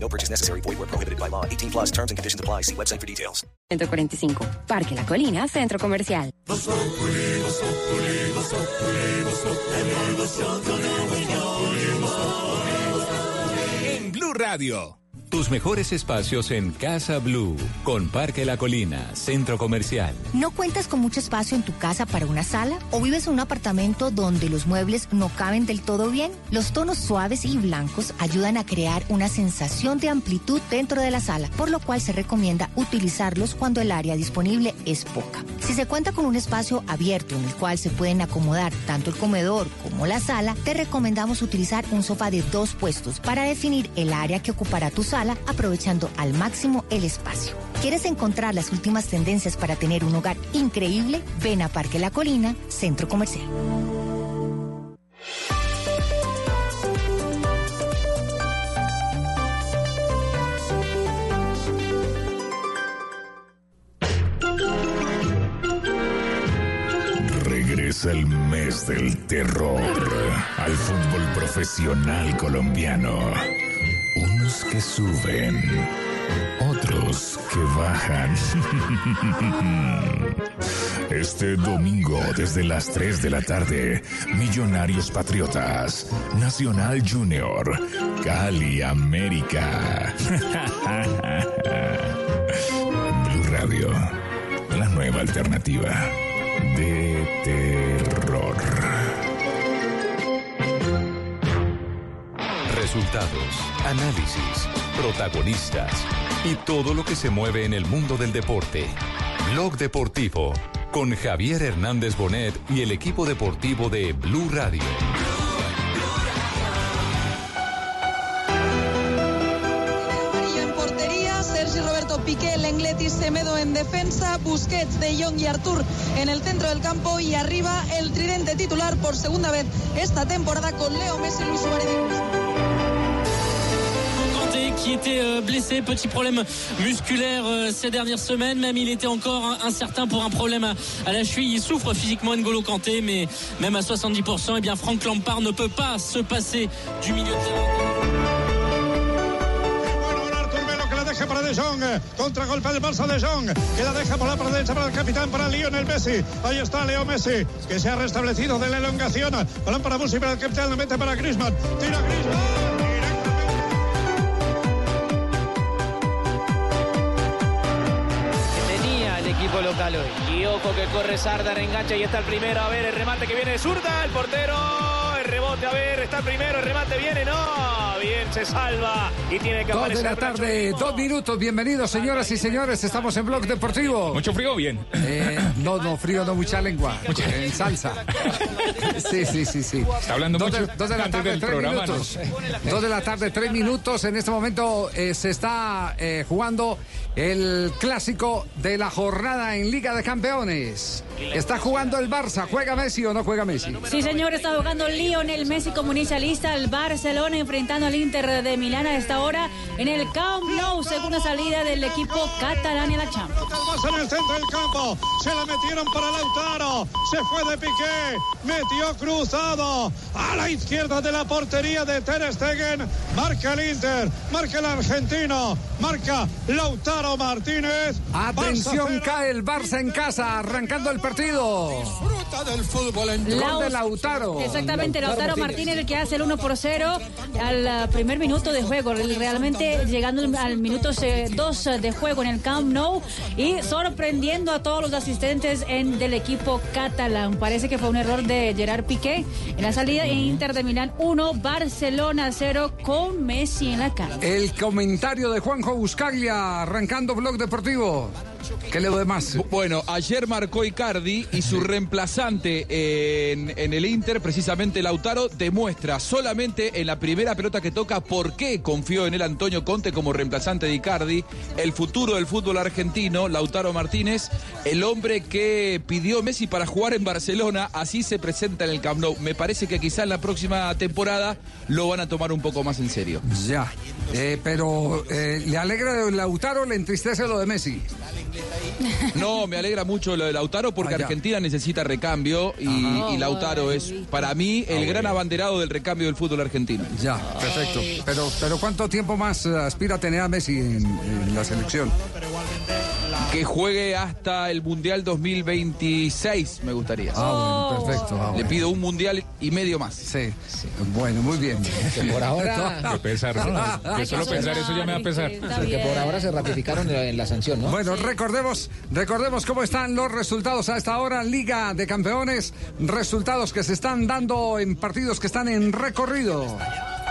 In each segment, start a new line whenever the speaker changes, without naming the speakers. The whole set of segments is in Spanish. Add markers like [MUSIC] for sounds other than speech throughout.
No purchase necessary. Void where prohibited by law. 18 plus terms and conditions apply. See website for details.
145. Parque La Colina, Centro Comercial.
En Blue Radio. Tus mejores espacios en Casa Blue, con Parque La Colina, Centro Comercial.
¿No cuentas con mucho espacio en tu casa para una sala? ¿O vives en un apartamento donde los muebles no caben del todo bien? Los tonos suaves y blancos ayudan a crear una sensación de amplitud dentro de la sala, por lo cual se recomienda utilizarlos cuando el área disponible es poca. Si se cuenta con un espacio abierto en el cual se pueden acomodar tanto el comedor como la sala, te recomendamos utilizar un sofá de dos puestos para definir el área que ocupará tu sala aprovechando al máximo el espacio. ¿Quieres encontrar las últimas tendencias para tener un hogar increíble? Ven a Parque La Colina, Centro Comercial.
Regresa el mes del terror al fútbol profesional colombiano. Que suben, otros que bajan. [LAUGHS] Este domingo desde las 3 de la tarde, Millonarios Patriotas, Nacional Junior, Cali América. [LAUGHS] Blue Radio, la nueva alternativa de terror.
Resultados, análisis, protagonistas y todo lo que se mueve en el mundo del deporte. Blog Deportivo con Javier Hernández Bonet y el equipo deportivo de Blue Radio.
En portería, Sergi Roberto Piqué, Lenglet y Semedo en defensa, Busquets, De Jong y Artur en el centro del campo y arriba el tridente titular por segunda vez esta temporada con Leo Messi, Luis Suárez.
Qui était euh, blessé, petit problème musculaire euh, ces dernières semaines, même il était encore in- incertain pour un problème à, la cheville. Il souffre physiquement N'Golo Kanté, mais même à 70%, eh bien Franck Lampard ne peut pas se passer du milieu de terrain.
Para De Jong. Contragolpe del Barça De Jong. Que la deja por la derecha para el capitán, para Lionel Messi. Ahí está Leo Messi, que se ha restablecido de la elongación. Balón para Musi, para el capitán, la mete para Griezmann. Tira Griezmann.
Equipo local hoy. Y ojo que corre Sardar, engancha y está el primero. A ver, el remate que viene de zurda, el portero. Rebote, a ver, está el primero, el remate viene, no. Bien, se salva y tiene que
Dos de
aparecer.
la tarde, dos minutos. Bienvenidos, señoras y señores. Estamos en Blog Deportivo.
Mucho frío, bien.
Eh, no, no, frío, no, mucha lengua. En salsa. Sí, sí, sí, sí.
Está hablando
Dos de,
mucho
dos de la tarde, tres
programa, ¿no?
minutos. Dos de la tarde, tres minutos. En este momento eh, se está eh, jugando el clásico de la jornada en Liga de Campeones. Está jugando el Barça. ¿Juega Messi o no juega Messi?
Sí, señor, está jugando Lionel Messi como inicialista al Barcelona enfrentando al Inter de Milán a esta hora en el Camp Nou, segunda salida del equipo catalán en la Champions.
Más en el centro del campo. Se la metieron para Lautaro. Se fue de Piqué. Metió cruzado. A la izquierda de la portería de Ter Stegen. Marca el Inter. Marca el argentino. Marca Lautaro Martínez.
Atención, cae el Barça en casa, arrancando el partido.
Disfruta del fútbol en
Gol de Lautaro.
Exactamente, Lautaro Martínez el que hace el 1 por 0 al ah, primer minuto de juego, realmente llegando al minuto 2 de juego en el Camp Nou y sorprendiendo a todos los asistentes en, del equipo catalán. Parece que fue un error de Gerard Piqué en la salida en Inter de Milán 1, Barcelona 0 con Messi en la cancha.
El comentario de Juanjo Buscaglia, arrancando Blog Deportivo. ¿Qué le doy más?
Bueno, ayer marcó Icardi y su [LAUGHS] reemplazante en, en el Inter, precisamente Lautaro, demuestra solamente en la primera pelota que toca por qué confió en él Antonio Conte como reemplazante de Icardi, el futuro del fútbol argentino, Lautaro Martínez, el hombre que pidió Messi para jugar en Barcelona, así se presenta en el Camp Nou. Me parece que quizá en la próxima temporada lo van a tomar un poco más en serio.
Ya, eh, pero eh, ¿le alegra de Lautaro o le entristece lo de Messi? [LAUGHS]
No, me alegra mucho lo de Lautaro porque
Ah.
Argentina necesita recambio y, y Lautaro es para mí el gran abanderado del recambio del fútbol argentino.
Ya, perfecto. Pero, pero ¿cuánto tiempo más aspira a tener a Messi en, en la selección?
Que juegue hasta el Mundial 2026, me gustaría.
Ah, bueno, perfecto. ah,
Le pido un Mundial y medio más.
Sí, bueno, muy bien.
Que por ahora- [LAUGHS]
Que pesar, ¿no? Que solo [LAUGHS] pensar eso ya me va a pesar.
Que por ahora se ratificaron en la sanción, ¿no?
Bueno, recordemos, recordemos cómo están los resultados a esta hora, Liga de Campeones, resultados que se están dando en partidos que están en recorrido.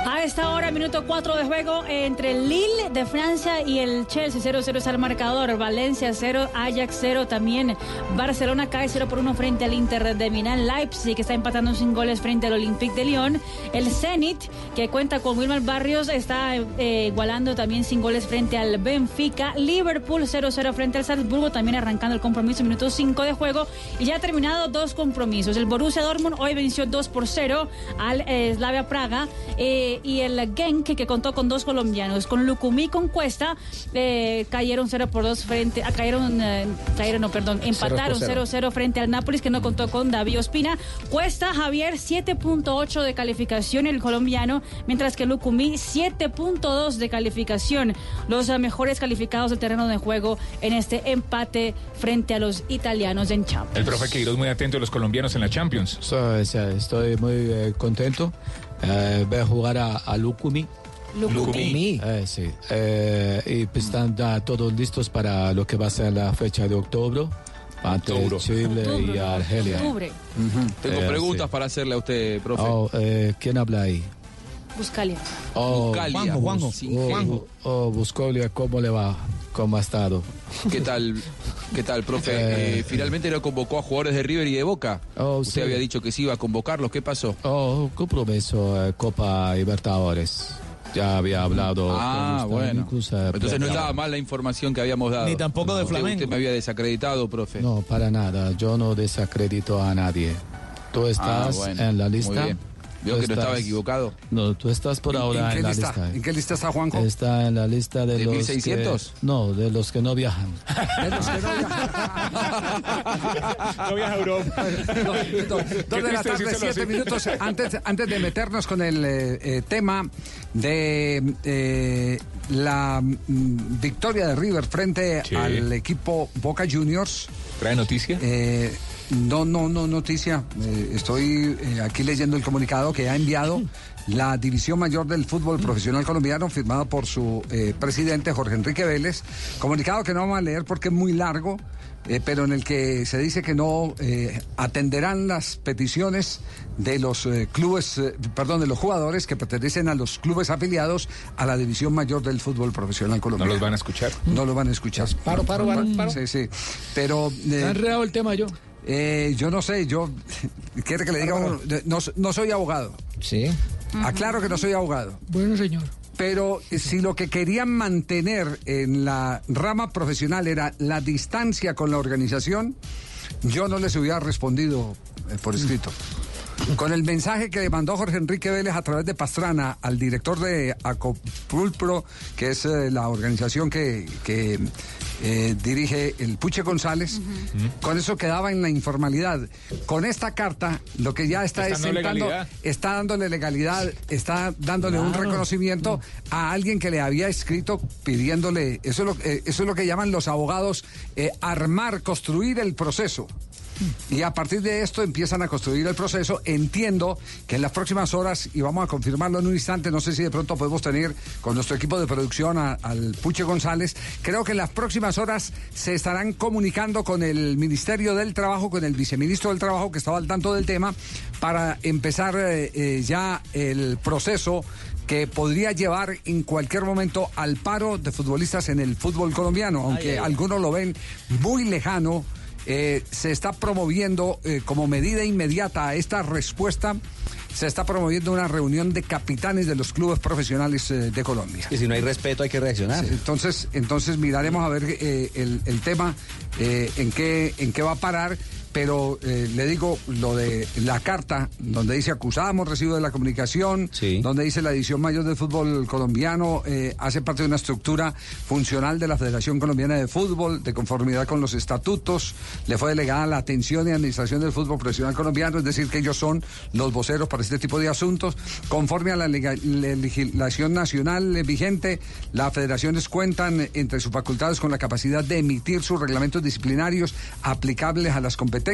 A esta hora, minuto 4 de juego entre el Lille de Francia y el Chelsea. 0-0 es el marcador. Valencia 0, Ajax 0 también. Barcelona cae 0 por 1 frente al Inter de Milán. Leipzig que está empatando sin goles frente al Olympique de Lyon. El Zenit, que cuenta con Wilmar Barrios, está eh, igualando también sin goles frente al Benfica. Liverpool 0-0 frente al Salzburgo, también arrancando el compromiso, minuto 5 de juego. Y ya ha terminado dos compromisos. El Borussia Dortmund hoy venció 2 por 0 al eh, Slavia Praga. eh, y el Genk, que contó con dos colombianos. Con Lucumí con Cuesta, eh, cayeron 0 por 2 frente. ah, cayeron, eh, cayeron, no, perdón, empataron
0 por
0-0 frente al Nápoles, que no contó con David Ospina. Cuesta, Javier, 7.8 de calificación el colombiano, mientras que Lucumí, 7.2 de calificación. Los eh, mejores calificados del terreno de juego en este empate frente a los italianos en Champions.
El profe Queiroz muy atento a los colombianos en la Champions.
Estoy muy eh, contento. Eh, voy a jugar a, a Lucumi.
Lucumí.
Eh, sí. Eh, y pues están ya todos listos para lo que va a ser la fecha de octubre ante
Octubre.
Chile y
Octubre,
Argelia.
Octubre.
Tengo
Eh,
preguntas
sí.
para hacerle a usted, profe.
Oh, eh, ¿Quién habla ahí?
Buscalia.
Oh,
Buscalia.
Juanjo, Juanjo. Oh, oh, Buscolia, ¿cómo le va? ¿Cómo ha estado?
¿Qué tal, qué tal, profe? [LAUGHS]
Eh,
Eh, finalmente no convocó a jugadores de River y de Boca.
Oh,
Usted
sí.
había dicho que sí iba a convocarlos. ¿Qué pasó?
Oh, compromiso, eh, Copa Libertadores. Ya había hablado
Ah,
con
bueno.
incluso, eh,
Entonces no estaba mal la información que habíamos dado.
Ni tampoco de Flamengo.
Usted me había desacreditado, profe.
No, para nada. Yo no desacredito a nadie. Tú estás
Ah, bueno.
en la
Muy
lista. Tú
que no estaba equivocado.
No, tú estás por
¿En-
ahora
en
la
lista?
lista.
¿En qué lista está Juanjo?
Está en la lista de,
¿De
los
1600?
que no, de los que no viajan. [LAUGHS]
De los que no [LAUGHS]
No viaja a Europa. [LAUGHS]
Dos de la tarde, siete
así.
minutos. Antes, antes de meternos con el eh, eh, tema de eh, la mm, victoria de River frente
Sí.
al equipo Boca Juniors.
¿Trae noticia?
eh, no, no, no, noticia. Eh, estoy eh, aquí leyendo el comunicado que ha enviado la División Mayor del Fútbol Profesional Colombiano, firmado por su eh, presidente Jorge Enrique Vélez. Comunicado que no vamos a leer porque es muy largo, eh, pero en el que se dice que no eh, atenderán las peticiones de los eh, clubes, eh, perdón, de los jugadores que pertenecen a los clubes afiliados a la División Mayor del Fútbol Profesional
¿No
Colombiano.
los van a escuchar?
No lo van a escuchar.
Paro, paro, paro, paro.
Sí, sí. Pero. eh,
¿Te han enredado el tema yo?
Eh, yo no sé, yo. [LAUGHS] ¿Quiere que le diga? uno? No, no soy abogado.
Sí.
Aclaro que no soy abogado.
Bueno, señor.
Pero si lo que querían mantener en la rama profesional era la distancia con la organización, yo no les hubiera respondido eh, por escrito. Con el mensaje que mandó Jorge Enrique Vélez a través de Pastrana al director de Acopulpro, que es eh, la organización que, que, eh, dirige el Puche González, con eso quedaba en la informalidad. Con esta carta, lo que ya está,
Está
es
dando
sentando,
legalidad.
está dándole legalidad, está dándole un reconocimiento a alguien que le había escrito pidiéndole, eso es lo, eh, eso es lo que llaman los abogados, eh, armar, construir el proceso. Y a partir de esto empiezan a construir el proceso. Entiendo que en las próximas horas, y vamos a confirmarlo en un instante, no sé si de pronto podemos tener con nuestro equipo de producción a- al Puche González, creo que en las próximas horas se estarán comunicando con el Ministerio del Trabajo, con el viceministro del Trabajo que estaba al tanto del tema, para empezar eh, eh, ya el proceso que podría llevar en cualquier momento al paro de futbolistas en el fútbol colombiano, aunque
ay, ay.
algunos lo ven muy lejano. Eh, se está promoviendo eh, como medida inmediata a esta respuesta, se está promoviendo una reunión de capitanes de los clubes profesionales eh, de Colombia.
Que si no hay respeto hay que reaccionar.
Sí, Entonces, entonces miraremos a ver eh, el, el tema en qué en qué va a parar. Pero eh, le digo lo de la carta donde dice acusamos recibo de la comunicación, donde dice la edición mayor del fútbol colombiano eh, hace parte de una estructura funcional de la Federación Colombiana de Fútbol, de conformidad con los estatutos, le fue delegada la atención y administración del fútbol profesional colombiano, es decir, que ellos son los voceros para este tipo de asuntos, conforme a la le- legislación nacional eh, vigente, las federaciones cuentan entre sus facultades con la capacidad de emitir sus reglamentos disciplinarios aplicables a las competencias.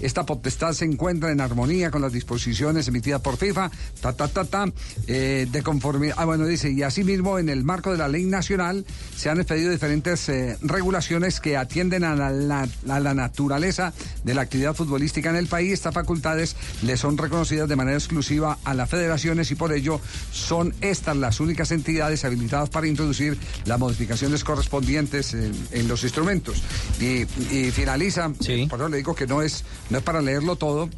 Esta potestad se encuentra en armonía con las disposiciones emitidas por FIFA, ta, ta, ta, ta, eh, de conformidad. Ah, bueno, dice, y asimismo, en el marco de la ley nacional se han expedido diferentes eh, regulaciones que atienden a la, la- a la naturaleza de la actividad futbolística en el país. Estas facultades le son reconocidas de manera exclusiva a las federaciones y por ello son estas las únicas entidades habilitadas para introducir las modificaciones correspondientes en, en los instrumentos. Y, y finalizan, por eso le digo que no es, no es para leerlo todo,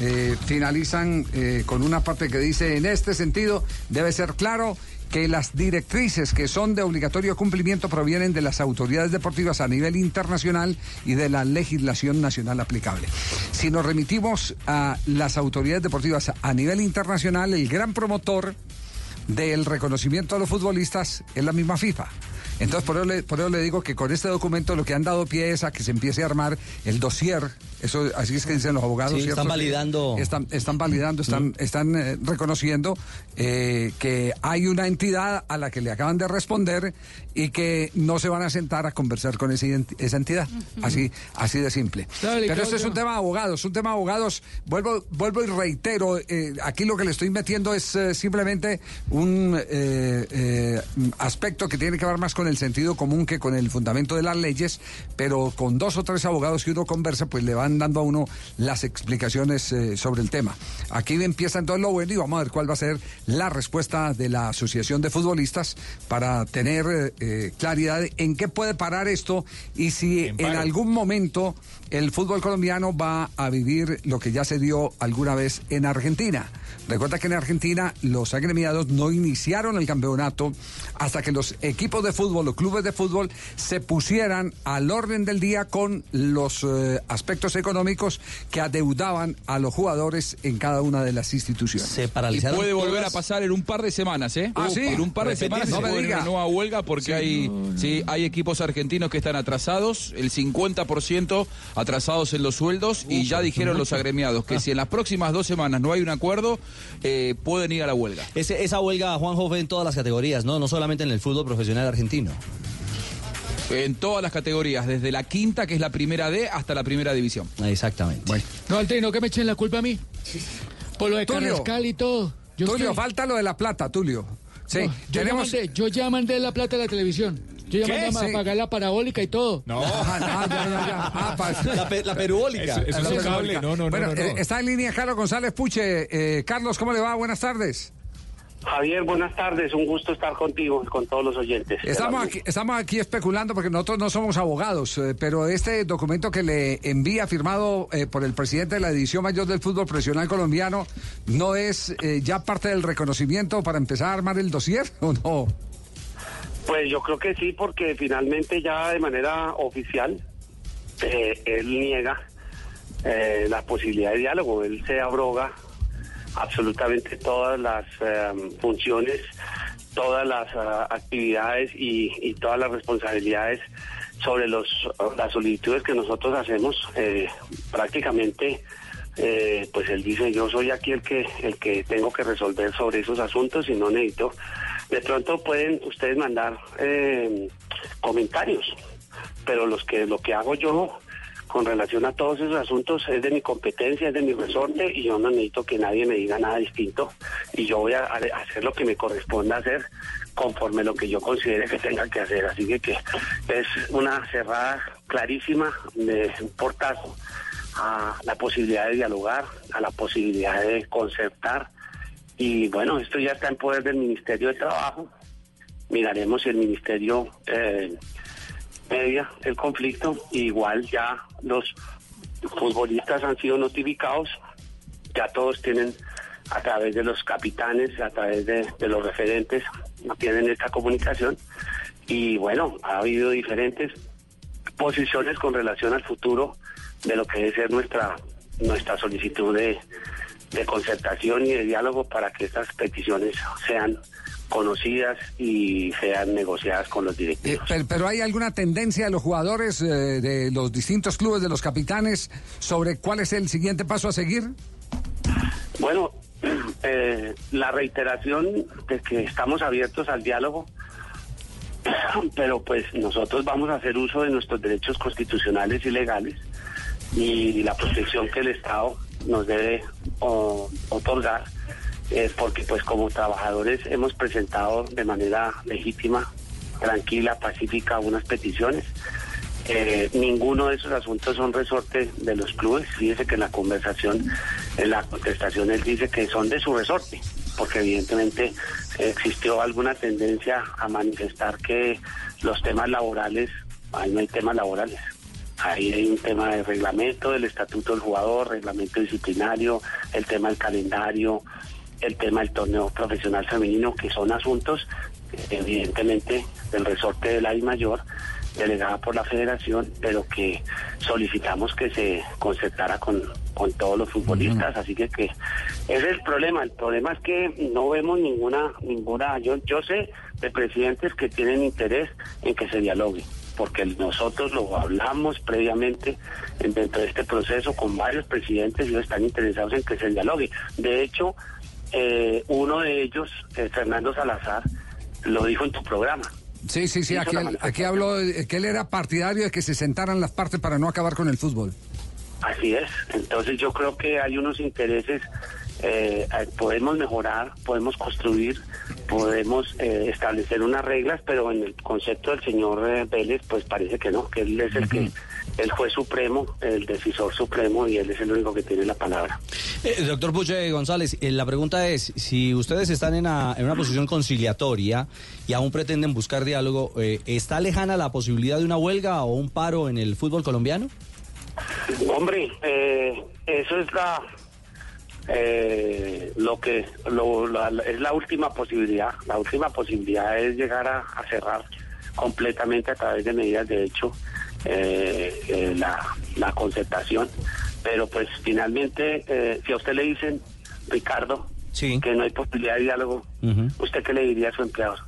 eh, finalizan eh, con una parte que dice, en este sentido debe ser claro que las directrices que son de obligatorio cumplimiento provienen de las autoridades deportivas a nivel internacional y de la legislación nacional aplicable. Si nos remitimos a las autoridades deportivas a nivel internacional, el gran promotor del reconocimiento a los futbolistas es la misma FIFA. Entonces, por eso, le, por eso le digo que con este documento lo que han dado pie es a que se empiece a armar el dossier. Eso, así es que dicen los abogados.
Sí, están validando.
Están, están validando, están, están eh, reconociendo eh, que hay una entidad a la que le acaban de responder y que no se van a sentar a conversar con esa, entidad. Así, así de simple.
Dale,
Pero este es un tema de abogados, un tema de abogados. Vuelvo, vuelvo y reitero, eh, aquí lo que le estoy metiendo es eh, simplemente un eh, eh, aspecto que tiene que ver más con el sentido común que con el fundamento de las leyes, pero con dos o tres abogados que uno conversa, pues le van dando a uno las explicaciones eh, sobre el tema. Aquí empieza entonces lo bueno y vamos a ver cuál va a ser la respuesta de la Asociación de Futbolistas para tener eh, eh, claridad en qué puede parar esto y si en,
paro.
algún momento el fútbol colombiano va a vivir lo que ya se dio alguna vez en Argentina. Recuerda que en Argentina los agremiados no iniciaron el campeonato hasta que los equipos de fútbol, los clubes de fútbol, se pusieran al orden del día con los eh, aspectos económicos que adeudaban a los jugadores en cada una de las instituciones.
Se
Y
paralizaron
puede volver
todas.
a pasar en un par de semanas, ¿eh?
Ah, ¿sí?
En un par de
Repetirse.
semanas se
No me
puede
diga.
una nueva huelga porque
Sí.
hay, sí, hay equipos argentinos que están atrasados, el 50% atrasados en los sueldos y ya dijeron los agremiados que si en las próximas dos semanas no hay un acuerdo, eh, pueden ir a la huelga.
Ese- esa huelga, Juanjo, fue en todas las categorías, ¿no? No solamente en el fútbol profesional argentino.
En todas las categorías, desde la quinta, que es la primera D, hasta la primera división.
Exactamente.
No, Altino, que me echen la culpa a mí. Por lo de
Tulio.
Carrascal y todo. Yo
Tulio,
estoy-
falta lo de la plata, Tulio. Sí,
No, yo, ya
tenemos...
mandé, yo ya mandé la plata a la televisión. Yo ya
¿Qué?
mandé a
Sí.
pagar la parabólica y todo.
No.
Ah, ya, ya, ya. [LAUGHS] Pa-
La, pe- la perubólica.
Eso- eso es un cable. no, no,
bueno,
no, no.
eh, está en línea Carlos González Puche. Eh, Carlos, ¿cómo le va? Buenas tardes.
Javier, buenas tardes, un gusto estar contigo, con todos los oyentes.
Estamos aquí, estamos aquí especulando porque nosotros no somos abogados, eh, pero este documento que le envía firmado eh, por el presidente de la edición mayor del fútbol profesional colombiano, ¿no es eh, ya parte del reconocimiento para empezar a armar el dossier [LAUGHS] o no?
Pues yo creo que sí, porque finalmente ya de manera oficial eh, él niega eh, la posibilidad de diálogo, él se abroga absolutamente todas las eh, funciones, todas las ah, actividades y, y todas las responsabilidades sobre los las solicitudes que nosotros hacemos. eh, prácticamente, eh, pues él dice yo soy aquí el que el que tengo que resolver sobre esos asuntos y no necesito. De pronto pueden ustedes mandar eh, comentarios, pero los que lo que hago yo con relación a todos esos asuntos es de mi competencia, es de mi resorte y yo no necesito que nadie me diga nada distinto y yo voy a, hacer lo que me corresponda hacer conforme lo que yo considere que tenga que hacer. Así que, que es una cerrada clarísima de un portazo a la posibilidad de dialogar, a la posibilidad de concertar Y bueno, esto ya está en poder del Ministerio de Trabajo. Miraremos si el Ministerio eh, media el conflicto. Igual ya los futbolistas han sido notificados. Ya todos tienen a través de los capitanes, a través de, los referentes, tienen esta comunicación. Y bueno, ha habido diferentes posiciones con relación al futuro de lo que debe ser nuestra nuestra solicitud de concertación y de diálogo para que estas peticiones sean conocidas y sean negociadas con los
Eh,
directivos.
pero, pero hay alguna tendencia de los jugadores eh, de los distintos clubes, de los capitanes, sobre cuál es el siguiente paso a seguir?
Bueno, [CLEARS THROAT] eh, la reiteración de que estamos abiertos al diálogo, [CLEARS THROAT] pero pues nosotros vamos a hacer uso de nuestros derechos constitucionales y legales y la protección que el Estado nos debe o- otorgar, eh, porque pues como trabajadores hemos presentado de manera legítima, tranquila, pacífica unas peticiones. Eh, ninguno de esos asuntos son resorte de los clubes. Fíjese que en la conversación, en la contestación, él dice que son de su resorte, porque evidentemente existió alguna tendencia a manifestar que los temas laborales, ahí no hay temas laborales. Ahí hay un tema de reglamento, del estatuto del jugador, reglamento disciplinario, el tema del calendario, el tema del torneo profesional femenino, que son asuntos evidentemente del resorte de la I mayor, delegada por la federación, pero que solicitamos que se concertara con, con todos los futbolistas, así que, que ese es el problema, el problema es que no vemos ninguna, ninguna, yo, yo sé de presidentes que tienen interés en que se dialogue, porque nosotros lo hablamos previamente en- dentro de este proceso con varios presidentes y ellos están interesados en que se dialogue. De hecho, eh, uno de ellos, eh, Fernando Salazar, lo dijo en tu programa.
Sí, sí, sí, aquí, habló de que él era partidario de que se sentaran las partes para no acabar con el fútbol.
Así es. Entonces yo creo que hay unos intereses, eh, eh, podemos mejorar, podemos construir, podemos eh, establecer unas reglas, pero en el concepto del señor eh, Vélez, pues parece que no, que él es el que, el juez supremo, el decisor supremo y él es el único que tiene la palabra.
Eh, doctor Puche González, eh, la pregunta es, si ustedes están en una, en una posición conciliatoria y aún pretenden buscar diálogo, eh, ¿está lejana la posibilidad de una huelga o un paro en el fútbol colombiano?
Hombre, eh, eso es la eh, lo que lo- la- la- es la última posibilidad. La última posibilidad es llegar a, a cerrar completamente a través de medidas de hecho eh, eh, la, la concertación. Pero pues finalmente, eh, si a usted le dicen, Ricardo, que no hay posibilidad de diálogo, ¿usted qué le diría a su empleador?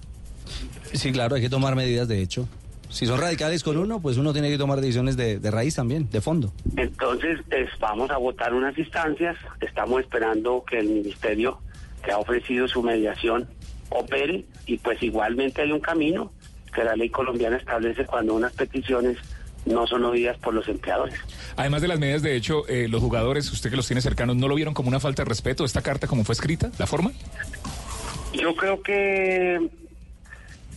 Sí, claro, hay que tomar medidas de hecho. Si son radicales con uno, pues uno tiene que tomar decisiones de, de raíz también, de fondo.
Entonces, es- vamos a votar unas instancias. Estamos esperando que el ministerio que ha ofrecido su mediación opere y pues igualmente hay un camino que la ley colombiana establece cuando unas peticiones no son oídas por los empleadores.
Además de las medidas de hecho, eh, los jugadores, usted que los tiene cercanos, ¿no lo vieron como una falta de respeto esta carta como fue escrita, la forma?
Yo creo que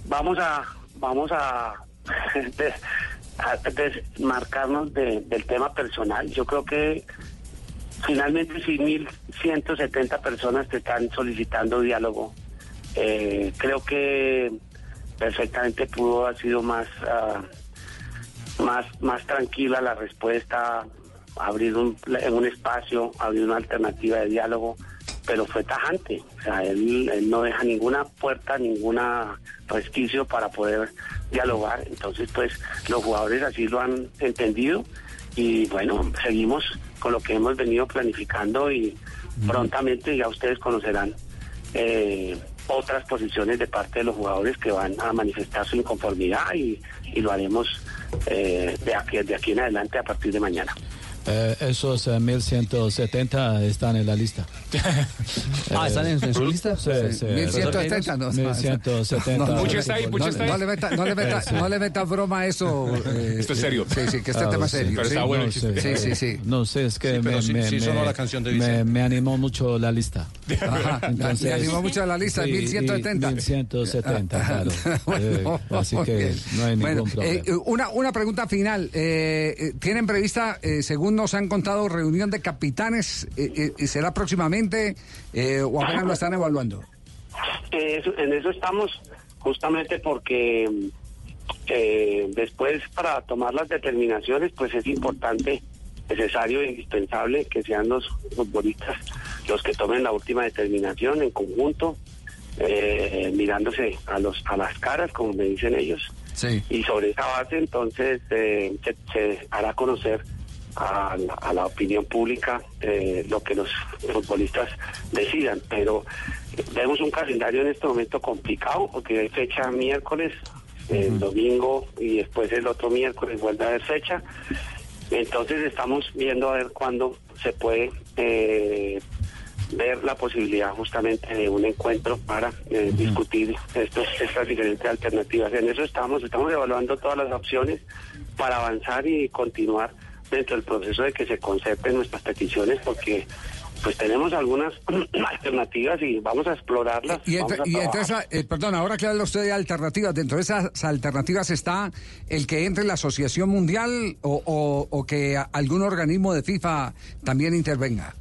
vamos a vamos a, [LAUGHS] de- a desmarcarnos de- del tema personal. Yo creo que finalmente si 1.170 personas te están solicitando diálogo, eh, creo que perfectamente pudo haber sido más ah, más más tranquila la respuesta, abrir un, un espacio, abrir una alternativa de diálogo, pero fue tajante. O sea, él, él no deja ninguna puerta, ninguna resquicio para poder dialogar. Entonces, pues los jugadores así lo han entendido y bueno, seguimos con lo que hemos venido planificando y prontamente ya ustedes conocerán eh, otras posiciones de parte de los jugadores que van a manifestar su inconformidad y, y lo haremos eh, de, aquí, de aquí en adelante a partir de mañana.
Eh, esos eh, 1170 están en la lista. [LAUGHS]
Ah, ¿están en- en su lista?
Sí,
Sí.
sí.
1170, no, no,
1170.
No, no,
Puche está ahí, Puche
no,
está ahí.
no le meta, no le meta, no le meta broma a eso. eh,
Esto es serio.
Sí, sí, que este
Ah,
tema es
sí.
serio.
Pero
sí.
está bueno el
No
chiste.
Sí, sí, sí.
No sé, es que me,
sí-
me-
sí sonó
me-
la canción de
me,
Vicente.
me animó mucho la lista. [LAUGHS]
Ajá, le animó mucho la lista,
sí,
1170.
1170, claro. [LAUGHS]
Bueno,
Eh, así que
bien.
no hay ningún
Bueno,
problema.
eh, una, una pregunta final. Eh, eh, ¿Tienen prevista, eh, según nos han contado, reunión de capitanes? Eh, eh, ¿Será próximamente eh, o apenas lo están evaluando?
Eh, eso- en eso estamos justamente porque eh, después para tomar las determinaciones pues es importante, necesario e indispensable que sean los futbolistas los que tomen la última determinación en conjunto, eh, mirándose a los a las caras como me dicen ellos
Sí.
y sobre esa base entonces eh, se, se hará conocer a la, a la opinión pública eh, lo que los futbolistas decidan pero vemos un calendario en este momento complicado porque hay fecha miércoles el domingo y después el otro miércoles vuelve a haber fecha. Entonces estamos viendo a ver cuándo se puede eh, ver la posibilidad justamente de un encuentro para eh, discutir estos, estas diferentes alternativas. En eso estamos, estamos evaluando todas las opciones para avanzar y continuar dentro del proceso de que se concerten nuestras peticiones porque pues tenemos algunas [CLEARS THROAT] alternativas y vamos a explorarlas.
Y, entre,
a
y esa- eh, perdón, ahora que habla usted de alternativas, dentro de esas alternativas está el que entre la Asociación Mundial o, o- o que algún organismo de FIFA también intervenga.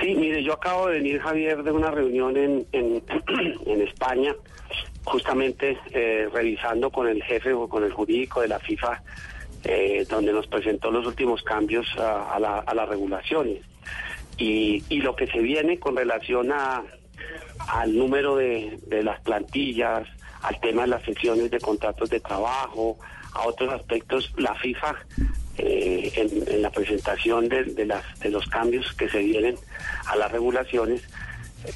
Sí, mire, yo acabo de venir, Javier, de una reunión en, en, [CLEARS THROAT] en España, justamente eh, revisando con el jefe o con el jurídico de la FIFA, eh, donde nos presentó los últimos cambios a, a la- a las regulaciones. Y, y lo que se viene con relación a, al número de, de las plantillas, al tema de las sesiones de contratos de trabajo, a otros aspectos, la FIFA eh, en, en la presentación de, de las, de los cambios que se vienen a las regulaciones,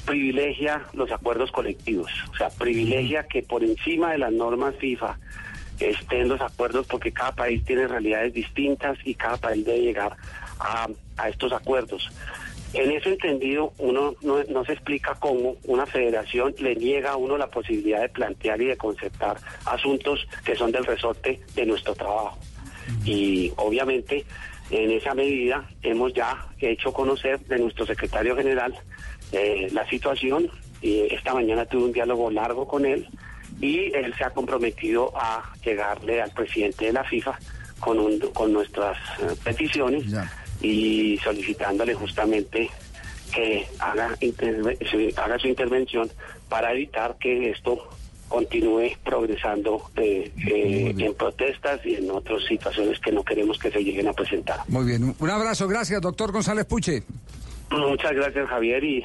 privilegia los acuerdos colectivos, o sea, privilegia que por encima de las normas FIFA estén los acuerdos porque cada país tiene realidades distintas y cada país debe llegar a, a estos acuerdos. En ese entendido, uno no, no se explica cómo una federación le niega a uno la posibilidad de plantear y de concertar asuntos que son del resorte de nuestro trabajo. Y obviamente, en esa medida, hemos ya hecho conocer de nuestro secretario general eh, la situación. Y esta mañana tuve un diálogo largo con él y él se ha comprometido a llegarle al presidente de la FIFA con, un- con nuestras eh, peticiones y solicitándole justamente que haga, interve- haga su intervención para evitar que esto continúe progresando eh, eh, en protestas y en otras situaciones que no queremos que se lleguen a presentar.
Muy bien, un abrazo, gracias, doctor González Puche.
Muchas gracias Javier y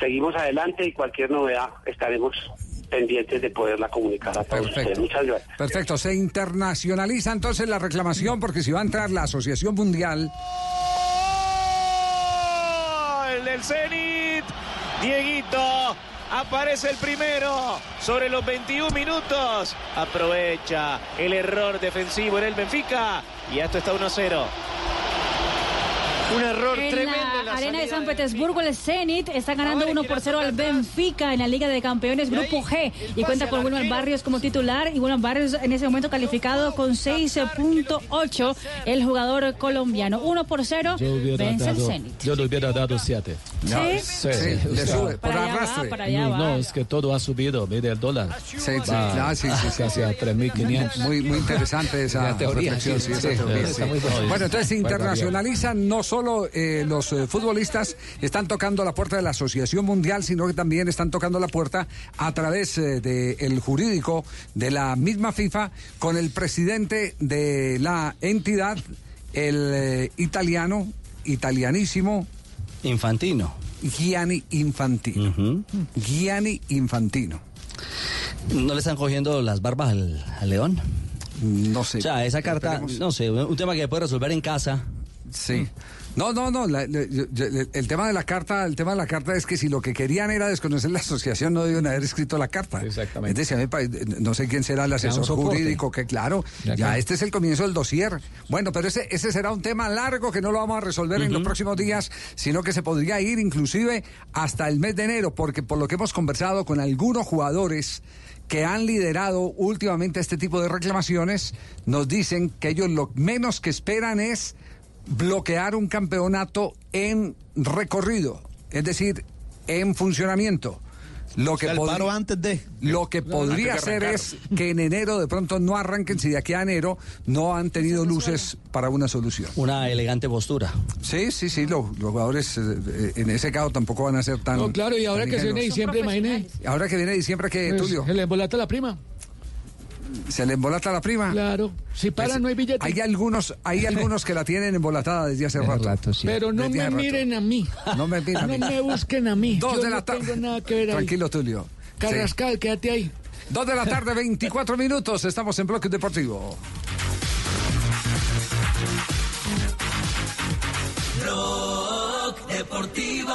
seguimos adelante y cualquier novedad estaremos pendientes de poderla comunicar a todos ustedes. Muchas gracias.
Perfecto, se internacionaliza entonces la reclamación porque si va a entrar la Asociación Mundial,
El del Zenit. Dieguito. Aparece el primero sobre los 21 minutos. Aprovecha el error defensivo en el Benfica. Y esto está 1-0. Un error
En
tremendo.
la
en la
arena de San Petersburgo, el Zenit está ganando 1 por 0 al Benfica en la Liga de Campeones Grupo G y cuenta con Wilmar Barrios como titular y Wilmar Barrios en ese momento calificado con 6.8 el jugador colombiano. 1 por 0
Yo hubiera
vence el Zenit.
yo le hubiera dado siete.
¿Sí?
Sí,
Sí,
o
le sube, por
Para allá va,
arrastre.
para allá
no,
va.
no, es que todo ha subido, mire el dólar.
Sí, sí,
Va
sí, sí, sí.
Casi a 3.500.
Muy, muy interesante esa
teoría, sí,
sí,
sí, sí,
sí.
bueno.
Bueno, entonces internacionalizan, no solo eh, los eh, futbolistas están tocando la puerta de la Asociación Mundial, sino que también están tocando la puerta a través eh, del jurídico de la misma FIFA con el presidente de la entidad, el italiano, italianísimo,
Infantino.
Gianni Infantino. Gianni Infantino.
¿No le están cogiendo las barbas al, al león?
No sé.
O sea, esa carta, no sé, un tema que puede resolver en casa.
Sí. No, no, no. la- el tema de la carta, el tema de la carta es que si lo que querían era desconocer la asociación, no debían haber escrito la carta. Exactamente. Es decir, no sé quién será el asesor jurídico, que claro,
Ya
este es el comienzo del dossier. Bueno, pero ese, ese será un tema largo que no lo vamos a resolver en los próximos días, sino que se podría ir inclusive hasta el mes de enero, porque por lo que hemos conversado con algunos jugadores que han liderado últimamente este tipo de reclamaciones, nos dicen que ellos lo menos que esperan es bloquear un campeonato en recorrido. Es decir, en funcionamiento. Lo que
sea, paro antes de.
Lo que
No,
podría
arrancar.
es que en enero de pronto no arranquen si de aquí a enero no han tenido luces para una solución.
Una elegante postura.
Sí, sí, sí, lo- los jugadores eh, eh, en ese caso tampoco van a ser tan.
No, claro, y ahora que se viene diciembre, imagine.
Ahora que viene diciembre, que
Pues,
Tulio?
Se le embolata la prima.
¿Se le embolata la prima?
Claro. Si para,
Pues,
no hay billete.
Hay algunos, hay algunos que la tienen embolatada desde hace rato.
Pero no
Desde
me
rato.
miren a mí.
No me miren a mí.
No me busquen a mí.
Dos
Yo
de
no
la tarde.
tengo nada que ver ahí.
Tranquilo, Tulio.
Carrascal, quédate ahí.
Dos de la tarde, 24 minutos. Estamos en Bloque Deportivo.
Rock deportivo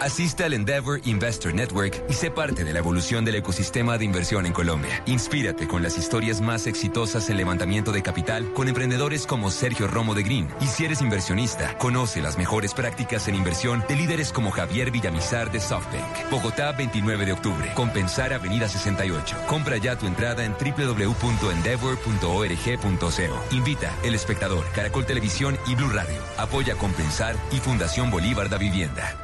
Asiste al Endeavor Investor Network y sé parte de la evolución del ecosistema de inversión en Colombia. Inspírate con las historias más exitosas en levantamiento de capital con emprendedores como Sergio Romo de Green. Y si eres inversionista, conoce las mejores prácticas en inversión de líderes como Javier Villamizar de SoftBank. Bogotá, 29 de octubre. Compensar Avenida 68. Compra ya tu entrada en www.endeavor.org.co. Invita El Espectador, Caracol Televisión y Blue Radio. Apoya Compensar y Fundación Bolívar da Vivienda.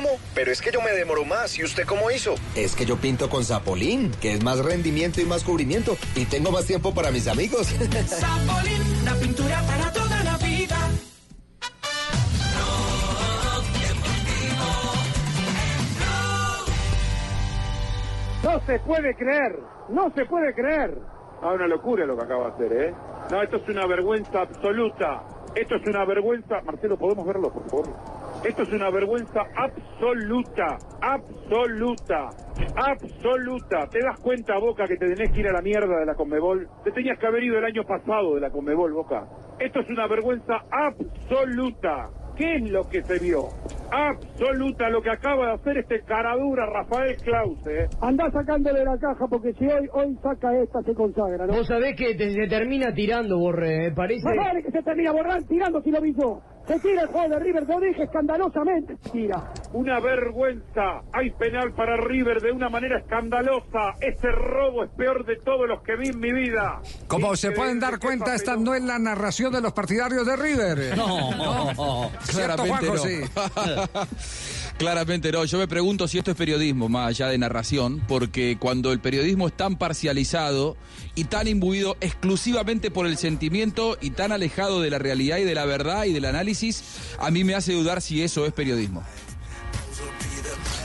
Pero es que yo me demoro más. ¿Y usted cómo hizo?
Es que yo pinto con Zapolín, que es más rendimiento y más cubrimiento. Y tengo más tiempo para mis amigos. [LAUGHS]
Zapolín, la pintura para toda la vida.
No se puede creer, no se puede creer.
Ah, una locura lo que acaba de hacer, ¿eh? No, esto es una vergüenza absoluta. Esto es una vergüenza. Marcelo, ¿podemos verlo, por favor? Esto es una vergüenza absoluta, absoluta, absoluta. ¿Te das cuenta, Boca, que te tenés que ir a la mierda de la Conmebol? Te tenías que haber ido el año pasado de la Conmebol, Boca. Esto es una vergüenza absoluta. ¿Qué es lo que se vio? Absoluta lo que acaba de hacer este caradura Rafael Clause. ¿eh?
Andá sacándole la caja porque si hoy, hoy saca esta se consagra, ¿no?
Vos sabés que te- se termina tirando, Borre, me parece.
Más vale que se termina borrando tirando si lo vi yo. Se tira el juego de River, lo dije escandalosamente. Tira.
Una vergüenza. Hay penal para River de una manera escandalosa. Este robo es peor de todos los que vi en mi vida.
Como se pueden dar cuenta, esta no es la narración de los partidarios de River.
No, [LAUGHS]
¿Cierto,
claramente
Juanjo?
no.
Sí. [LAUGHS] [LAUGHS]
Claramente no. Yo me pregunto si esto es periodismo, más allá de narración, porque cuando el periodismo es tan parcializado y tan imbuido exclusivamente por el sentimiento y tan alejado de la realidad y de la verdad y del análisis, a mí me hace dudar si eso es periodismo.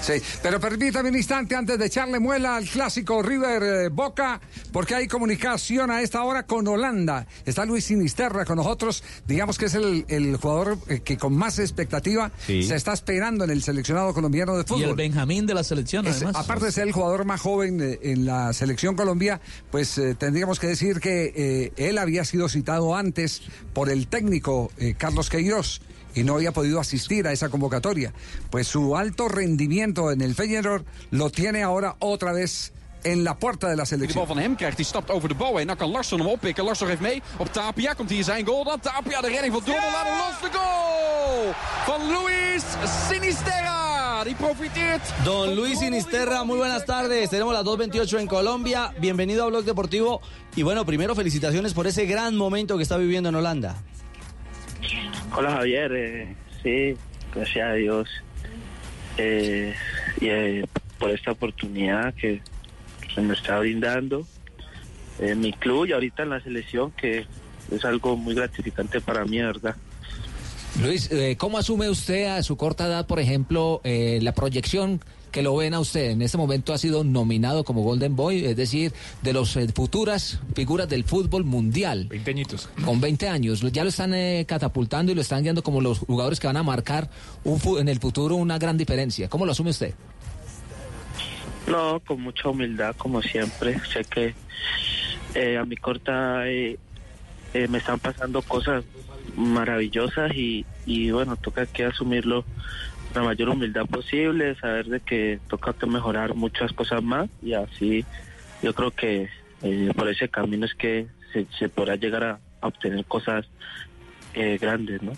Sí, pero permítame un instante antes de echarle muela al clásico River eh, Boca, porque hay comunicación a esta hora con Holanda. Está Luis Sinisterra con nosotros, digamos que es el, el jugador eh, que con más expectativa
Sí.
se está esperando en el seleccionado colombiano de fútbol.
Y el Benjamín de la selección,
Es-
además.
aparte de ser el jugador más joven eh, en la selección Colombia, pues eh, tendríamos que decir que eh, él había sido citado antes por el técnico eh, Carlos Queiroz y no había podido asistir a esa convocatoria. Pues su alto rendimiento en el Feyenoord lo tiene ahora otra vez en la puerta de la
Die de
selección.
bal van hem krijgt, die stapt over de bal heen. Dan kan Larsson hem oppikken. Larsson geeft mee op Tapia. Komt hier zijn goal dan. Tapia, de redding van. Laat hem los. De goal van Luis Sinisterra. Die profiteert.
Don Luis Sinisterra, muy buenas tardes. Tenemos las 2.28 en Colombia. Bienvenido a Blog Deportivo. Y bueno, primero felicitaciones por ese gran momento que está viviendo en Holanda.
Hola Javier, eh, sí, gracias a Dios eh, y eh, por esta oportunidad que se me está brindando en mi club y ahorita en la selección que es algo muy gratificante para mí, ¿verdad?
Luis, eh, ¿cómo asume usted a su corta edad, por ejemplo, eh, la proyección que lo ven a usted. En este momento ha sido nominado como Golden Boy, es decir, de las futuras figuras del fútbol mundial.
20 añitos.
Con 20 años. Ya lo están eh, catapultando y lo están guiando como los jugadores que van a marcar un fu- en el futuro una gran diferencia. ¿Cómo lo asume usted?
No, con mucha humildad, como siempre. Sé que eh, a mi corta eh, eh, me están pasando cosas maravillosas y, y bueno, toca que asumirlo la mayor humildad posible, saber de que toca que mejorar muchas cosas más y así yo creo que eh, por ese camino es que se, podrá llegar a, a obtener cosas eh, grandes, ¿no?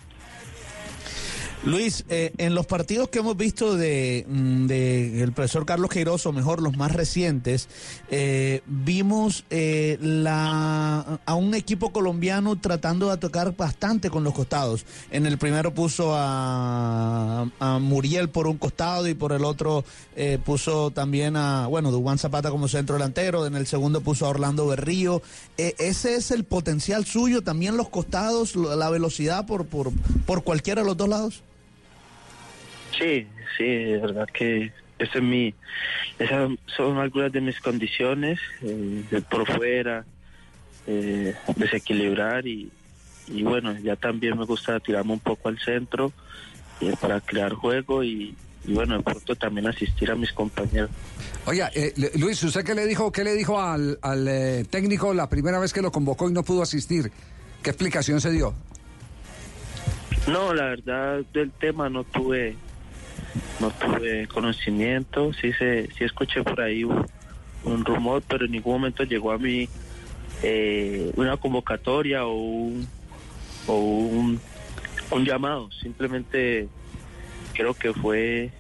Luis, eh, en los partidos que hemos visto de, mm, de el profesor Carlos Queiroz, o mejor los más recientes, eh, vimos eh, la, a un equipo colombiano tratando de atacar bastante con los costados. En el primero puso a, a Muriel por un costado y por el otro eh, puso también a, bueno, Dubán Zapata como centro delantero. En el segundo puso a Orlando Berrío. Eh, ese es el potencial suyo, también los costados, la velocidad por, por, por cualquiera de los dos lados.
Sí, sí, de verdad que esa es mi, esas son algunas de mis condiciones, eh, de por fuera, eh, desequilibrar y, y bueno, ya también me gusta tirarme un poco al centro eh, para crear juego y, y bueno, de pronto también asistir a mis compañeros.
Oiga, eh, Luis, ¿usted qué le dijo, qué le dijo al, al, eh, técnico la primera vez que lo convocó y no pudo asistir? ¿Qué explicación se dio?
No, la verdad del tema no tuve no tuve conocimiento, sí se sí escuché por ahí un, un rumor, pero en ningún momento llegó a mí eh, una convocatoria o un o un, un llamado, simplemente creo que fue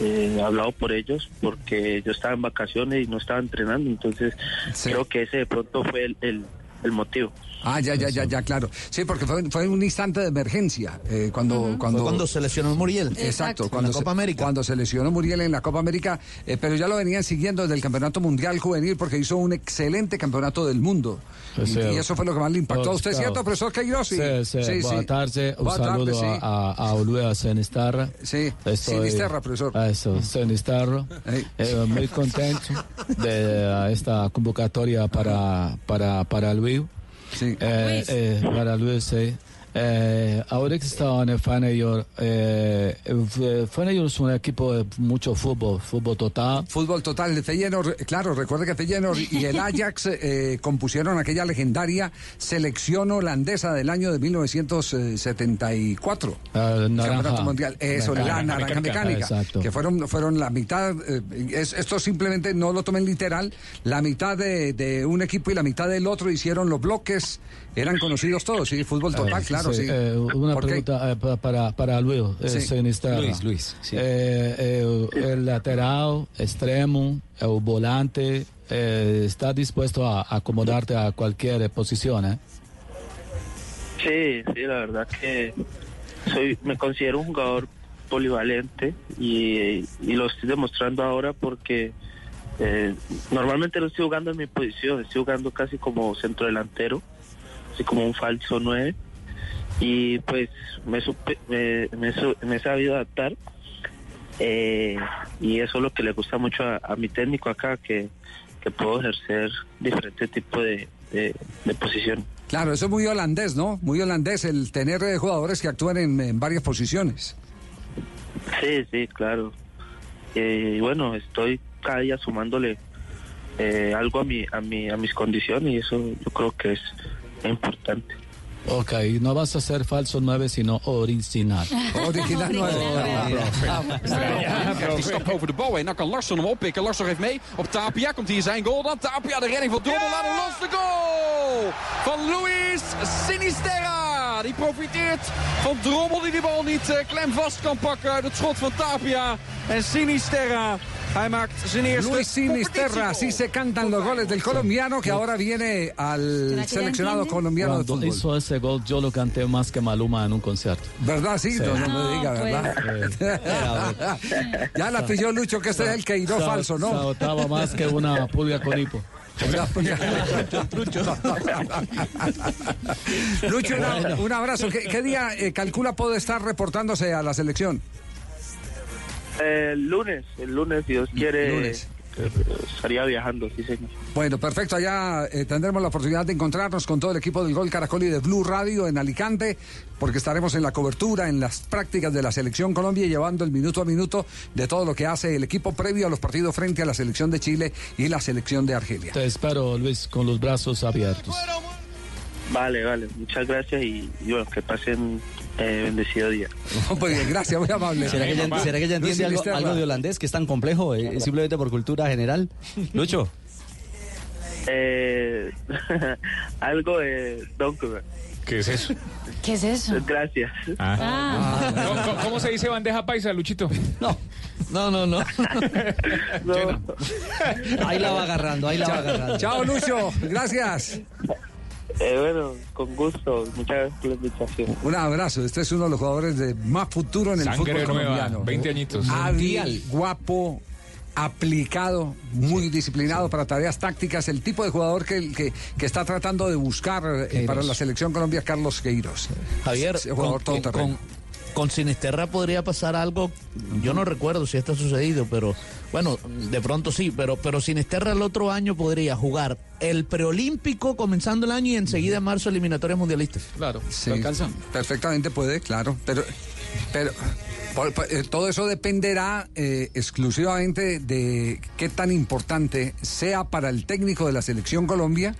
eh, hablado por ellos porque yo estaba en vacaciones y no estaba entrenando, entonces creo que ese de pronto fue el, el, el motivo.
Ah, ya, ya, ya, ya, claro. Sí, porque fue, fue un instante de emergencia. eh, cuando, cuando,
Fue cuando se lesionó Muriel.
Exacto,
En
cuando
la
se-
Copa América.
Cuando se lesionó Muriel en la Copa América, eh, pero ya lo venían siguiendo desde el Campeonato Mundial Juvenil porque hizo un excelente Campeonato del Mundo.
Pues
y,
sí.
y eso fue lo que más le impactó a usted,
Claro.
¿cierto, profesor Queiroz?
Sí, sí, Buenas tardes, un
Buenas
saludo
sí.
a, a Sinisterra.
Sí,
Estoy-
Sinisterra, profesor.
a Eso, Sinisterra. Eh, muy contento de esta convocatoria para, para, para Luis.
Sí.
Eh, eh, para Luis, sí. Eh, ahora que está en el Feyenoord, eh, eh, Feyenoord es un equipo de mucho fútbol, fútbol total.
Fútbol total de Feyenoord, claro, recuerde que Feyenoord y el Ajax [LAUGHS] eh, compusieron aquella legendaria selección holandesa del año de 1974.
Eh,
Campeonato
naranja.
Mundial. Eso, la
Mecánica.
naranja mecánica.
Exacto.
Que fueron, fueron la mitad, eh, es- esto simplemente no lo tomen literal, la mitad de, de un equipo y la mitad del otro hicieron los bloques, eran conocidos todos, sí, fútbol total,
Eh,
claro, sí.
eh, una pregunta eh, pa- para, para Luis. eh,
Sí. Luis, Luis, sí.
Eh, eh, el lateral, extremo, el volante, eh, ¿está dispuesto a acomodarte a cualquier posición? eh?
Sí, sí, la verdad que soy, me considero un jugador polivalente y, y lo estoy demostrando ahora porque eh, normalmente no estoy jugando en mi posición, estoy jugando casi como centro delantero, así como un falso 9 y pues me, supe- me, me me he sabido adaptar eh, y eso es lo que le gusta mucho a, a mi técnico acá, que, que puedo ejercer diferentes tipos de, de, de posiciones.
Claro, eso es muy holandés, ¿no? Muy holandés el tener eh, jugadores que actúan en, en varias posiciones.
Sí, sí, claro. Eh, y bueno, estoy cada día sumándole eh, algo a mi, a mi, a mis condiciones y eso yo creo que es importante.
Ok, no vas a ser falso 9, sino original. [LAUGHS]
Original
Die stap over de bal heen. Dan kan Larsson hem oppikken. Larsson geeft mee op Tapia. Komt hier zijn goal dan. Tapia, de redding van. Laat hem los. De goal van Luis Sinisterra. Die profiteert van Drommel die die bal niet eh, klem vast kan pakken. uit Het schot van Tapia. En Sinisterra. Hij maakt zijn eerste
Luis Sinisterra, así se cantan los goles del colombiano que ahora viene al seleccionado colombiano de
Cuando
fútbol.
hizo ese gol, yo lo canté más que Maluma en un concierto.
¿Verdad? Sí, no, no me diga,
pues.
¿verdad? [LAUGHS] ya la pilló Lucho, que este es el que iró falso, ¿no?
Saltaba más que una pulga con hipo. [LAUGHS]
Lucho, un abrazo. ¿Qué, qué día eh, calcula puede estar reportándose a la selección?
El lunes, el lunes, si Dios quiere,
lunes.
estaría viajando, sí, señor.
Bueno, perfecto. Allá eh, tendremos la oportunidad de encontrarnos con todo el equipo del Gol Caracol y de Blue Radio en Alicante, porque estaremos en la cobertura, en las prácticas de la Selección Colombia, y llevando el minuto a minuto de todo lo que hace el equipo previo a los partidos frente a la Selección de Chile y la Selección de Argelia.
Te espero, Luis, con los brazos abiertos.
Vale, vale, muchas gracias y, y bueno, que pasen eh, bendecido día. [LAUGHS]
Muy bien, gracias, muy amable.
¿Será que ya, será que ya entiende algo, algo de holandés que es tan complejo, eh, simplemente por cultura general? Lucho. [LAUGHS]
Eh, [LAUGHS] algo de Vancouver.
¿Qué es eso?
¿Qué es eso?
Gracias.
Ah. ¿Cómo, cómo- cómo se dice bandeja paisa, Luchito?
No.
No, no, no.
Ahí la va agarrando, ahí la va agarrando.
Chao, Lucho. Gracias.
Eh, bueno, con gusto, muchas gracias por la invitación.
Un abrazo. Este es uno de los jugadores de más futuro en el
Sangre
fútbol
nueva,
colombiano.
20 añitos.
Hábil, guapo, aplicado, muy disciplinado para tareas tácticas. El tipo de jugador que, que, que está tratando de buscar eh, para la selección Colombia, Carlos Queiroz.
Javier,
jugador
con, con- con Sinisterra podría pasar algo, yo no recuerdo si esto ha sucedido, pero bueno, de pronto sí, pero, pero Sinisterra el otro año podría jugar el preolímpico comenzando el año y enseguida en marzo eliminatorias mundialistas.
Claro,
Sí, Perfectamente puede, claro. Pero, pero por- por- eh, todo eso dependerá eh, exclusivamente de qué tan importante sea para el técnico de la selección Colombia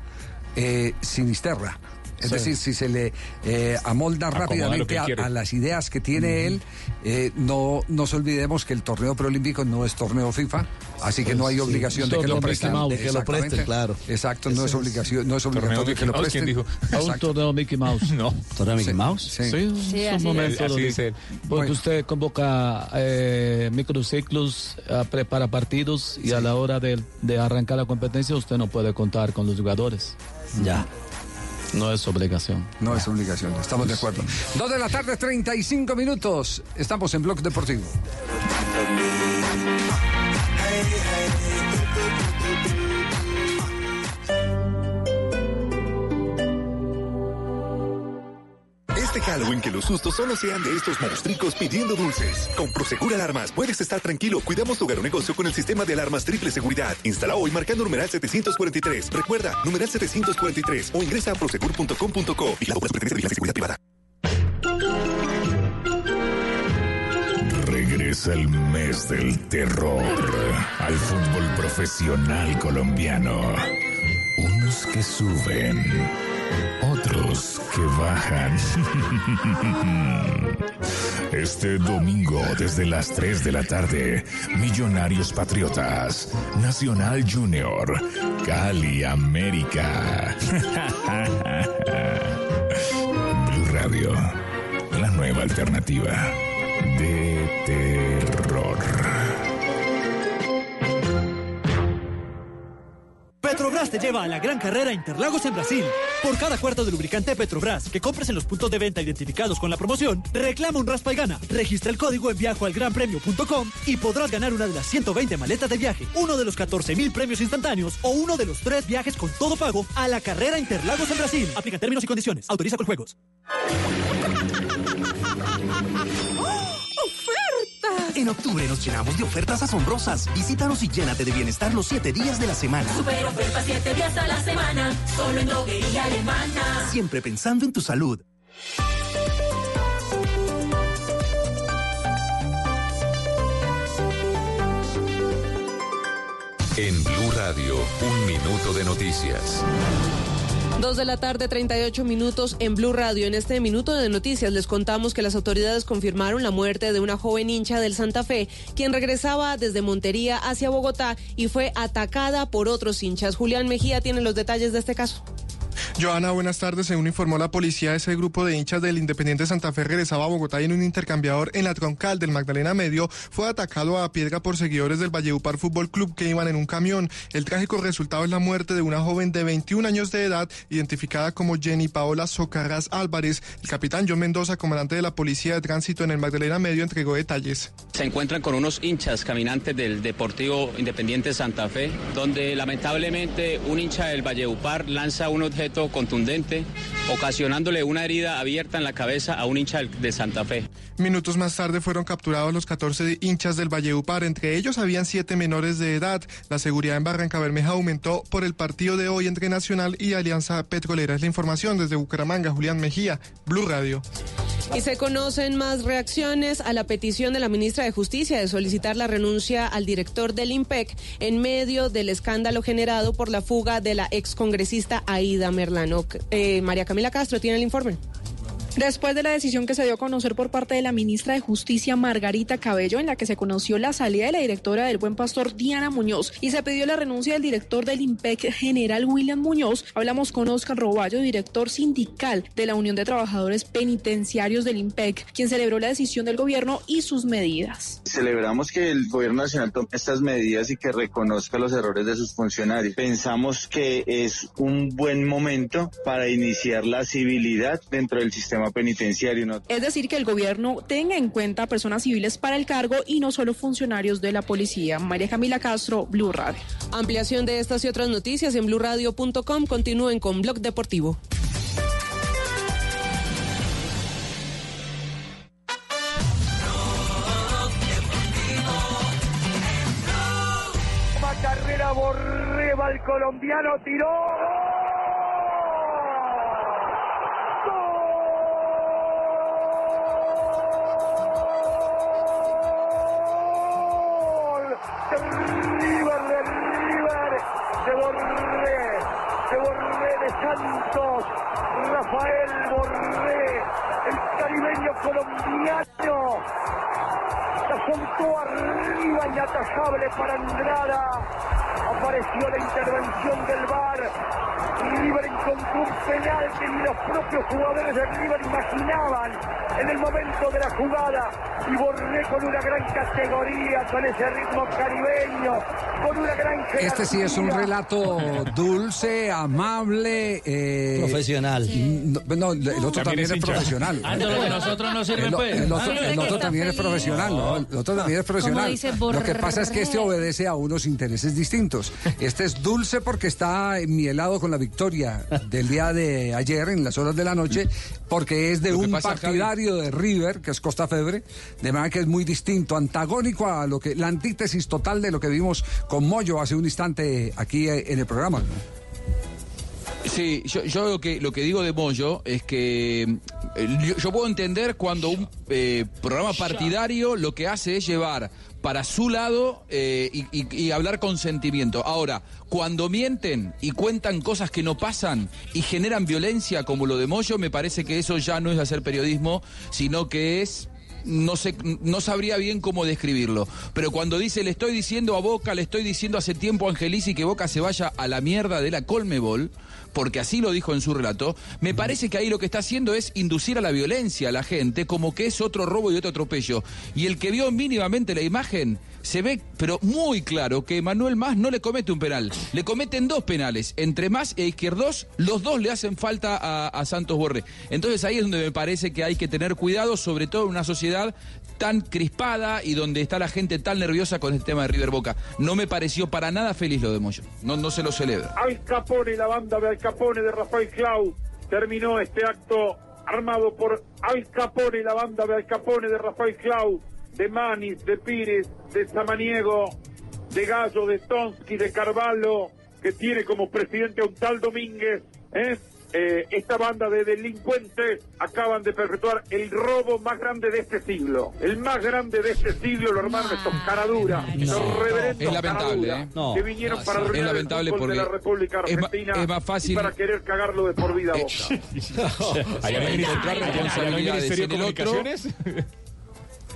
eh, Sinisterra. Es
Sí.
decir, si se le eh, amolda
Acomoda
rápidamente a, las ideas que tiene él, eh, no nos olvidemos que el torneo preolímpico no es torneo FIFA, así que no hay
Sí,
obligación de que lo
torneo
preste.
Mickey Mouse.
De que lo preste,
Exactamente.
claro.
Exacto, no
Ese
es
es-
obligación, no es
Torneo
obligatorio que lo
Mickey Mouse, [LAUGHS]
preste.
¿quién dijo?
A un torneo Mickey Mouse.
No.
¿Torneo Mickey Mouse?
Sí.
Sí,
Sí, así
un momento.
Así
de-
dice él.
Porque
Bueno.
usted convoca eh, microciclos, eh, prepara partidos y a la hora de, de arrancar la competencia usted no puede contar con los jugadores.
Ya.
No es obligación.
No es obligación, estamos de acuerdo. Dos de la tarde, 35 minutos. Estamos en Blog Deportivo.
Este Halloween que los sustos solo sean de estos monstruos pidiendo dulces. Con Prosegur Alarmas puedes estar tranquilo. Cuidamos tu hogar o negocio con el sistema de alarmas triple seguridad. Instala hoy marcando numeral 743. Recuerda, numeral 743 o ingresa a prosegur.com.co y la Superintendencia de y Seguridad Privada.
Regresa el mes del terror al fútbol profesional colombiano. Unos que suben, que bajan. [LAUGHS] Este domingo desde las 3 de la tarde, Millonarios Patriotas, Nacional Junior, Cali América. [LAUGHS] Blue Radio, la nueva alternativa de
Petrobras te lleva a la gran carrera Interlagos en Brasil. Por cada cuarto de lubricante Petrobras que compres en los puntos de venta identificados con la promoción, reclama un raspa y gana. Registra el código en viajoalgranpremio.com y podrás ganar una de las 120 maletas de viaje, uno de los 14 mil premios instantáneos o uno de los tres viajes con todo pago a la carrera Interlagos en Brasil. Aplica términos y condiciones. Autoriza con juegos. [LAUGHS]
¡Ofertas! En octubre nos llenamos de ofertas asombrosas. Visítanos y llénate de bienestar los siete días de la semana.
Super oferta 7 días a la semana, solo en droguería alemana.
Siempre pensando en tu salud.
En Blue Radio, un minuto de noticias.
Dos de la tarde, 38 minutos en Blue Radio. En este minuto de noticias les contamos que las autoridades confirmaron la muerte de una joven hincha del Santa Fe, quien regresaba desde Montería hacia Bogotá y fue atacada por otros hinchas. Julián Mejía tiene los detalles de este caso.
Joana, buenas tardes. Según informó la policía, ese grupo de hinchas del Independiente Santa Fe regresaba a Bogotá en un intercambiador en la troncal del Magdalena Medio fue atacado a piedra por seguidores del Valledupar Fútbol Club que iban en un camión. El trágico resultado es la muerte de una joven de 21 años de edad, identificada como Jenny Paola Socarras Álvarez. El capitán John Mendoza, comandante de la Policía de Tránsito en el Magdalena Medio, entregó detalles.
Se encuentran con unos hinchas caminantes del Deportivo Independiente Santa Fe, donde lamentablemente un hincha del Valledupar lanza un objeto
contundente, ocasionándole una herida abierta en la cabeza a un hincha de Santa Fe.
Minutos más tarde fueron capturados los 14 hinchas del Valleupar. Entre ellos habían siete menores de edad. La seguridad en Barranca Bermeja aumentó por el partido de hoy entre Nacional y Alianza Petrolera. Es la información desde Bucaramanga. Julián Mejía, Blue Radio.
Y se conocen más reacciones a la petición de la ministra de Justicia de solicitar la renuncia al director del IMPEC en medio del escándalo generado por la fuga de la excongresista Aida Merlano. Eh, María Camila Castro tiene el informe.
Después de la decisión que se dio a conocer por parte de la ministra de Justicia Margarita Cabello, en la que se conoció la salida de la directora del Buen Pastor Diana Muñoz y se pidió la renuncia del director del IMPEC general William Muñoz, hablamos con Oscar Roballo, director sindical de la Unión de Trabajadores Penitenciarios del IMPEC, quien celebró la decisión del gobierno y sus medidas.
Celebramos que el gobierno nacional tome estas medidas y que reconozca los errores de sus funcionarios. Pensamos que es un buen momento para iniciar la civilidad dentro del sistema penitenciario. ¿no?
Es decir, que el gobierno tenga en cuenta personas civiles para el cargo y no solo funcionarios de la policía. María Camila Castro, Blue Radio.
Ampliación de estas y otras noticias en blurradio.com. Continúen con Blog Deportivo.
Toma carrera Borreba, el colombiano tiró. Rafael Borré, el caribeño colombiano la soltó arriba inatajable para Andrada. Apareció la intervención del VAR. River encontró un penal que ni los propios jugadores de River imaginaban en el momento de la jugada. Y Borré con una gran categoría, con ese ritmo caribeño, con una gran
Este sí es un
jerarquía.
relato dulce, amable. eh,
Profesional.
No, no, el otro
También
también
es hincha.
profesional.
Ah, de nosotros no sirve,
el,
pues.
el otro,
Ah,
el otro también es profesional, ¿no? El otro también es profesional. Lo que pasa es que este obedece a unos intereses distintos. Este es dulce porque está enmielado con la victoria del día de ayer en las horas de la noche, porque es de un
pasa, Javi-
partidario de River, que es Costa Febre, de manera que es muy distinto, antagónico a lo que, la antítesis total de lo que vimos con Moyo hace un instante aquí eh, en el programa.
Sí, yo, yo lo, que, lo que digo de Moyo es que eh, yo, yo puedo entender cuando un eh, programa partidario lo que hace es llevar para su lado eh, y, hablar con sentimiento. Ahora, cuando mienten y cuentan cosas que no pasan y generan violencia como lo de Moyo, me parece que eso ya no es hacer periodismo, sino que es no sé, no sabría bien cómo describirlo. Pero cuando dice, le estoy diciendo a Boca, le estoy diciendo hace tiempo a Angelici que Boca se vaya a la mierda de la Colmebol, porque así lo dijo en su relato, me parece que ahí lo que está haciendo es inducir a la violencia a la gente, como que es otro robo y otro atropello. Y el que vio mínimamente la imagen, se ve, pero muy claro, que Manuel Más no le comete un penal, le cometen dos penales. Entre Más e Izquierdos, los dos le hacen falta a, Santos Borré. Entonces ahí es donde me parece que hay que tener cuidado, sobre todo en una sociedad tan crispada y donde está la gente tan nerviosa con el tema de River Boca. No me pareció para nada feliz lo de Moyo. No, no se lo celebra.
Al Capone, la banda de Al Capone de Rafael Clau. Terminó este acto armado por Al Capone, la banda de Al Capone de Rafael Clau, de Manis, de Pires, de Samaniego, de Gallo, de Tonsky, de Carvalho, que tiene como presidente a un tal Domínguez. ¿eh? Eh, esta banda de delincuentes acaban de perpetuar el robo más grande de este siglo. El más grande de este siglo, lo hermanos, estos caraduras, estos reverendos
Es lamentable,
caraduras
¿eh? No.
que vinieron
No,
para
Es lamentable
el fútbol de la
porque
República
es
Argentina
es más fácil-
y para querer cagarlo de por vida a Boca.
Allá [LAUGHS] no hay ministerio-
encontrar
no
responsabilidades en
de
el otro.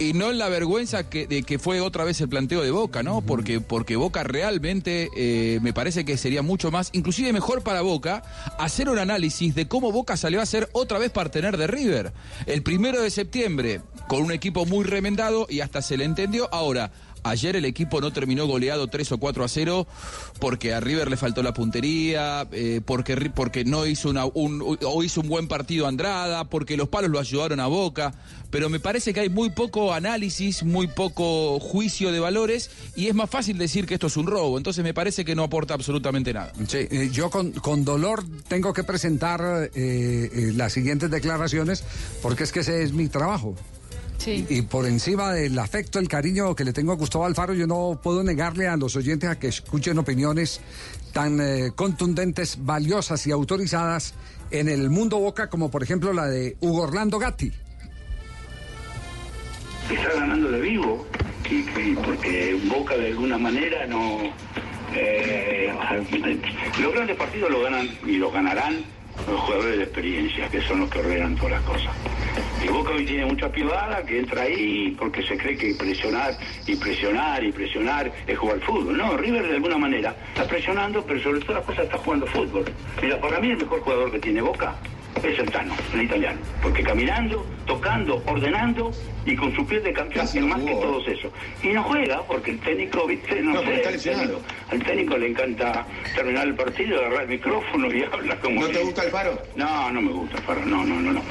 Y no en la vergüenza que, de que fue otra vez el planteo de Boca, ¿no? Porque, porque Boca realmente eh, me parece que sería mucho más, inclusive mejor para Boca, hacer un análisis de cómo Boca salió a ser otra vez partener de River. El primero de septiembre, con un equipo muy remendado y hasta se le entendió. Ahora, Ayer el equipo no terminó goleado 3 o 4 a 0 porque a River le faltó la puntería, eh, porque, porque no hizo una, un, o hizo un buen partido Andrada, porque los palos lo ayudaron a Boca. Pero me parece que hay muy poco análisis, muy poco juicio de valores y es más fácil decir que esto es un robo. Entonces me parece que no aporta absolutamente nada.
Sí, eh, yo con, con dolor tengo que presentar eh, las siguientes declaraciones porque es que ese es mi trabajo.
Sí.
Y por encima del afecto, el cariño que le tengo a Gustavo Alfaro, yo no puedo negarle a los oyentes a que escuchen opiniones tan eh, contundentes, valiosas y autorizadas en el mundo Boca, como por ejemplo la de Hugo Orlando Gatti.
está ganando de vivo, porque Boca de alguna manera no... eh, los grandes partidos lo ganan y lo ganarán los jugadores de experiencia, que son los que ordenan todas las cosas. Y Boca hoy tiene mucha privada que entra ahí porque se cree que presionar y presionar y presionar es jugar fútbol. No, River de alguna manera está presionando, pero sobre todas las cosas está jugando fútbol. Mira, para mí el mejor jugador que tiene Boca es el Tano, el italiano. Porque caminando, tocando, ordenando y con su piel de campeón es más que todos eso. Y no juega porque el técnico, viste, no,
No,
sé,
está
el técnico- al técnico le encanta terminar el partido, agarrar el micrófono y [LAUGHS] habla como...
¿No te gusta el Faro?
No, no me gusta el Faro, no, no, no, no.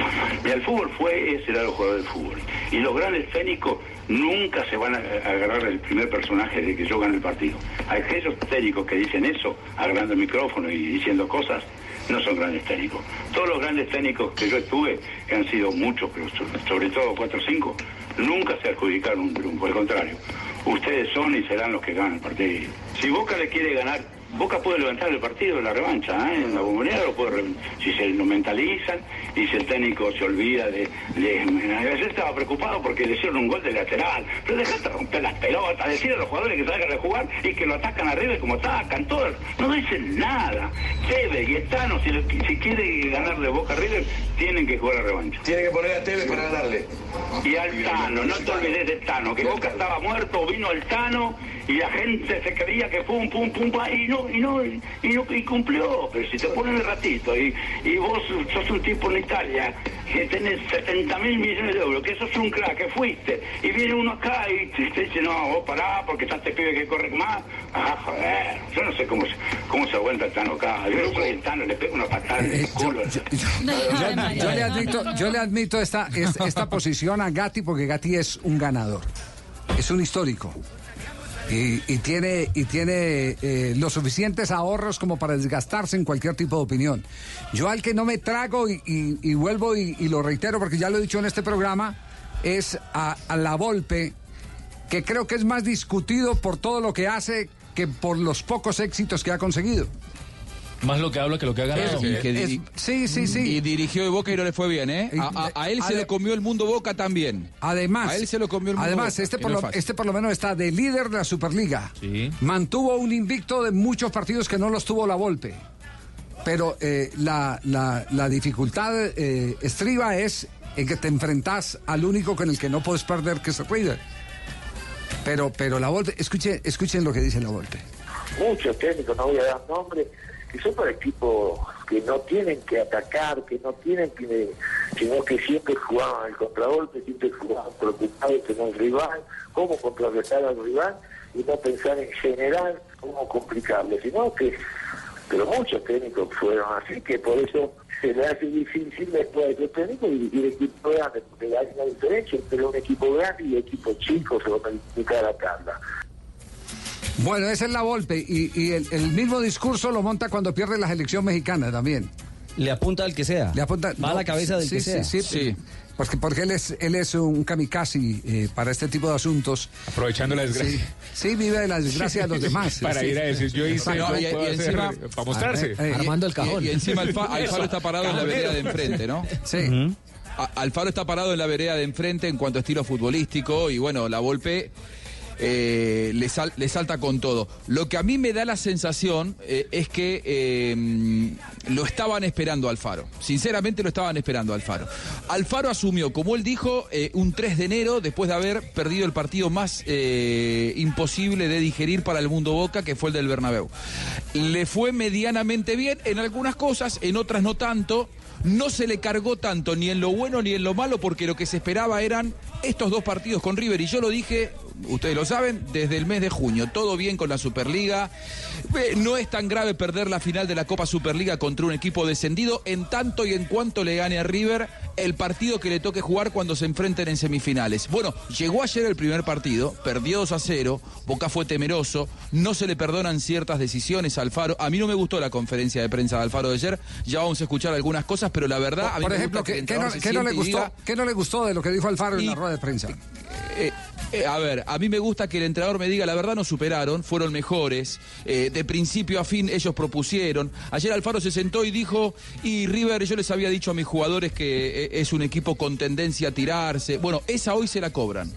Y el fútbol fue, ese era el jugador del fútbol. Y los grandes técnicos nunca se van a a agarrar el primer personaje de que yo gane el partido. Aquellos técnicos que dicen eso, agarrando el micrófono y diciendo cosas, no son grandes técnicos. Todos los grandes técnicos que yo estuve, que han sido muchos, pero so- sobre todo cuatro o cinco, nunca se adjudicaron un triunfo. Al contrario, ustedes son y serán los que ganan el partido. Si Boca le quiere ganar, Boca puede levantar el partido en la revancha, ¿eh? en la bombonera lo puede si se lo mentalizan y si el técnico se olvida de, de- Ayer estaba preocupado porque le hicieron un gol de lateral, pero dejate romper las pelotas, decir a los jugadores que salgan a jugar y que lo atacan arriba como atacan, todos, no dicen nada. Tevez y Estano, si, lo- si quiere ganarle Boca a River, tienen que jugar la revancha.
Tiene que poner a Tevez para ganarle.
Y al Tano, no te olvides del Tano, que Boca estaba muerto, vino el Tano y la gente se creía que pum, pum, pum, pa, y no, y no, y, no, y cumplió. Pero si te ponen el ratito y, y vos sos un tipo en Italia que tenés 70 mil millones de euros, que sos un crack, que fuiste, y viene uno acá y te, te dice, no, vos pará, porque está este pibe que corre más. Ah, joder, yo no sé cómo, se- cómo se aguanta el Tano acá. Yo no soy el Tano, le pego una patada en el culo.
Yo, yo le admito, yo le admito esta, es- esta posición a Gatti porque Gatti es un ganador, es un histórico. Y, tiene, y tiene eh, los suficientes ahorros como para desgastarse en cualquier tipo de opinión. Yo al que no me trago y, vuelvo y, y lo reitero porque ya lo he dicho en este programa, es a, a la Volpe, que creo que es más discutido por todo lo que hace que por los pocos éxitos que ha conseguido.
Más lo que habla que lo que ha ganado.
Que
Es- sí, sí, sí.
Y dirigió de Boca y no le fue bien, ¿eh? A, a- a él se le comió el mundo Boca también.
Además,
A él se lo comió el mundo
además
Boca,
este, por
no
lo, este por lo menos está de líder de la Superliga.
Sí.
Mantuvo un invicto de muchos partidos que no los tuvo la Volpe. Pero eh, la, la- la dificultad eh, estriba es en que te enfrentas al único con el que no puedes perder, que es River. Pero, pero la Volpe, escuchen, escuchen lo que dice la Volpe.
muchos técnicos, no voy a dar nombres, que son para equipos que no tienen que atacar, que no tienen que, sino que siempre jugaban al contragolpe, siempre jugaban preocupados con el rival, cómo contrarrestar al rival y no pensar en general cómo complicarlo, sino que, pero muchos técnicos fueron así, que por eso se le hace difícil después de técnico dirigir equipos grandes, porque hay una diferencia entre un equipo grande y equipo chico, se explica la tabla.
Bueno, esa es la Volpe. Y, y el, el mismo discurso lo monta cuando pierde la selección mexicana también.
Le apunta al que sea.
Le apunta,
Va a la cabeza del
sí,
que
sí,
sea.
Sí, sí. Porque, porque él es él es un kamikaze eh, para este tipo de asuntos.
Aprovechando la desgracia.
Sí, sí, vive de la desgracia de los demás. [LAUGHS]
Para
Sí.
ir a decir, yo hice, y- y encima- para mostrarse.
Eh, eh,
Y- Y, encima Alfa- [LAUGHS] Alfaro está parado en la vereda de enfrente, ¿no?
Sí.
Alfaro está parado en la vereda de enfrente en cuanto a estilo futbolístico y bueno, la Volpe eh, le, sal- le salta con todo. Lo que a mí me da la sensación eh, es que eh, lo estaban esperando Alfaro. Sinceramente lo estaban esperando Alfaro. Alfaro asumió, como él dijo, un 3 de enero después de haber perdido el partido más imposible de digerir para el mundo Boca, que fue el del Bernabéu. Le fue medianamente bien en algunas cosas, en otras no tanto no se le cargó tanto ni en lo bueno ni en lo malo porque lo que se esperaba eran estos dos partidos con River y yo lo dije ustedes lo saben, desde el mes de junio. Todo bien con la Superliga. Eh, No es tan grave perder la final de la Copa Superliga contra un equipo descendido en tanto y en cuanto le gane a River el partido que le toque jugar cuando se enfrenten en semifinales. Bueno, llegó ayer el primer partido, perdió 2 a 0, Boca fue temeroso, no se le perdonan ciertas decisiones a Alfaro. A mí no me gustó la conferencia de prensa de Alfaro de ayer, ya vamos a escuchar algunas cosas, pero la verdad... a mí
Por ejemplo, ¿qué, no, le gustó,
diga,
¿qué no le gustó de lo que dijo Alfaro en la rueda de prensa?
eh, eh, a ver, a mí me gusta que el entrenador me diga, la verdad no superaron, fueron mejores, eh, de principio a fin ellos propusieron. Ayer Alfaro se sentó y dijo, y River, yo les había dicho a mis jugadores que eh, es un equipo con tendencia a tirarse. Bueno, esa hoy se la cobran.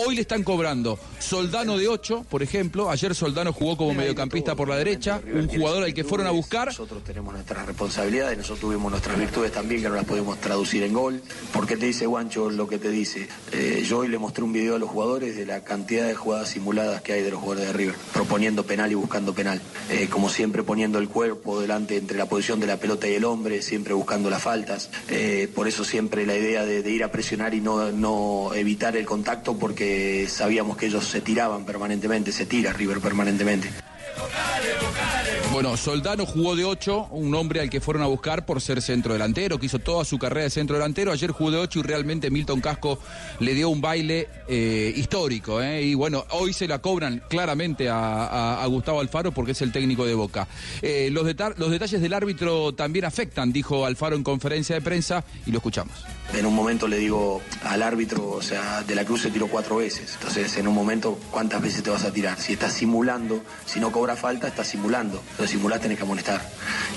Hoy le están cobrando Soldano de 8, por ejemplo. Ayer Soldano jugó como mediocampista por la derecha, un jugador al que fueron a buscar.
Nosotros tenemos nuestras responsabilidades, nosotros tuvimos nuestras virtudes también que no las podemos traducir en gol. ¿Por qué te dice Guancho lo que te dice? Eh, yo hoy le mostré un video a los jugadores de la cantidad de jugadas simuladas que hay de los jugadores de River, proponiendo penal y buscando penal. Eh, como siempre poniendo el cuerpo delante entre la posición de la pelota y el hombre, siempre buscando las faltas. Eh, por eso siempre la idea de, de ir a presionar y no, no evitar el contacto porque sabíamos que ellos se tiraban permanentemente, se tira River permanentemente.
Bueno, Soldano jugó de 8, un hombre al que fueron a buscar por ser centro delantero, que hizo toda su carrera de centro delantero. Ayer jugó de 8 y realmente Milton Casco le dio un baile eh, histórico. ¿eh? Y bueno, hoy se la cobran claramente a, Gustavo Alfaro porque es el técnico de Boca. Eh, los, los detalles del árbitro también afectan, dijo Alfaro en conferencia de prensa y lo escuchamos.
En un momento le digo al árbitro, o sea, de la Cruz se tiró cuatro veces. Entonces, en un momento, ¿cuántas veces te vas a tirar? Si estás simulando, si no cobra falta, estás simulando. Pero simular tenés que amonestar.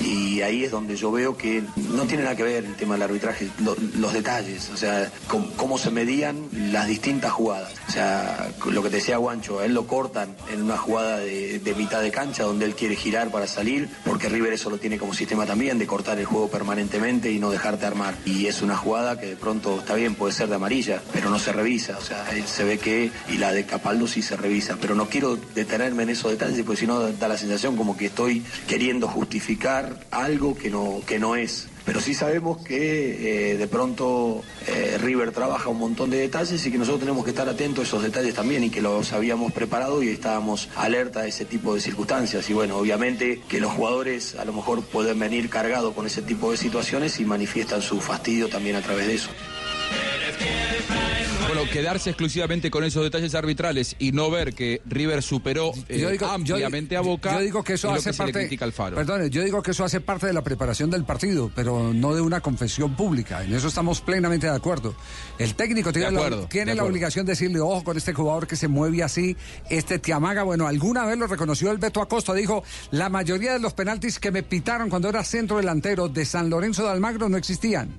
Y ahí es donde yo veo que no tiene nada que ver el tema del arbitraje, lo- los detalles, o sea, cómo se medían las distintas jugadas. O sea, lo que decía Guancho, a él lo cortan en una jugada de, de mitad de cancha donde él quiere girar para salir, porque River eso lo tiene como sistema también, de cortar el juego permanentemente y no dejarte armar. Y es una jugada que de pronto está bien, puede ser de amarilla, pero no se revisa. O sea, él se ve que, y la de Capaldo sí se revisa. Pero no quiero detenerme en esos detalles, porque si no da la sensación como que estoy queriendo justificar algo que no, que no es. Pero sí sabemos que eh, de pronto eh, River trabaja un montón de detalles y que nosotros tenemos que estar atentos a esos detalles también y que los habíamos preparado y estábamos alerta a ese tipo de circunstancias. Y bueno, obviamente que los jugadores a lo mejor pueden venir cargados con ese tipo de situaciones y manifiestan su fastidio también a través de eso.
Bueno, quedarse exclusivamente con esos detalles arbitrales y no ver que River superó eh,
Yo digo- yo-
ampliamente a Boca.
Yo digo que eso hace
que
parte. Perdone, yo digo que eso hace parte de la preparación del partido, pero no de una confesión pública. En eso estamos plenamente de acuerdo. El técnico tiene,
acuerdo,
la, tiene la obligación de decirle, ojo con este jugador que se mueve así, este te amaga. Bueno, alguna vez lo reconoció el Beto Acosta, dijo, la mayoría de los penaltis que me pitaron cuando era centro delantero de San Lorenzo de Almagro no existían.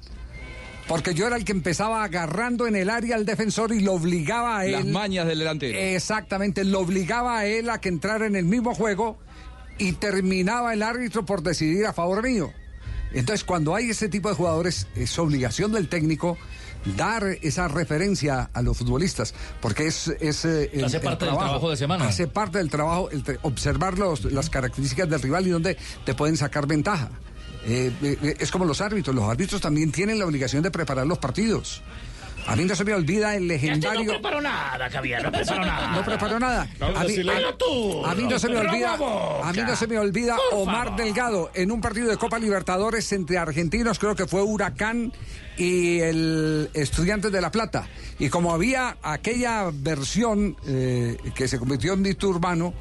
Porque yo era el que empezaba agarrando en el área al defensor y lo obligaba a él.
Las mañas del delantero.
Exactamente, lo obligaba a él a que entrara en el mismo juego y terminaba el árbitro por decidir a favor mío. Entonces, cuando hay ese tipo de jugadores, es obligación del técnico dar esa referencia a los futbolistas, porque es... es eh, el-
Hace
el
parte del trabajo de semana.
Hace parte del trabajo, el observar los- las características del rival y dónde te pueden sacar ventaja. Eh, eh, es como los árbitros, los árbitros también tienen la obligación de preparar los partidos. A mí no se me olvida el
Este
legendario...
no preparó nada, Javier, no preparó nada.
No preparó nada. A mí,
decirle-
a-
Pero tú,
a mí no se me olvida, a mí no se me olvida Omar. Delgado en un partido de Copa Libertadores entre argentinos, creo que fue Huracán y el Estudiantes de La Plata. Y como había aquella versión eh, que se convirtió en mito urbano,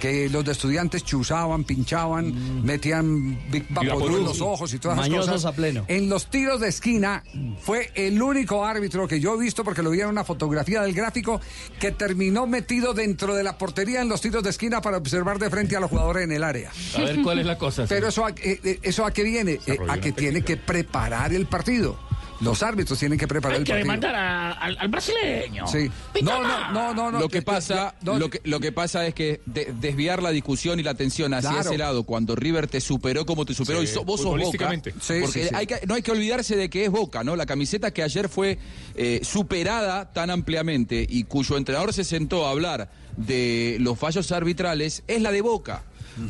que los de estudiantes chuzaban, pinchaban, metían Big Vaporú en los ojos y todas esas
Mañosos
cosas.
a pleno.
En los tiros de esquina fue el único árbitro que yo he visto, porque lo vi en una fotografía del gráfico, que terminó metido dentro de la portería en los tiros de esquina para observar de frente a los jugadores en el área.
A ver cuál es la cosa.
Pero eso a, eh, eh, eso a qué viene? Eh, a que tiene que preparar el partido. Los árbitros tienen que preparar
Hay
el
que
partido.
demandar a- al, al brasileño.
Sí. No, no, no, no, no.
lo que pasa, lo que, lo que pasa es que de- desviar la discusión y la atención hacia
Claro.
ese lado cuando River te superó como te superó
Sí,
y so- vos sos Boca.
Sí,
porque
sí, sí.
hay que- no hay que olvidarse de que es Boca, ¿no? La camiseta que ayer fue eh, superada tan ampliamente y cuyo entrenador se sentó a hablar de los fallos arbitrales es la de Boca.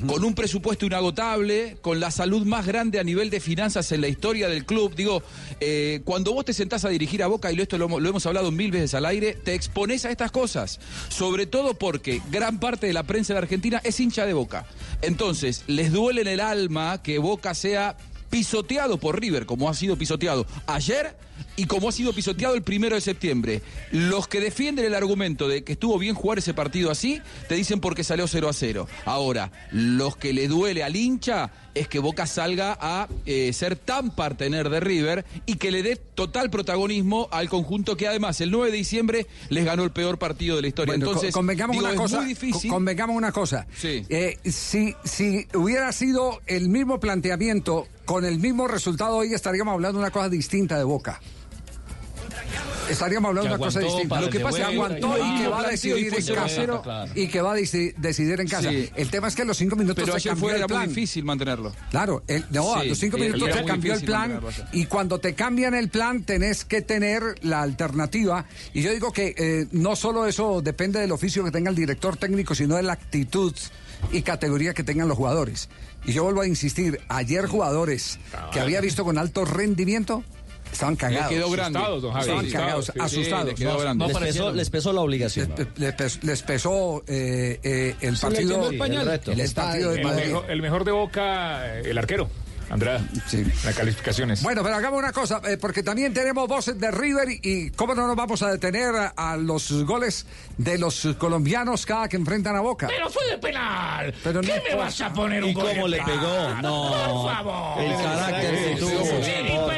Con un presupuesto inagotable, con la salud más grande a nivel de finanzas en la historia del club. Digo, eh, cuando vos te sentás a dirigir a Boca, y esto lo, hemos- lo hemos hablado mil veces al aire, te expones a estas cosas. Sobre todo porque gran parte de la prensa de Argentina es hincha de Boca. Entonces, les duele en el alma que Boca sea pisoteado por River, como ha sido pisoteado ayer y como ha sido pisoteado el primero de septiembre. Los que defienden el argumento de que estuvo bien jugar ese partido así, te dicen porque salió 0 a 0. Ahora, los que le duele al hincha es que Boca salga a eh, ser tan partener de River y que le dé total protagonismo al conjunto que además el 9 de diciembre les ganó el peor partido de la historia.
Bueno,
Entonces,
co- convengamos
digo,
una
es
cosa.
muy difícil.
co- Convengamos una cosa. Eh, si, si hubiera sido el mismo planteamiento con el mismo resultado, hoy estaríamos hablando de una cosa distinta de Boca. Estaríamos hablando de una cosa distinta. Lo que pasa es que aguantó
y
que va a decidir en casa. Y que va a deci- decidir en casa. El tema es que a los cinco minutos
Pero
se cambió
fue
el plan.
difícil mantenerlo.
Claro, el- no, a los cinco minutos se cambió el plan y cuando te cambian el plan tenés que tener la alternativa. Y yo digo que eh, no solo eso depende del oficio que tenga el director técnico, sino de la actitud y categoría que tengan los jugadores. Y yo vuelvo a insistir, ayer jugadores que había visto con alto rendimiento estaban cagados.
quedó grande.
Asustados, don Javi. Estaban
Sí,
cagados,
sí, sí,
asustados.
le quedó grande.
Les pesó, les pesó la obligación.
Les, les pes- les pesó eh, eh, el partido.
el pañal.
el, el partido de
el,
Madrid.
mejor, el mejor de Boca, eh, el arquero. Andrada.
Sí.
Las calificaciones.
Bueno, pero hagamos una cosa, eh, porque también tenemos voces de River y, y cómo no nos vamos a detener a, a los goles de los colombianos cada que enfrentan a Boca.
Pero fue de penal.
Pero
¿Qué
no
me vas a poner un
¿Y
gol
cómo le pegó? No.
Por favor.
El carácter que tuvo.
sí,
por favor.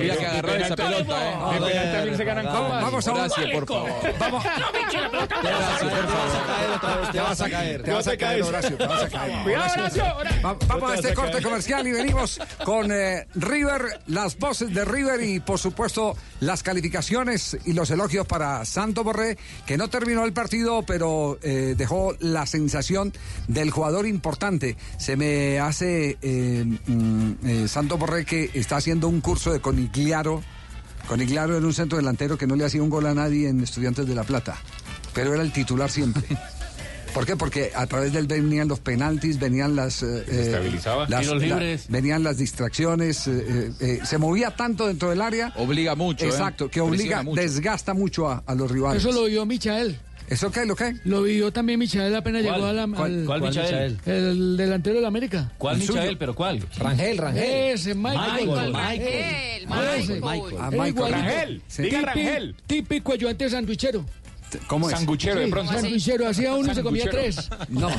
Había que agarrar esa pelota, ¿eh?
De penal también se ganan
Vamos,
copas.
vamos a un-
Horacio, por favor.
Vamos,
No me eche la pelota.
Te vas a caer otra vez, te vas a caer.
te vas a caer, Horacio, te vas a caer.
Cuidado, Horacio.
Va- Vamos a este corte comercial y venimos con eh, River, las voces de River y por supuesto las calificaciones y los elogios para Santo Borré, que no terminó el partido, pero eh, dejó la sensación del jugador importante. Se me hace eh, mm, Santo Borré que está haciendo un curso de Conigliaro. Conigliaro era un centro delantero que no le hacía un gol a nadie en Estudiantes de La Plata, pero era el titular siempre. [LAUGHS] ¿Por qué? Porque a través del venían los penaltis, venían las, eh, eh,
estabilizaba.
las- la- venían las distracciones, eh, se movía tanto dentro del área.
Obliga mucho, ¿eh?
Exacto, que obliga,
mucho.
desgasta mucho a, a los rivales.
Eso lo vio Michael.
¿Eso qué? ¿Lo qué?
Lo vio también Michael apenas
¿Cuál?
llegó a la,
¿Cuál-
al-
¿Cuál, Michael?
el delantero de la América.
¿Cuál
El suyo.
Michael? ¿Pero cuál?
Rangel, Rangel.
Ese, Michael.
Michael. Michael.
Ah,
Es
Michael.
igualito.
Rangel,
Sí.
diga Rangel.
Típico ayudante sanduichero.
¿Cómo es?
Sanguchero de
Sí,
pronto.
sanduichero. Hacía uno y se comía
Sanguchero.
tres.
No, no.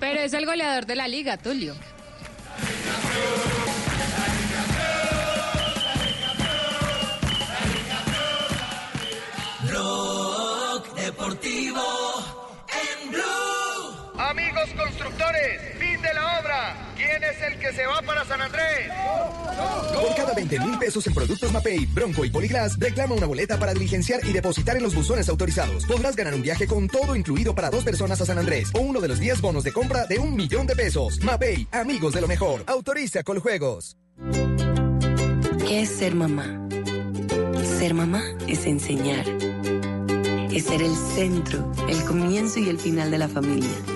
Pero es el goleador de la liga, Tulio.
Blog Deportivo en Blue.
Amigos constructores, de la obra. ¿Quién es el que se va para San Andrés?
Por cada 20 mil pesos en productos Mapei, Bronco y Poliglas, reclama una boleta para diligenciar y depositar en los buzones autorizados. Podrás ganar un viaje con todo incluido para dos personas a San Andrés o uno de los 10 bonos de compra de un millón de pesos. Mapei, amigos de lo mejor. Autoriza Coljuegos.
¿Qué es ser mamá? Ser mamá es enseñar. Es ser el centro, el comienzo y el final de la familia.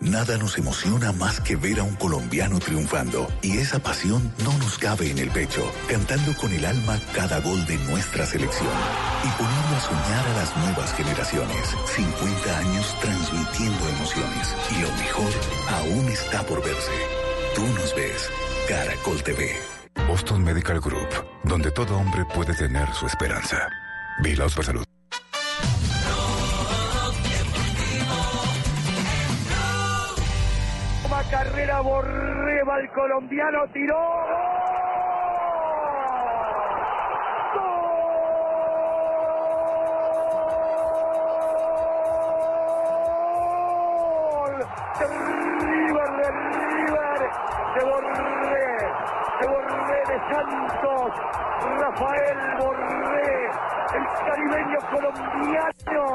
Nada nos emociona más que ver a un colombiano triunfando y esa pasión no nos cabe en el pecho, cantando con el alma cada gol de nuestra selección y poniendo a soñar a las nuevas generaciones. 50 años transmitiendo emociones y lo mejor aún está por verse. Tú nos ves, Caracol TV.
Boston Medical Group, donde todo hombre puede tener su esperanza. Vigilados por salud.
Carrera Borreba, el colombiano tiró. De River, de River, de Borré, de Borré de Santos, Rafael Borré, el caribeño colombiano.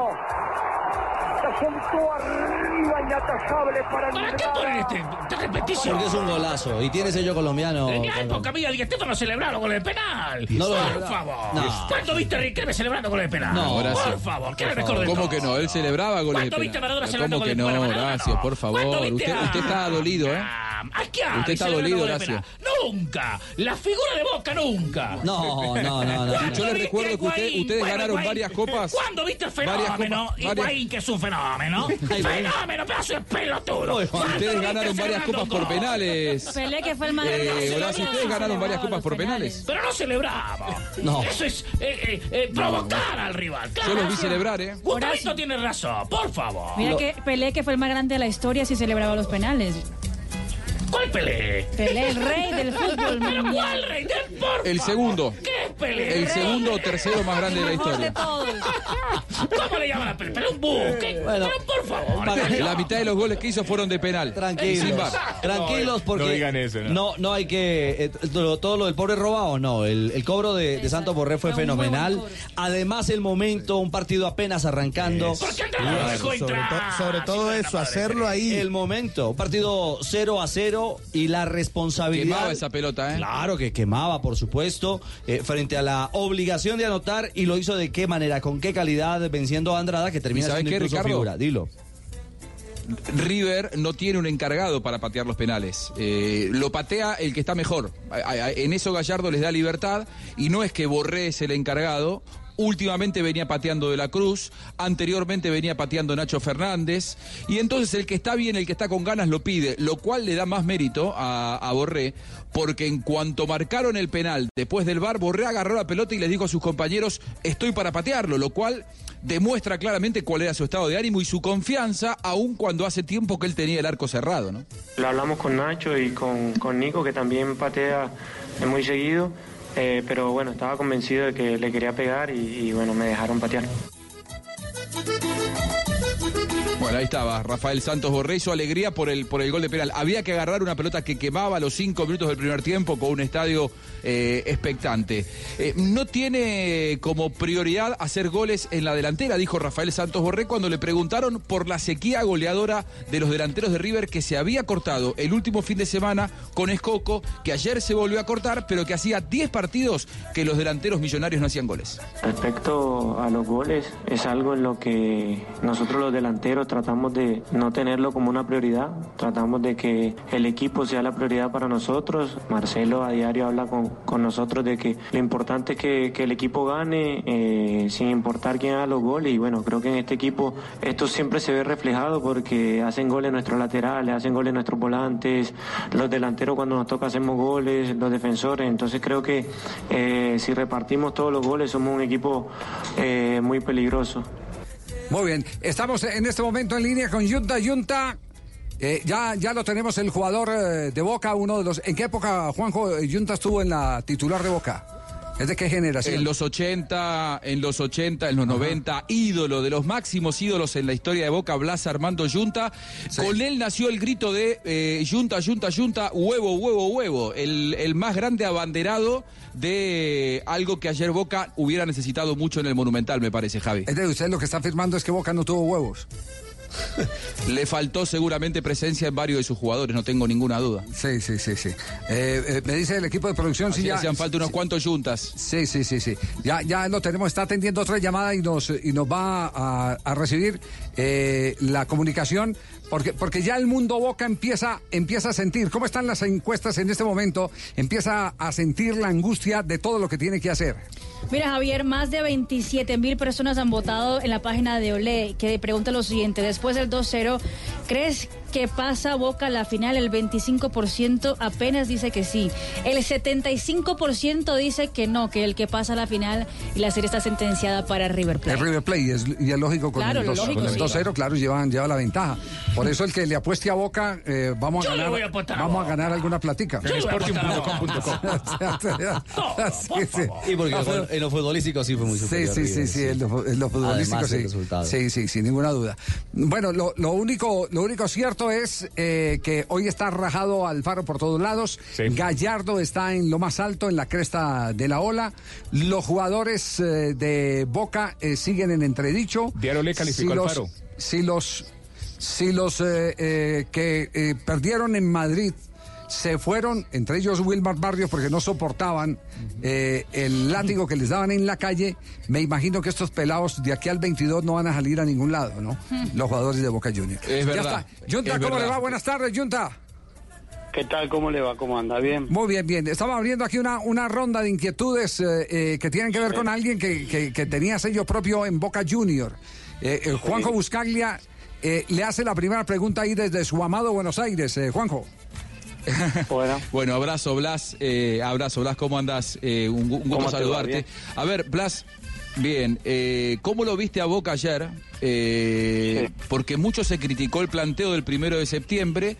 Soltó arriba, inatajable para
¿Para qué ponen este? Te repetición.
Porque es un golazo y tiene sello colombiano.
En mi época, amiga, Di Stéfano celebraron con el penal.
No lo
Por favor.
No.
¿Cuándo viste a Riquelme celebrando con el penal?
No, Horacio.
Por favor, ¿qué
Por
le
favor,
recordé
¿Cómo que no? Él celebraba goles de
¿Cuánto viste a
penal.
Maradona celebrando
¿Cómo que
con el
no,
penal? Maradona
Horacio? Por
¿Cuánto
favor. Usted, usted está dolido, ¿eh?
¿A qué habla
Usted está dolido, Horacio.
Nunca. La figura de Boca nunca.
No, no, no, no. [LAUGHS]
¿Cuándo
Yo le
viste
recuerdo que usted- ustedes
Bueno,
ganaron
Higuaín.
varias copas.
¿Cuándo viste el
Varias
fenómeno?
copas- varias-
Higuaín, que es un fenómeno. Fenómeno, pedazo de pelotudo.
Ustedes
¿Cuándo viste
ganaron varias copas por penales.
Pelé que fue el más
Eh,
grande.
Horacio,
Celebraba,
ustedes ganaron varias copas por
penales.
Pero no celebramos.
No.
Eso es eh, eh, eh, provocar al rival.
Yo los vi celebrar, ¿eh?
Gustavito tiene razón, por favor.
Mira que Pelé, que fue el más grande de la historia, si celebraba los penales.
¿Cuál Pelé?
Pelé, el rey del [LAUGHS] fútbol
¿Pero cuál rey del por
El segundo.
¿Qué es Pelé?
El segundo o tercero más grande de la
Mejor de
historia.
todos.
¿Cómo le llaman a Pelé? Pelé un buque.
Bueno.
Pero por favor.
La mitad de los goles que hizo fueron de penal.
Tranquilos,
Sin VAR.
tranquilos porque
no digan eso, no.
no, no hay que eh, todo, lo del pobre robado, no, el, el cobro de, de Santos Borré fue fenomenal. Además el momento, un partido apenas arrancando.
¿Por qué Andrade lo dejó
sobre, to- sobre todo eso, hacerlo ahí.
El momento, un partido 0 a 0 y la responsabilidad.
Quemaba esa pelota, ¿eh?
Claro que quemaba, por supuesto, eh, frente a la obligación de anotar y lo hizo de qué manera, con qué calidad, venciendo a Andrada que termina
¿Y sabe
siendo
qué,
incluso
Ricardo?
figura. Dilo.
River no tiene un encargado para patear los penales. Eh, lo patea el que está mejor. En eso Gallardo les da libertad y no es que Borré es el encargado. Últimamente venía pateando de la Cruz, anteriormente venía pateando Nacho Fernández, y entonces el que está bien, el que está con ganas lo pide, lo cual le da más mérito a, Borré, porque en cuanto marcaron el penal después del bar, Borré agarró la pelota y les dijo a sus compañeros, estoy para patearlo, lo cual demuestra claramente cuál era su estado de ánimo y su confianza, aun cuando hace tiempo que él tenía el arco cerrado, ¿no?
Lo hablamos con Nacho y con, con Nico, que también patea muy seguido, eh, pero bueno, estaba convencido de que le quería pegar y, y, bueno, me dejaron patear.
Bueno, ahí estaba, Rafael Santos Borré y su alegría por el, por el gol de penal. Había que agarrar una pelota que quemaba a los cinco minutos del primer tiempo con un estadio eh, expectante. Eh, no tiene como prioridad hacer goles en la delantera, dijo Rafael Santos Borré cuando le preguntaron por la sequía goleadora de los delanteros de River que se había cortado el último fin de semana con Escoco, que ayer se volvió a cortar, pero que hacía 10 partidos que los delanteros millonarios no hacían goles.
Respecto a los goles, es algo en lo que nosotros los delanteros tratamos de no tenerlo como una prioridad, tratamos de que el equipo sea la prioridad para nosotros. Marcelo a diario habla con, con nosotros de que lo importante es que, que el equipo gane eh, sin importar quién haga los goles y bueno, creo que en este equipo esto siempre se ve reflejado porque hacen goles nuestros laterales, hacen goles nuestros volantes, los delanteros cuando nos toca hacemos goles, los defensores, entonces creo que eh, si repartimos todos los goles somos un equipo eh, muy peligroso.
Muy bien, estamos en este momento en línea con Junta Junta. eh, ya, ya lo tenemos el jugador eh, de Boca, uno de los. ¿En qué época Juanjo eh, Junta estuvo en la titular de Boca? ¿Es de qué generación?
En los 80, en los 80, en los 90, ídolo de los máximos ídolos en la historia de Boca, Blas Armando Yunta. Con él nació el grito de eh, Yunta, Yunta, Yunta, huevo, huevo, huevo. El, el más grande abanderado de algo que ayer Boca hubiera necesitado mucho en el Monumental, me parece, Javi.
Es de usted lo que está afirmando es que Boca no tuvo huevos. [LAUGHS]
Le faltó seguramente presencia en varios de sus jugadores, no tengo ninguna duda.
Sí, sí, sí, sí. Eh, eh, me dice el equipo de producción si ya.
hacían falta unos cuantos Yuntas.
Sí, sí, sí, sí. Ya, ya lo tenemos, está atendiendo otra llamada y nos, y nos va a, a recibir eh, la comunicación. Porque, porque ya el mundo Boca empieza, empieza a sentir, ¿cómo están las encuestas en este momento? Empieza a sentir la angustia de todo lo que tiene que hacer.
Mira, Javier, más de 27 mil personas han votado en la página de Olé, que pregunta lo siguiente, después del 2-0, ¿crees que pasa Boca a la final? El 25% apenas dice que sí. El 75% dice que no, que el que pasa a la final y la serie está sentenciada para River Plate.
El River Plate, es- y es lógico con
Claro,
el
lo
2
lógico,
con el
sí.
2-0, claro, llevan, lleva la ventaja. Por eso el que le apueste a Boca, eh, vamos,
Yo
a
le
ganar,
voy a apostar a
vamos a ganar alguna platica. [LAUGHS] Sí, sí.
Y porque en lo futbolístico sí fue muy
Sí,
superior.
sí, sí,
River,
sí, en lo, en lo futbolístico
Además del
sí. Sí, sí, sin ninguna duda. Bueno, lo, lo único, lo único cierto es eh, que hoy está rajado Alfaro por todos lados. Gallardo está en lo más alto, en la cresta de la ola. Los jugadores eh, de Boca eh, siguen en entredicho.
Diario Le calificó
si los,
Alfaro.
si los, si los eh, eh, que eh, perdieron en Madrid se fueron, entre ellos Wilmar Barrios, porque no soportaban eh, el látigo que les daban en la calle. Me imagino que estos pelados de aquí al 22 no van a salir a ningún lado, ¿no? Los jugadores de Boca Juniors.
Es
Ya
verdad,
está. Junta,
es
¿cómo le va? Buenas tardes, Junta.
¿Qué tal? ¿Cómo le va? ¿Cómo anda? ¿Bien?
Muy bien, bien. Estamos abriendo aquí una, una ronda de inquietudes eh, eh, que tienen que ver con alguien que, que- que tenía sello propio en Boca Junior. Eh, eh, Juanjo Buscaglia eh, le hace la primera pregunta ahí desde su amado Buenos Aires. Eh, Juanjo. [LAUGHS]
Bueno.
Bueno, abrazo, Blas. eh, abrazo, Blas, ¿cómo andás? Eh, un, gu- un
¿Cómo
gusto
va?
saludarte. A ver, Blas, bien, eh, ¿cómo lo viste a Boca ayer? Eh, Porque mucho se criticó el planteo del primero de septiembre,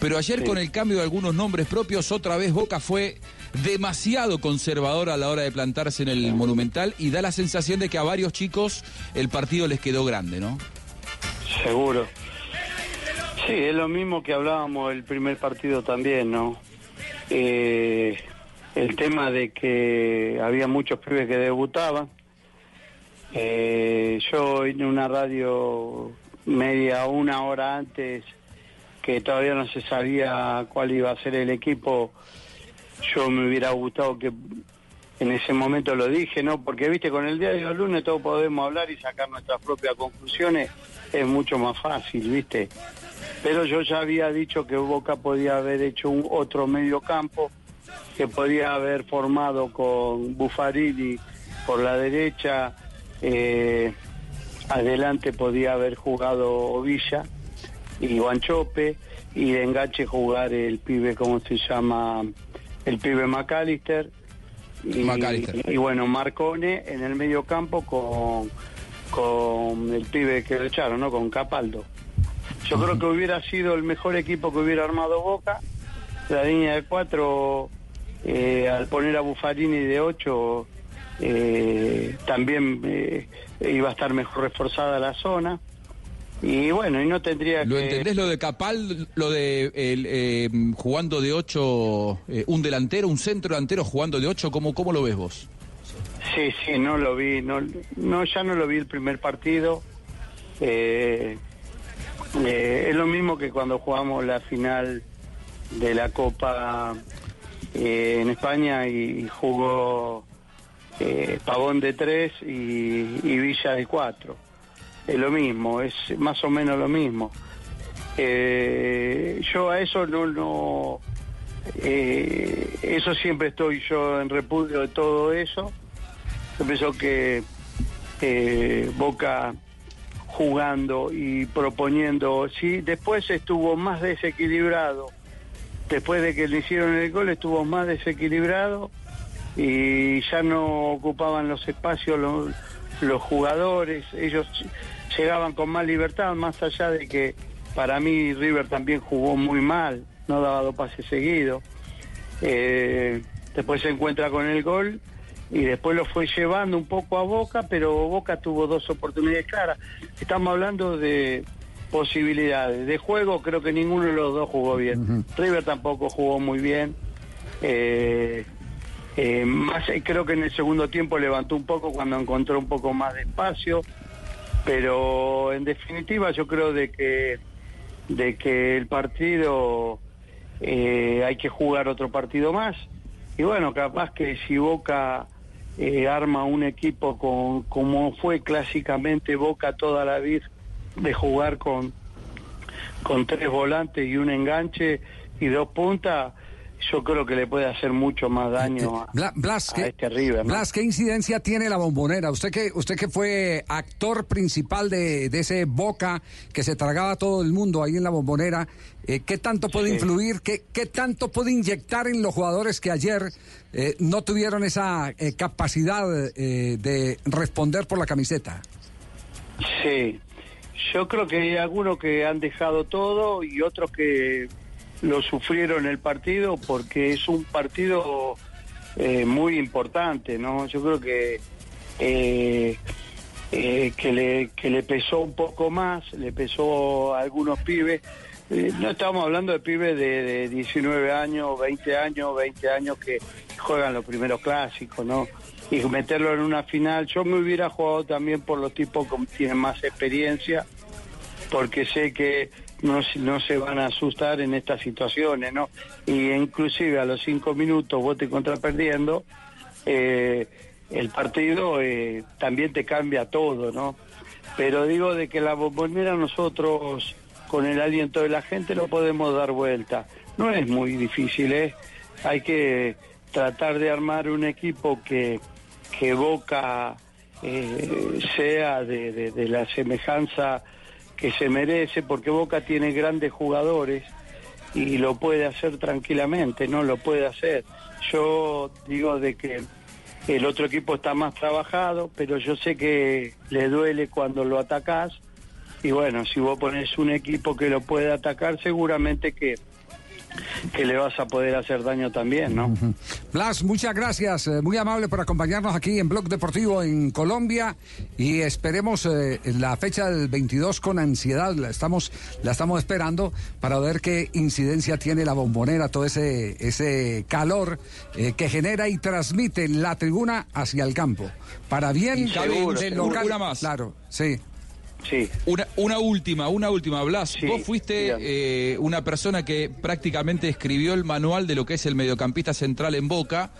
pero ayer
Sí.
con el cambio de algunos nombres propios, otra vez Boca fue demasiado conservador a la hora de plantarse en el Monumental y da la sensación de que a varios chicos el partido les quedó grande, ¿no?
Seguro. Sí, es lo mismo que hablábamos el primer partido también, ¿no? Eh, el tema de que había muchos pibes que debutaban. Eh, yo en una radio media una hora antes que todavía no se sabía cuál iba a ser el equipo, yo me hubiera gustado que en ese momento lo dije, ¿no? Porque, viste, con el día de los lunes todos podemos hablar y sacar nuestras propias conclusiones, es mucho más fácil, ¿viste? Pero yo ya había dicho que Boca podía haber hecho un otro medio campo, que podía haber formado con Buffarini por la derecha, eh, adelante podía haber jugado Villa y Guanchope, y de enganche jugar el pibe, ¿cómo se llama? El pibe McAllister. Y, bueno, Marcone en el medio campo con, con el pibe que lo echaron, ¿no? Con Capaldo. Yo creo que hubiera sido el mejor equipo que hubiera armado Boca. La línea de cuatro, eh, al poner a Buffarini de ocho, eh, también eh, iba a estar mejor reforzada la zona. Y bueno, y no tendría
¿Lo
que...
entendés lo de Capal, lo de eh, jugando de ocho, un delantero, un centro delantero jugando de ocho? ¿Cómo, cómo lo ves vos?
Sí, sí, no lo vi, no, no ya no lo vi el primer partido. Eh, eh, es lo mismo que cuando jugamos la final de la Copa eh, en España y jugó eh, Pavón de tres y, y Villa de cuatro. Es lo mismo, es más o menos lo mismo. Yo a eso no, no eso siempre estoy yo en repudio de todo eso. Yo pienso que Boca jugando y proponiendo, sí, después estuvo más desequilibrado, después de que le hicieron el gol estuvo más desequilibrado y ya no ocupaban los espacios los, jugadores, ellos llegaban con más libertad, más allá de que para mí River también jugó muy mal, no daba dos pases seguidos. Eh, después se encuentra con el gol y después lo fue llevando un poco a Boca, pero Boca tuvo dos oportunidades claras. Estamos hablando de posibilidades. De juego creo que ninguno de los dos jugó bien. River tampoco jugó muy bien. Eh, eh, más eh, creo que en el segundo tiempo levantó un poco cuando encontró un poco más de espacio, pero en definitiva yo creo de que de que el partido hay que jugar otro partido más y bueno capaz que si Boca eh, arma un equipo con como fue clásicamente Boca toda la vida de jugar con con tres volantes y un enganche y dos puntas yo creo que le puede hacer mucho más daño a,
Bla- Blas,
a
¿qué,
este River. ¿no?
Blas, ¿qué incidencia tiene la bombonera? Usted que, usted que fue actor principal de, de ese Boca que se tragaba a todo el mundo ahí en la bombonera, eh, ¿qué tanto puede
Sí.
influir? ¿Qué, ¿Qué tanto puede inyectar en los jugadores que ayer eh, no tuvieron esa eh, capacidad de responder por la camiseta?
Sí, yo creo que hay algunos que han dejado todo y otros que lo sufrieron el partido porque es un partido muy importante, ¿no? Yo creo que que le que le pesó un poco más, le pesó a algunos pibes eh, no estamos hablando de pibes de, de 19 años, 20 años, 20 años que juegan los primeros clásicos, ¿no? Y meterlo en una final, yo me hubiera jugado también por los tipos que tienen más experiencia, porque sé que no, no se van a asustar en estas situaciones, ¿no? Y inclusive a los cinco minutos vos te encontrás perdiendo, eh, el partido eh, también te cambia todo, ¿no? Pero digo de que la bombonera nosotros, con el aliento de la gente, lo podemos dar vuelta. No es muy difícil, ¿eh? Hay que tratar de armar un equipo que, que Boca eh, sea de, de- la semejanza que se merece, porque Boca tiene grandes jugadores y lo puede hacer tranquilamente, no lo puede hacer. Yo digo de que el otro equipo está más trabajado, pero yo sé que le duele cuando lo atacás y bueno, si vos pones un equipo que lo puede atacar, seguramente que, que le vas a poder hacer daño también, ¿no?
Blas, muchas gracias, eh, muy amable por acompañarnos aquí en Blog Deportivo en Colombia y esperemos eh, la fecha del 22 con ansiedad, la estamos, la estamos esperando para ver qué incidencia tiene la bombonera, todo ese, ese calor eh, que genera y transmite la tribuna hacia el campo, para bien
un-
del local.
más.
Claro, sí.
Sí.
Una, una última, una última, Blas. Vos fuiste eh, una persona que prácticamente escribió el manual de lo que es el mediocampista central en Boca.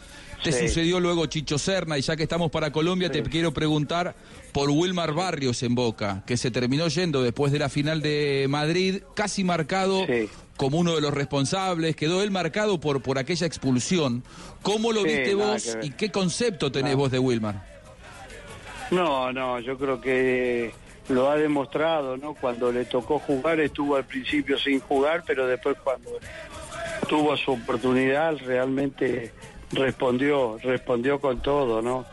Te
Sí.
sucedió luego Chicho Serna y ya que estamos para Colombia te quiero preguntar por Wilmar Barrios en Boca, que se terminó yendo después de la final de Madrid, casi marcado como uno de los responsables, quedó él marcado por, por aquella expulsión. ¿Cómo lo viste vos y qué concepto tenés vos de Wilmar?
No, no, yo creo que lo ha demostrado, ¿no? Cuando le tocó jugar, estuvo al principio sin jugar, pero después cuando tuvo su oportunidad, realmente respondió, respondió con todo, ¿no?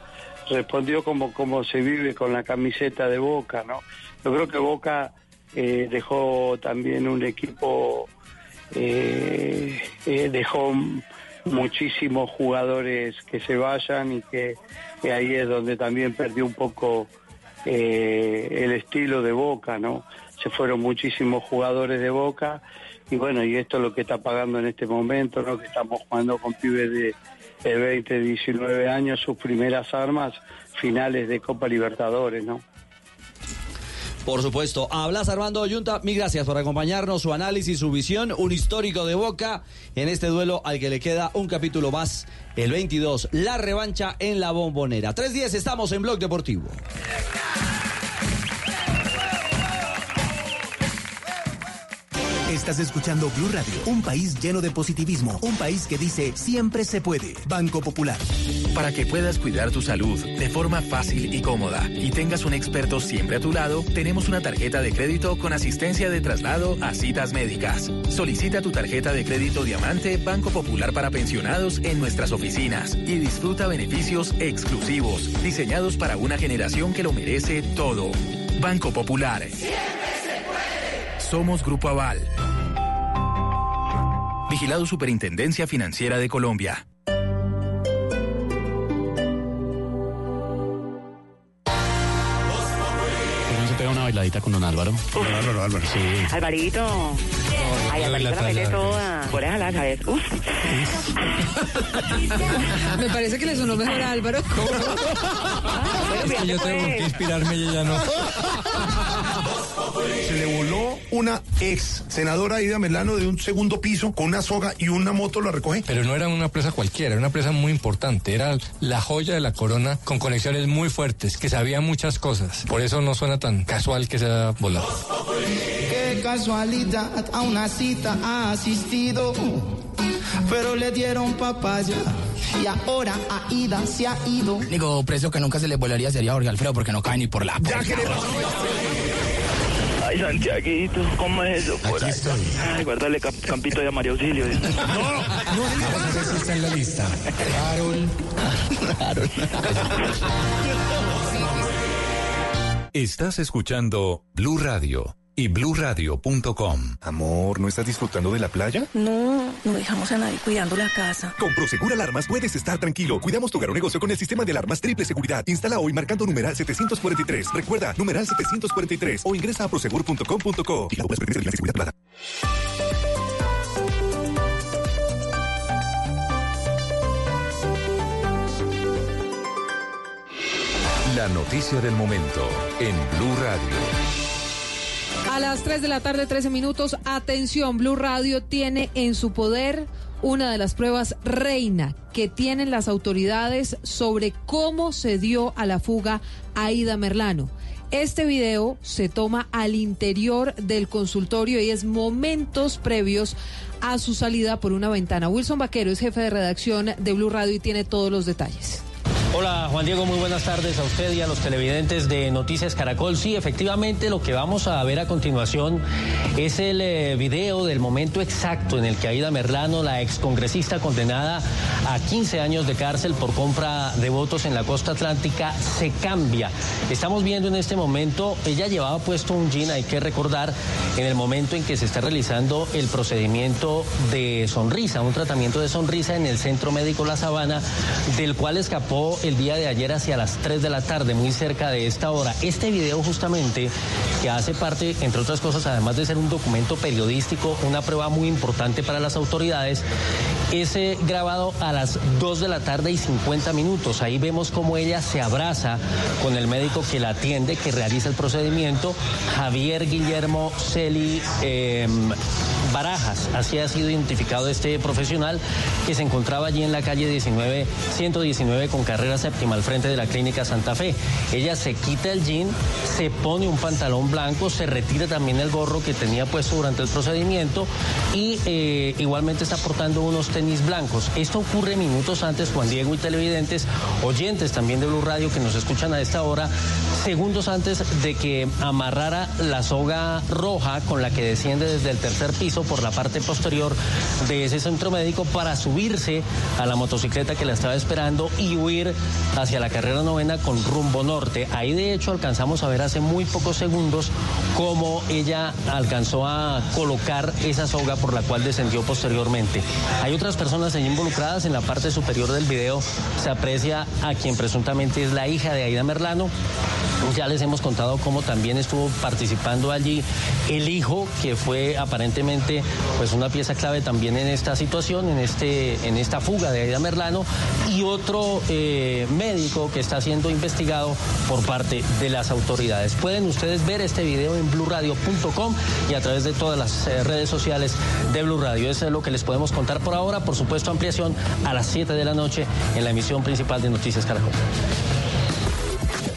Respondió como, como se vive con la camiseta de Boca, ¿no? Yo creo que Boca eh, dejó también un equipo, eh, eh, dejó muchísimos jugadores que se vayan y que, que ahí es donde también perdió un poco eh, el estilo de Boca, ¿no? Se fueron muchísimos jugadores de Boca y bueno, y esto es lo que está pagando en este momento, ¿no? Que estamos jugando con pibes de, de 20, 19 años, sus primeras armas, finales de Copa Libertadores, ¿no?
Por supuesto. Hablas Armando Oyunta, mil gracias por acompañarnos, su análisis, su visión, un histórico de Boca en este duelo al que le queda un capítulo más, el 22, la revancha en la bombonera. 3.10, estamos en Blog Deportivo.
Estás escuchando Blue Radio, un país lleno de positivismo, un país que dice siempre se puede. Banco Popular.
Para que puedas cuidar tu salud de forma fácil y cómoda y tengas un experto siempre a tu lado, tenemos una tarjeta de crédito con asistencia de traslado a citas médicas. Solicita tu tarjeta de crédito Diamante Banco Popular para pensionados en nuestras oficinas y disfruta beneficios exclusivos diseñados para una generación que lo merece todo. Banco Popular. Somos Grupo Aval. Vigilado Superintendencia Financiera de Colombia.
¿No se pega una bailadita con don Álvaro? Don Álvaro, Álvaro. Sí.
Alvarito. Ay, Alvarito la mete toda. Por esa la sabes. Uf. [LAUGHS]
Me parece que le sonó mejor a Álvaro.
Es que yo tengo que
inspirarme y ella no. [LAUGHS]
Se le voló una ex senadora Ida Melano de un segundo piso con una soga y una moto la recoge.
Pero no era una presa cualquiera, era una presa muy importante. Era la joya de la corona con conexiones muy fuertes, que sabía muchas cosas. Por eso no suena tan casual que se haya volado.
Qué casualidad, a una cita ha asistido, pero le dieron papaya y ahora Aida se ha ido.
Digo, precio que nunca se le volaría sería Jorge Alfredo porque no cae ni por la puerta.
Ay, Santiaguito, ¿cómo es eso? Por ahí? Ay, guárdale cap- campito de María Auxilio.
Ver si está en la lista. Carol.
Estás escuchando Blue Radio.
Y bluradio.com.
Amor, ¿no estás disfrutando de la playa?
No, no dejamos a nadie cuidando la casa.
Con Prosegur Alarmas puedes estar tranquilo. Cuidamos tu hogar o negocio con el sistema de alarmas triple seguridad. Instala hoy marcando numeral 743. Recuerda, numeral 743 o ingresa a prosegur.com.co. Y la de la seguridad privada.
La noticia del momento en Blue Radio.
A las 3 de la tarde, 13 minutos. Atención, Blue Radio tiene en su poder una de las pruebas reina que tienen las autoridades sobre cómo se dio a la fuga Aida Merlano. Este video se toma al interior del consultorio y es momentos previos a su salida por una ventana. Wilson Vaquero es jefe de redacción de Blue Radio y tiene todos los detalles.
Hola Juan Diego, muy buenas tardes a usted y a los televidentes de Noticias Caracol. Sí, efectivamente lo que vamos a ver a continuación es el eh, video del momento exacto en el que Aida Merlano, la excongresista condenada a 15 años de cárcel por compra de votos en la costa atlántica, se cambia. Estamos viendo en este momento, ella llevaba puesto un jean, hay que recordar, en el momento en que se está realizando el procedimiento de sonrisa, un tratamiento de sonrisa en el Centro Médico La Sabana, del cual escapó el día de ayer hacia las 3 de la tarde, muy cerca de esta hora. Este video justamente, que hace parte, entre otras cosas, además de ser un documento periodístico, una prueba muy importante para las autoridades, es grabado a las 2 de la tarde y 50 minutos. Ahí vemos cómo ella se abraza con el médico que la atiende, que realiza el procedimiento, Javier Guillermo Celi. eh, Barajas, así ha sido identificado este profesional que se encontraba allí en la calle 19, 119 con carrera séptima al frente de la clínica Santa Fe. Ella se quita el jean, se pone un pantalón blanco, se retira también el gorro que tenía puesto durante el procedimiento y eh, igualmente está portando unos tenis blancos. Esto ocurre minutos antes, Juan Diego y televidentes, oyentes también de Blue Radio que nos escuchan a esta hora, segundos antes de que amarrara la soga roja con la que desciende desde el tercer piso por la parte posterior de ese centro médico para subirse a la motocicleta que la estaba esperando y huir hacia la carrera novena con rumbo norte. Ahí de hecho alcanzamos a ver hace muy pocos segundos cómo ella alcanzó a colocar esa soga por la cual descendió posteriormente. Hay otras personas allí involucradas en la parte superior del video. Se aprecia a quien presuntamente es la hija de Aida Merlano. Ya les hemos contado cómo también estuvo participando allí el hijo, que fue aparentemente pues una pieza clave también en esta situación, en, este, en esta fuga de Aida Merlano, y otro eh, médico que está siendo investigado por parte de las autoridades. Pueden ustedes ver este video en blurradio.com y a través de todas las eh, redes sociales de Blue Radio. Eso es lo que les podemos contar por ahora. Por supuesto, ampliación a las 7 de la noche en la emisión principal de Noticias Caracol.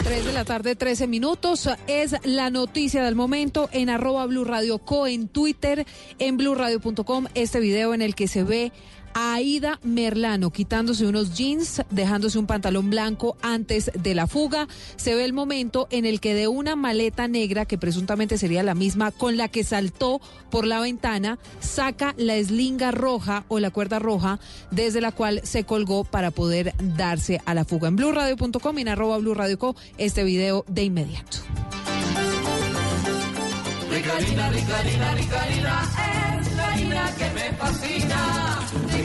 3 de la tarde, 13 minutos. Es la noticia del momento en arroba Blue Radio Co, en Twitter, en blurradio.com. Este video en el que se ve Aida Merlano quitándose unos jeans, dejándose un pantalón blanco antes de la fuga. Se ve el momento en el que de una maleta negra, que presuntamente sería la misma con la que saltó por la ventana, saca la eslinga roja o la cuerda roja desde la cual se colgó para poder darse a la fuga. En blurradio.com y en arroba este video de inmediato.
Rica harina, rica harina, rica harina, es la que me fascina.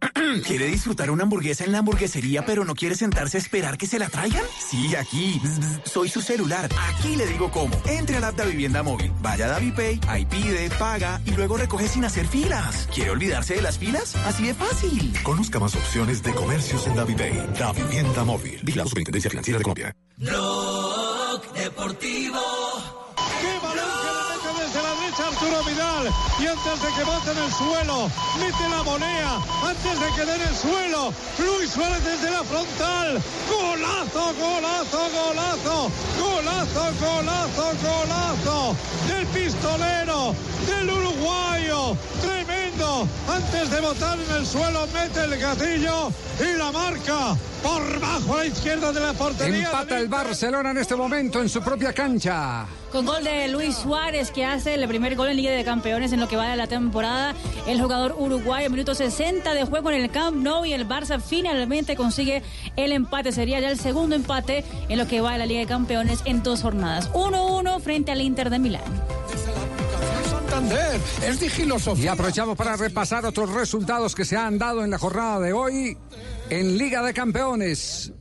[CLEARS THROAT]
¿Quiere disfrutar una hamburguesa en la hamburguesería pero no quiere sentarse a esperar que se la traigan? Sí, aquí. Soy su celular. Aquí le digo cómo. Entre a la app de Vivienda Móvil, vaya a DaviPay, ahí pide, paga y luego recoge sin hacer filas. ¿Quiere olvidarse de las filas? Así de fácil.
Conozca más opciones de comercios en DaviPay. La vivienda móvil. Vigilado Superintendencia Financiera de Colombia.
Rock Deportivo.
¡Qué balón Arturo! Y antes de que bote en el suelo, mete la volea. Antes de que dé en el suelo, Luis Suárez desde la frontal. ¡Golazo, golazo, golazo! ¡Golazo, golazo, golazo! Del pistolero, del uruguayo. Antes de botar en el suelo, mete el gatillo y la marca por bajo a la izquierda de la portería.
Empata el Barcelona en este momento en su propia cancha.
Con gol de Luis Suárez, que hace el primer gol en Liga de Campeones en lo que va de la temporada. El jugador uruguayo, en minuto 60 de juego en el Camp Nou y el Barça finalmente consigue el empate. Sería ya el segundo empate en lo que va de la Liga de Campeones en dos jornadas. 1-1 frente al Inter de Milán.
Es de Y aprovechamos para repasar otros resultados que se han dado en la jornada de hoy en Liga de Campeones.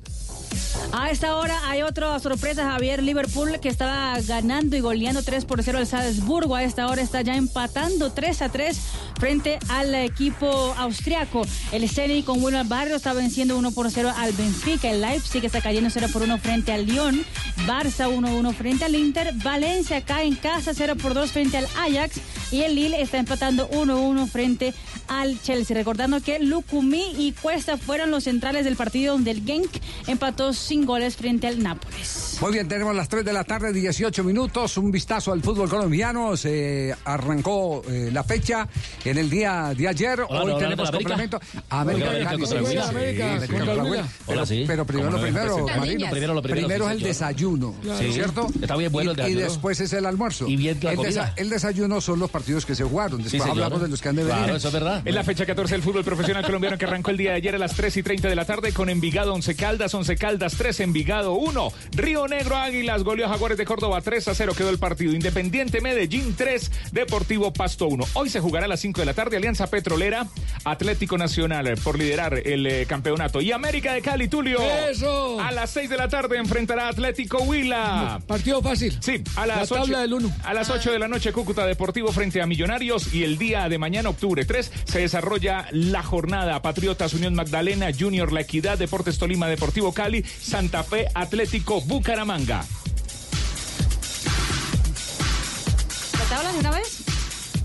A esta hora hay otra sorpresa, Javier Liverpool, que estaba ganando y goleando 3 por 0 al Salzburgo. A esta hora está ya empatando 3 a 3 frente al equipo austriaco. El Zenit con Wilmar Barrio está venciendo 1 por 0 al Benfica. El Leipzig está cayendo 0 por 1 frente al Lyon. Barça 1-1 frente al Inter. Valencia cae en casa 0 por 2 frente al Ajax. Y el Lille está empatando 1-1 frente al Chelsea. Recordando que Lukumi y Cuesta fueron los centrales del partido donde el Genk empató goles frente al Nápoles.
Muy bien, tenemos las 3 de la tarde, 18 minutos. Un vistazo al fútbol colombiano. Se arrancó eh, la fecha en el día de ayer.
Hola,
Hoy
¿no
tenemos
de
complemento.
América?
América,
América. Hola.
Pero primero
¿Cómo
lo primero, Marino.
Primero lo primero,
Primero es el desayuno,
Sí.
¿cierto?
Está bien bueno el
Y- Y
desayuno.
después es el almuerzo.
Y bien la
el, desayuno son los partidos que se jugaron. Después hablamos de los que han de venir.
Claro, eso es verdad.
En la fecha 14 del fútbol profesional colombiano que arrancó el día de ayer a las 3 y 30 de la tarde con Envigado 11 Caldas, 11 Caldas 3, Envigado 1. Río Negro Águilas goleó a Jaguares de Córdoba 3 a 0 quedó el partido. Independiente Medellín 3, Deportivo Pasto 1. Hoy se jugará a las 5 de la tarde Alianza Petrolera, Atlético Nacional eh, por liderar el eh, campeonato. Y América de Cali, Tulio.
Eso.
A las 6 de la tarde enfrentará Atlético Huila.
Partido fácil.
Sí, a las,
La tabla
8,
del uno.
a las 8 de la noche Cúcuta Deportivo frente a Millonarios y el día de mañana, octubre 3, se desarrolla la jornada Patriotas Unión Magdalena, Junior La Equidad, Deportes Tolima, Deportivo Cali, Santa Fe, Atlético Bucaramanga.
¿La tabla de una vez?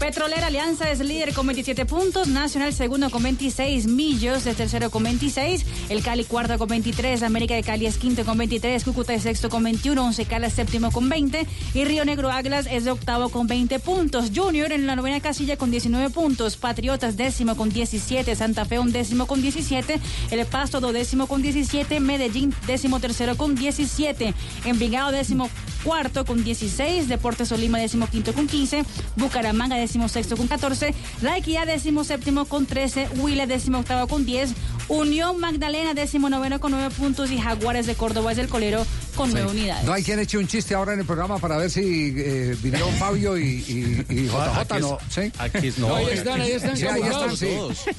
Petrolera Alianza es líder con 27 puntos, Nacional segundo con 26, Millos es tercero con 26, el Cali cuarto con 23, América de Cali es quinto con 23, Cúcuta es sexto con 21, Once Caldas séptimo con 20 y Río Negro Águilas es octavo con 20 puntos. Junior en la novena casilla con 19 puntos, Patriotas décimo con 17, Santa Fe un décimo con 17, El Pasto décimo con 17, Medellín décimo tercero con 17, Envigado décimo cuarto con 16, Deportes Olima décimo quinto con 15, Bucaramanga décimo sexto con 14, La Equidad décimo séptimo con 13, Huila décimo octavo con 10, Unión Magdalena décimo noveno con 9 puntos y Jaguares de Córdoba es el colero con 9 unidades.
No hay quien eche un chiste ahora en el programa para ver si eh, vinieron Fabio y, y, y JJ,
Aquí es-
¿no? ¿Sí?
aquí es- no.
Ahí están, ahí están.
Sí, ahí están, sí.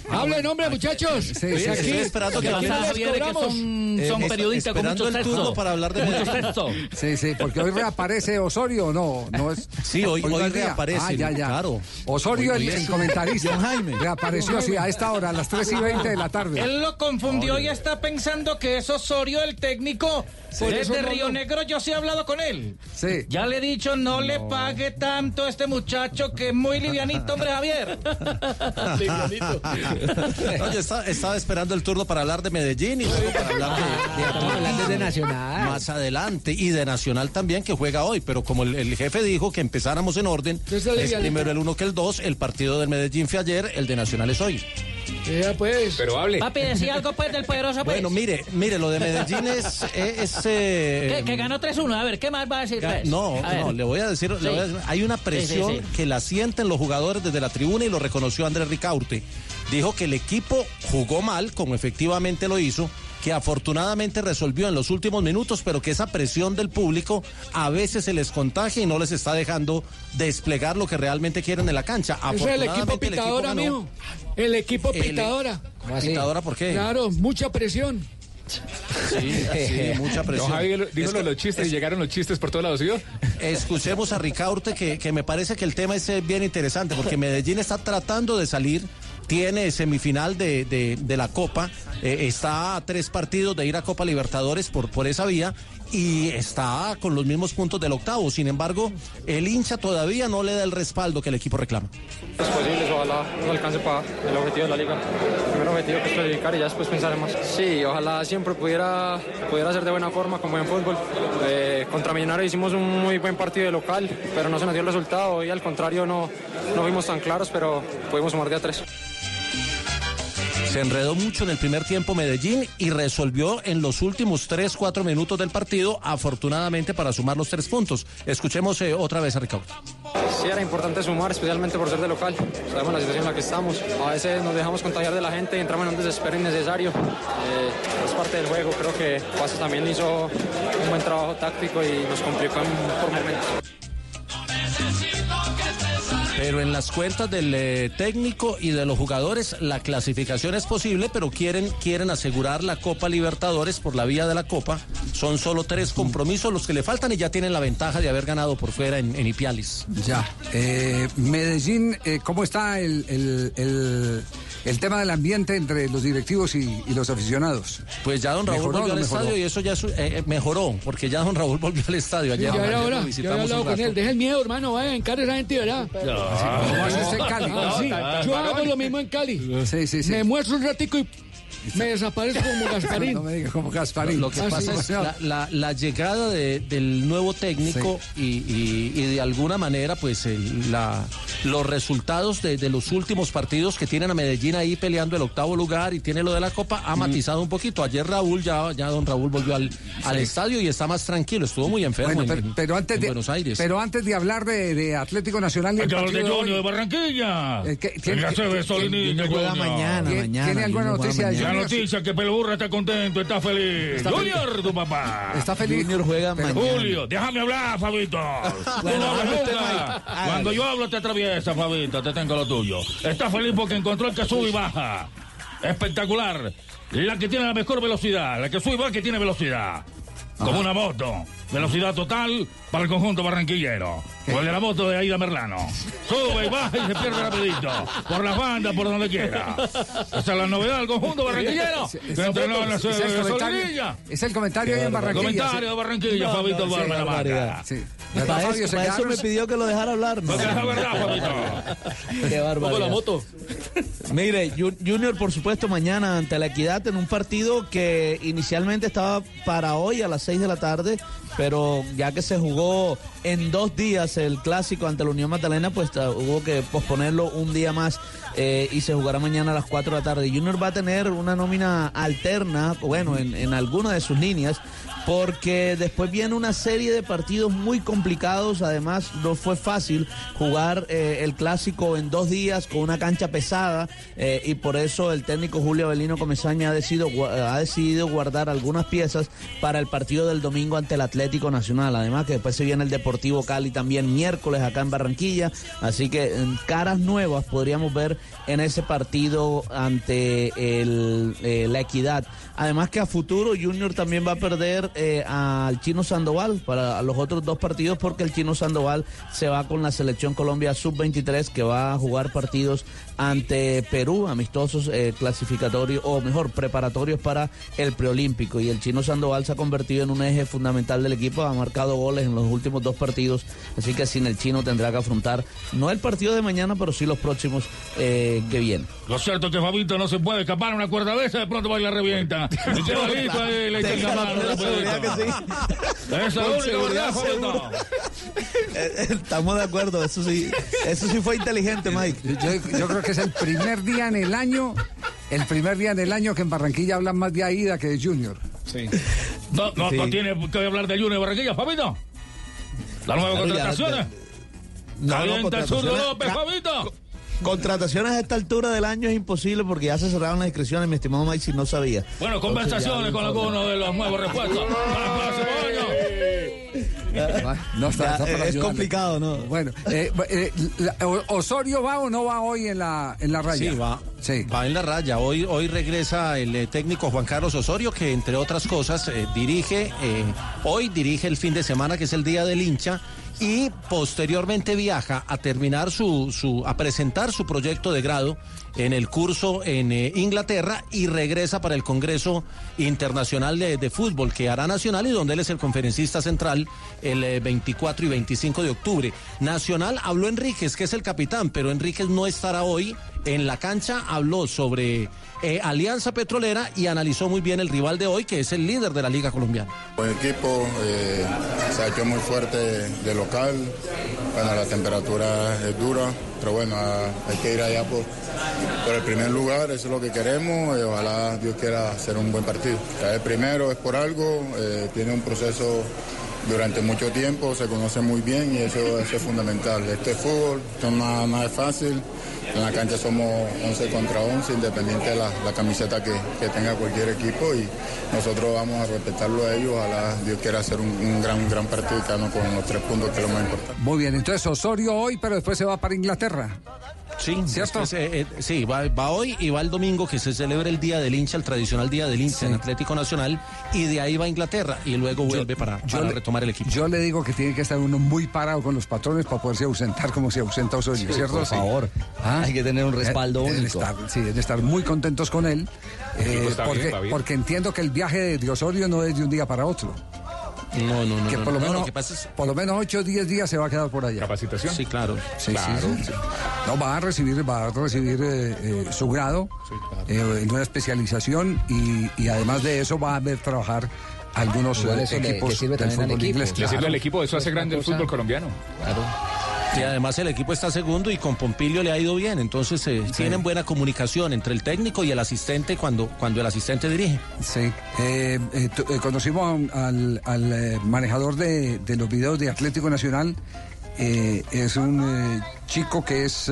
Hablen, hombre, muchachos.
Sí, sí,
Aquí,
sí.
aquí
Estoy esperando que
Javier, que
son,
Eh,
son periodistas con
esperando
mucho
el
texto.
turno para hablar de
Mucho texto.
Sí, sí, porque hoy reaparece Osorio, ¿no? no es,
Sí, hoy- reaparece,
Ah, ya, ya.
claro.
Osorio,
Hoy-
el, el comentarista.
Jaime.
Reapareció, sí, a esta hora, a las 3 y 20 de la tarde.
Lo confundió y está pensando que es Osorio el técnico.
Por
es
eso
de
no
Río
lo-
Negro, yo sí he hablado con él.
Sí.
Ya le he dicho, no, le pague tanto a este muchacho que es muy livianito, hombre, Javier. [LAUGHS] livianito.
No, yo estaba, estaba esperando el turno para hablar de Medellín y luego para hablar de,
de Nacional.
más adelante y de Nacional también que juega hoy, pero como el, el jefe dijo que empezáramos en orden, es primero el uno que el dos, el partido del Medellín fue ayer, el de Nacional es hoy.
Ya, pues.
Pero hable.
Papi, decía algo pues del poderoso pues.
Bueno, mire, mire, lo de Medellín es... es, eh,
que, que ganó 3-1, a ver, ¿qué más va a decir? Pues?
No,
A
no, le voy a decir, le
Sí.
voy a decir, hay una presión
Sí, sí, sí.
que la sienten los jugadores desde la tribuna y lo reconoció Andrés Ricaurte. Dijo que el equipo jugó mal, como efectivamente lo hizo, que afortunadamente resolvió en los últimos minutos, pero que esa presión del público a veces se les contagia y no les está dejando desplegar lo que realmente quieren en la cancha.
Es el equipo
Afortunadamente, el
pitadora,
ganó.
mijo. El equipo
El-
pitadora.
¿Pitadora por qué?
Claro, mucha presión.
Sí, sí, mucha presión.
No, Javi dijo
Es que-
los chistes y llegaron los chistes por todos lados, ¿sí?
Escuchemos a Ricaurte que, que me parece que el tema es eh, bien interesante porque Medellín está tratando de salir, tiene semifinal de, de- de la Copa, eh, está a tres partidos de ir a Copa Libertadores por, por esa vía y está con los mismos puntos del octavo. Sin embargo, el hincha todavía no le da el respaldo que el equipo reclama.
Es posible, ojalá nos alcance para el objetivo de la liga. El primer objetivo que es clasificar y ya después pensaremos. Sí, ojalá siempre pudiera, pudiera hacer de buena forma, como en fútbol. Eh, contra Millonarios hicimos un muy buen partido de local, pero no se nos dio el resultado y al contrario no, no fuimos tan claros, pero pudimos sumar de a tres.
Se enredó mucho en el primer tiempo Medellín y resolvió en los últimos 3, 4 minutos del partido, afortunadamente para sumar los tres puntos. Escuchemos eh, otra vez a Ricardo.
Sí, era importante sumar, especialmente por ser de local. Sabemos la situación en la que estamos. A veces nos dejamos contagiar de la gente entramos en un desespero innecesario. Eh, es parte del juego. Creo que Paso también hizo un buen trabajo táctico y nos complicó en- por.
Pero en las cuentas del eh, técnico y de los jugadores la clasificación es posible, pero quieren, quieren asegurar la Copa Libertadores por la vía de la Copa. Son solo tres compromisos los que le faltan y ya tienen la ventaja de haber ganado por fuera en, en Ipialis.
Ya. Eh, Medellín, eh, ¿cómo está el, el- el- el tema del ambiente entre los directivos y, y los aficionados?
Pues ya don Raúl
¿Mejoró
volvió
no
al
mejoró?
estadio y eso ya su- eh, eh,
mejoró, porque ya don Raúl [LAUGHS] volvió al estadio ayer.
Ya era hora, ya
visitamos
había hablado
un
con
rato.
él.
Deja el miedo, hermano, vaya, encare esa gente, ¿verdad?
¿Cómo hace usted en Cali?
Ah, sí,
No,
yo hago lo mismo en Cali.
Sí, sí, sí.
Me muestro un ratico y me desaparezco como Gasparín. [LAUGHS]
No me diga como Gasparín.
Lo que
Ah,
pasa
sí.
es la, la- la llegada de- del nuevo técnico y, y- y de alguna manera, pues el- la- los resultados de, de los últimos partidos que tienen a Medellín ahí peleando el octavo lugar y tiene lo de la Copa ha matizado un poquito. Ayer Raúl, ya, ya don Raúl volvió al, al estadio y está más tranquilo. Estuvo muy enfermo
Bueno,
en-
pero,
en-
pero antes
en
de,
Buenos Aires.
pero antes de hablar de, de Atlético Nacional y el partido
de
hoy,
Junior de Barranquilla.
Eh, ¿qué- tiene-
Ya se ve Solinilla,
Junior juega
Junior.
mañana, ¿Tiene- mañana, tiene alguna noticia de
La noticia que Pelburra está contento, está feliz.
Está feliz.
Junior, tu papá.
Está feliz.
Junior juega
Pero-
mañana.
Julio, déjame hablar, Fabito.
Bueno.
Cuando yo hablo te atraviesa, Fabito, te tengo lo tuyo. Está feliz porque encontró el que sube y baja. Espectacular. La que tiene la mejor velocidad, la que sube y baja que tiene velocidad. Como una moto. Velocidad total para el conjunto barranquillero. O el de la moto de Aida Merlano. Sube y baja y se pierde rapidito. Por las bandas, por donde quiera. Esa es la novedad del conjunto barranquillero. Que entrenó en la
es el
de
comentario-
Solinilla.
Es el comentario ahí en Barranquilla.
Comentario de Barranquilla,
No,
Fabito
no,
Barba la banca.
Sí.
Para eso, para eso me pidió que lo dejara hablar. ¿no?
Porque es la verdad, Fabito.
Qué barbaridad.
la moto.
Mire, Ju- Junior, por supuesto, mañana ante la Equidad en un partido que inicialmente estaba para hoy a las 6 de la tarde, pero ya que se jugó en dos días el clásico ante la Unión Magdalena, pues hubo que posponerlo un día más eh, y se jugará mañana a las 4 de la tarde. Junior va a tener una nómina alterna, bueno, en, en alguna de sus líneas, porque después viene una serie de partidos muy complicados. Además, no fue fácil jugar eh, el clásico en dos días con una cancha pesada eh, y por eso el técnico Julio Avelino Comesaña ha decidido, gua- ha decidido guardar algunas piezas para el partido del domingo ante el Atlético Nacional. Además, que después se viene el Deportivo Cali también miércoles acá en Barranquilla. Así que en caras nuevas podríamos ver en ese partido ante eh, la Equidad. Además que a futuro Junior también va a perder eh, al Chino Sandoval para los otros dos partidos porque el Chino Sandoval se va con la selección Colombia sub-23 que va a jugar partidos ante Perú, amistosos eh, clasificatorios o mejor preparatorios para el preolímpico y el Chino Sandoval se ha convertido en un eje fundamental del equipo, ha marcado goles en los últimos dos partidos, así que sin el Chino tendrá que afrontar no el partido de mañana, pero sí los próximos que.
Lo cierto es que Fabito no se puede escapar a una cuerda de esa, de pronto va y la revienta. Y ahí, le
la
mano. Esa es la única verdad, Fabito.
Eh, Estamos de acuerdo, eso sí, eso sí fue inteligente, Mike.
Yo, yo creo que es el primer día en el año, el primer día en el año que en Barranquilla hablan más de Aida que de Junior.
Sí.
No, no,
Sí.
no tiene que hablar de Junior de Barranquilla, Fabito. Las nuevas
Claro, ya,
contrataciones.
No, no,
Calienta el zurdo
contrataciones-
López, Fabito.
Contrataciones a esta altura del año es imposible porque ya se cerraron las inscripciones, mi estimado Mike, si no sabía.
Bueno,
Entonces,
conversaciones con algunos de los nuevos año.
No está, está para
es
ayudarle.
complicado, ¿no?
Bueno, eh, eh, la- O- ¿Osorio va o no va hoy en la, en la raya?
Sí, va.
Sí.
Va en la raya. Hoy, hoy regresa el eh, técnico Juan Carlos Osorio, que entre otras cosas eh, dirige, eh, hoy dirige el fin de semana, que es el Día del Hincha, y posteriormente viaja a terminar su, su a presentar su proyecto de grado en el curso en eh, Inglaterra y regresa para el Congreso Internacional de, de Fútbol que hará Nacional y donde él es el conferencista central el eh, 24 y 25 de octubre. Nacional habló Enríquez, que es el capitán, pero Enríquez no estará hoy en la cancha, habló sobre eh, Alianza Petrolera y analizó muy bien el rival de hoy, que es el líder de la Liga Colombiana.
Buen equipo, eh, se ha hecho muy fuerte de local, bueno, la temperatura es dura, pero bueno, ah, hay que ir allá por, el primer lugar, eso es lo que queremos y ojalá Dios quiera hacer un buen partido. Caer primero es por algo, eh, tiene un proceso durante mucho tiempo, se conoce muy bien y eso, es fundamental. Este es fútbol, esto es fácil. En la cancha somos 11 contra 11, independiente de la, la camiseta que, que, tenga cualquier equipo y nosotros vamos a respetarlo a ellos. Ojalá Dios quiera hacer un, un gran, gran partido y con los tres puntos que es lo más importante.
Muy bien, entonces Osorio hoy, pero después se va para Inglaterra.
Sí,
¿cierto?
Después, eh, eh, sí, va, va, hoy y va el domingo que se celebra el Día del Hincha, el tradicional Día del Hincha sí. en Atlético Nacional, y de ahí va a Inglaterra y luego vuelve yo, para, para
le,
retomar el equipo.
Yo le digo que tiene que estar uno muy parado con los patrones para poderse ausentar como se ausenta Osorio,
sí,
¿cierto?
Por favor, ¿Ah? hay que tener un respaldo
deben
único.
Estar, sí, deben estar muy contentos con él, eh, porque, bien, bien. porque entiendo que el viaje de Osorio no es de un día para otro.
No, no, no.
Que
no,
por, lo
no,
menos,
lo que pasa es...
por lo menos 8 o 10 días se va a quedar por allá.
¿Capacitación?
Sí, claro.
Sí,
claro.
Sí, sí. No, va a recibir, va a recibir eh, eh, su grado claro. en una especialización y, y, además de eso va a ver trabajar algunos
bueno,
equipos
le, sirve
del fútbol
equipo.
inglés.
Claro. Le sirve al equipo, eso hace grande el fútbol colombiano.
Claro.
Y además el equipo está segundo y con Pompilio le ha ido bien, entonces eh, sí. tienen buena comunicación entre el técnico y el asistente cuando, cuando el asistente dirige.
Sí, eh, eh, conocimos al, al manejador de, de, los videos de Atlético Nacional, es un chico que es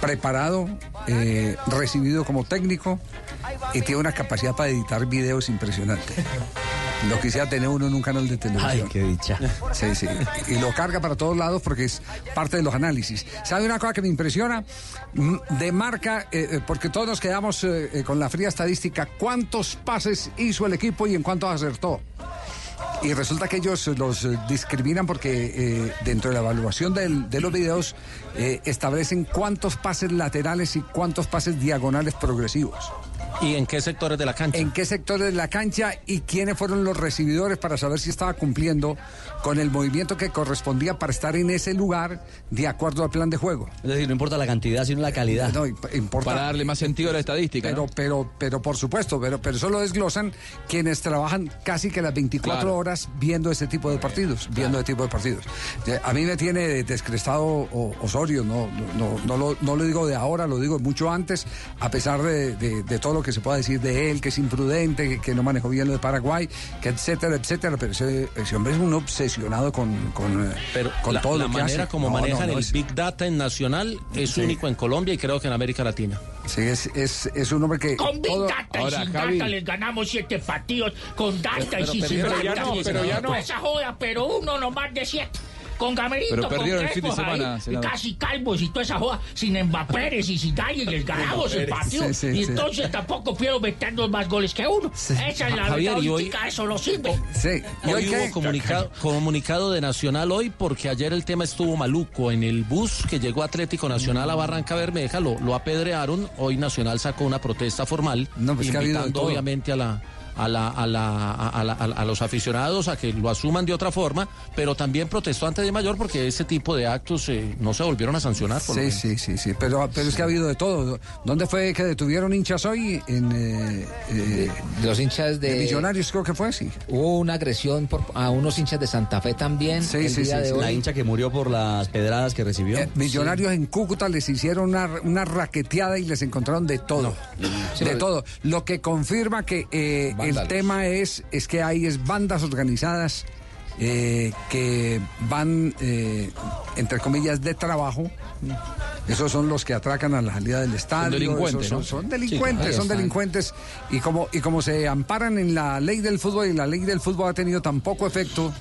preparado, recibido como técnico y tiene una capacidad para editar videos impresionante. Lo quisiera tener uno en un canal de televisión.
Ay, qué dicha.
Sí, sí. Y lo carga para todos lados porque es parte de los análisis. ¿Sabe una cosa que me impresiona? De marca, eh, porque todos nos quedamos eh, con la fría estadística, ¿cuántos pases hizo el equipo y en cuántos acertó? Y resulta que ellos los discriminan porque eh, dentro de la evaluación del, de los videos eh, establecen cuántos pases laterales y cuántos pases diagonales progresivos.
¿Y en qué sectores de la cancha?
¿En qué sectores de la cancha y quiénes fueron los recibidores para saber si estaba cumpliendo con el movimiento que correspondía para estar en ese lugar de acuerdo al plan de juego?
Es decir, no importa la cantidad, sino la calidad.
No, importa.
Para darle más sentido a la estadística.
Pero,
¿no?
pero, pero por supuesto, pero, pero eso lo desglosan quienes trabajan casi que las 24 claro. horas viendo ese tipo de partidos, claro. viendo ese tipo de partidos. A mí me tiene descrestado Osorio, no, no, no, lo, no lo digo de ahora, lo digo mucho antes, a pesar de, de, de todo lo que se pueda decir de él, que es imprudente, que, que, no manejó bien lo de Paraguay, que etcétera, etcétera. Pero ese, ese hombre es un con, con,
pero
con
la,
todo
la
lo que
manera
hace.
como
No,
manejan
no, no,
el
es-
Big Data en Nacional es
Sí.
único en Colombia y creo que en América Latina.
Sí, es, es, es un hombre que.
Con Big
todo-
Data
Ahora,
y sin
Javi.
Data les ganamos siete partidos. Con Data
Pero-
y sin
pero- pero ya
Data.
no, pero ya no.
Esa joda, pero uno nomás de siete. Con Gamerito,
Pero
con
perdieron el fin de semana,
ahí, y
senador.
casi calvos y toda esa joda, sin Mbappé y sin nadie, y les ganamos el partido.
Sí, sí,
y
sí.
entonces tampoco puedo meter más goles que uno. Esa es la
Javier,
verdad,
y hoy-
política, eso no sirve.
Sí.
Hoy hubo comunicado, comunicado de Nacional hoy porque ayer el tema estuvo maluco. En el bus que llegó Atlético Nacional a Barranca Bermeja lo, lo apedrearon. Hoy Nacional sacó una protesta formal
pues ha habido de
invitando
todo.
obviamente a la... A, la, a, la, a, la- a los aficionados a que lo asuman de otra forma, pero también protestó ante de mayor porque ese tipo de actos eh, no se volvieron a sancionar. por lo
Sí,
menos.
sí, sí, sí, pero, pero es que ha habido de todo. ¿Dónde fue que detuvieron hinchas hoy? En, eh, eh,
De los hinchas de...
Millonarios creo que fue, sí.
Hubo una agresión por, a unos hinchas de Santa Fe también.
Sí,
el
sí,
día
sí,
de
sí.
hoy.
La hincha que murió por las pedradas que recibió.
Eh, millonarios en Cúcuta les hicieron una, una raqueteada y les encontraron de todo.
Sí,
de todo. Lo que confirma que el tema es, es que hay es bandas organizadas eh, que van, eh, entre comillas, de trabajo. Esos son los que atracan a la salida del estadio.
delincuentes,
son,
¿no?
son delincuentes,
Sí,
son delincuentes. Y como, y como se amparan en la ley del fútbol y la ley del fútbol ha tenido tan poco efecto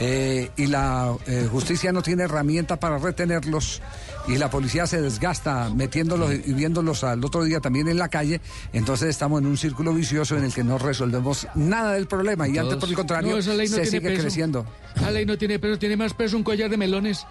eh, y la eh, justicia no tiene herramienta para retenerlos y la policía se desgasta metiéndolos y viéndolos al otro día también en la calle, entonces estamos en un círculo vicioso en el que no resolvemos nada del problema y antes por el contrario
No, esa ley no
se
tiene
sigue
peso.
creciendo.
La ley no tiene peso, tiene más peso un collar de melones.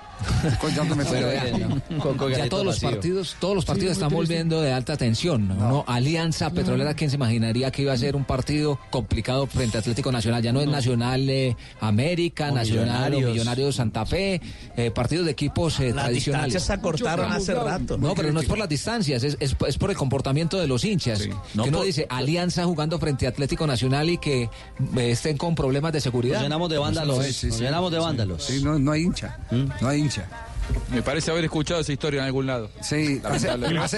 Collar de
melones. [LAUGHS]
ya todos los partidos, todos los partidos están volviendo de alta tensión. ¿no? Alianza Petrolera, ¿quién se imaginaría que iba a ser un partido complicado frente a Atlético Nacional? Ya no es Nacional eh, América, Nacional o
Millonarios.
Millonarios Santa Fe, eh, partidos de equipos eh,
Las
tradicionales.
distancias se acortaron hace rato.
No, pero no es por las distancias, es, es- es por el comportamiento de los hinchas.
No
que uno
por-
dice Alianza jugando frente a Atlético Nacional y que eh, estén con problemas de seguridad.
Nos llenamos de vándalos, nos llenamos de vándalos.
Sí, no, no hay hincha, no hay hincha.
Me parece haber escuchado esa historia en algún lado.
Sí, hace,
Lamentablemente.
hace-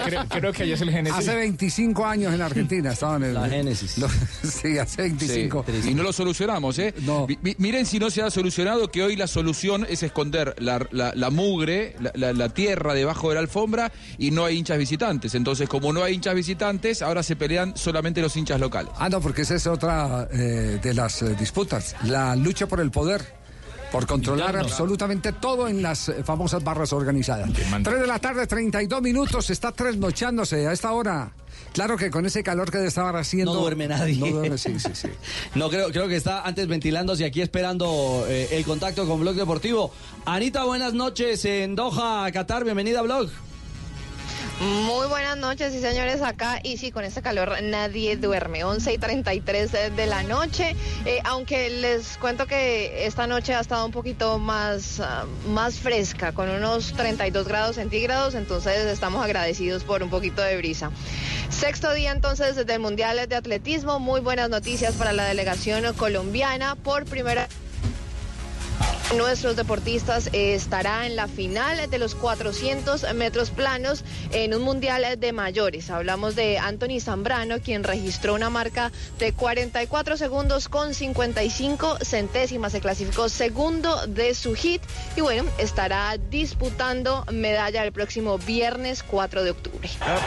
Hace 25 años en Argentina estaban en
La Génesis.
Lo- [LAUGHS] sí, hace 25.
Sí, Y no lo solucionamos, ¿eh? Mi- miren si no se ha solucionado que hoy la solución es esconder la, la- la mugre, la, la- la tierra debajo de la alfombra y no hay hinchas visitantes. Entonces, como no hay hinchas visitantes, ahora se pelean solamente los hinchas locales.
Ah, no, porque esa es otra eh, de las eh, disputas, la lucha por el poder. Por controlar
Interno.
absolutamente todo en las eh, famosas barras organizadas. 3 de la tarde, 32 minutos, está trasnochándose a esta hora. Claro que con ese calor que estaba haciendo.
No duerme nadie.
No duerme, sí, sí, sí. [LAUGHS]
No, creo, creo que está antes ventilándose aquí esperando eh, el contacto con Blog Deportivo. Anita, buenas noches en Doha, Qatar. Bienvenida a Blog.
Muy buenas noches, sí señores, acá y sí, con este calor nadie duerme, 11 y 33 de la noche, Eh, aunque les cuento que esta noche ha estado un poquito más, ah, más fresca, con unos 32 grados centígrados, entonces estamos agradecidos por un poquito de brisa. Sexto día entonces del Mundial de Atletismo, muy buenas noticias para la delegación colombiana, por primera Nuestros deportistas estará en la final de los 400 metros planos en un mundial de mayores. Hablamos de Anthony Zambrano, quien registró una marca de 44 segundos con 55 centésimas. Se clasificó segundo de su hit y bueno, estará disputando medalla el próximo viernes 4 de octubre.
Uh?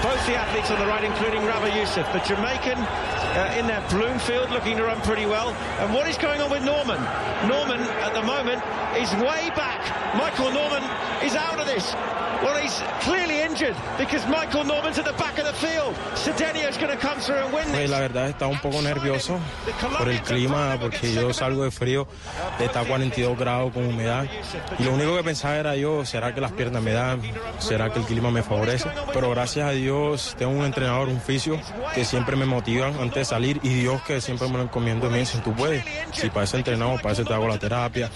Norman, at the moment, is way back. Michael Norman is out of this. Well, he's clearly injured because Michael Norman's at the back of the field. Going to come through and win
Pues
this.
la verdad estaba un poco nervioso por el clima, porque yo salgo de frío, está a 42 grados con humedad. Y lo único que pensaba era yo, ¿será que las piernas me dan? ¿Será que el clima me favorece? Pero gracias a Dios tengo un entrenador, un fisio, que siempre me motivan antes de salir y Dios que siempre me lo encomiendo y me dice, tú puedes. Si para eso entrenamos, para eso te hago la terapia,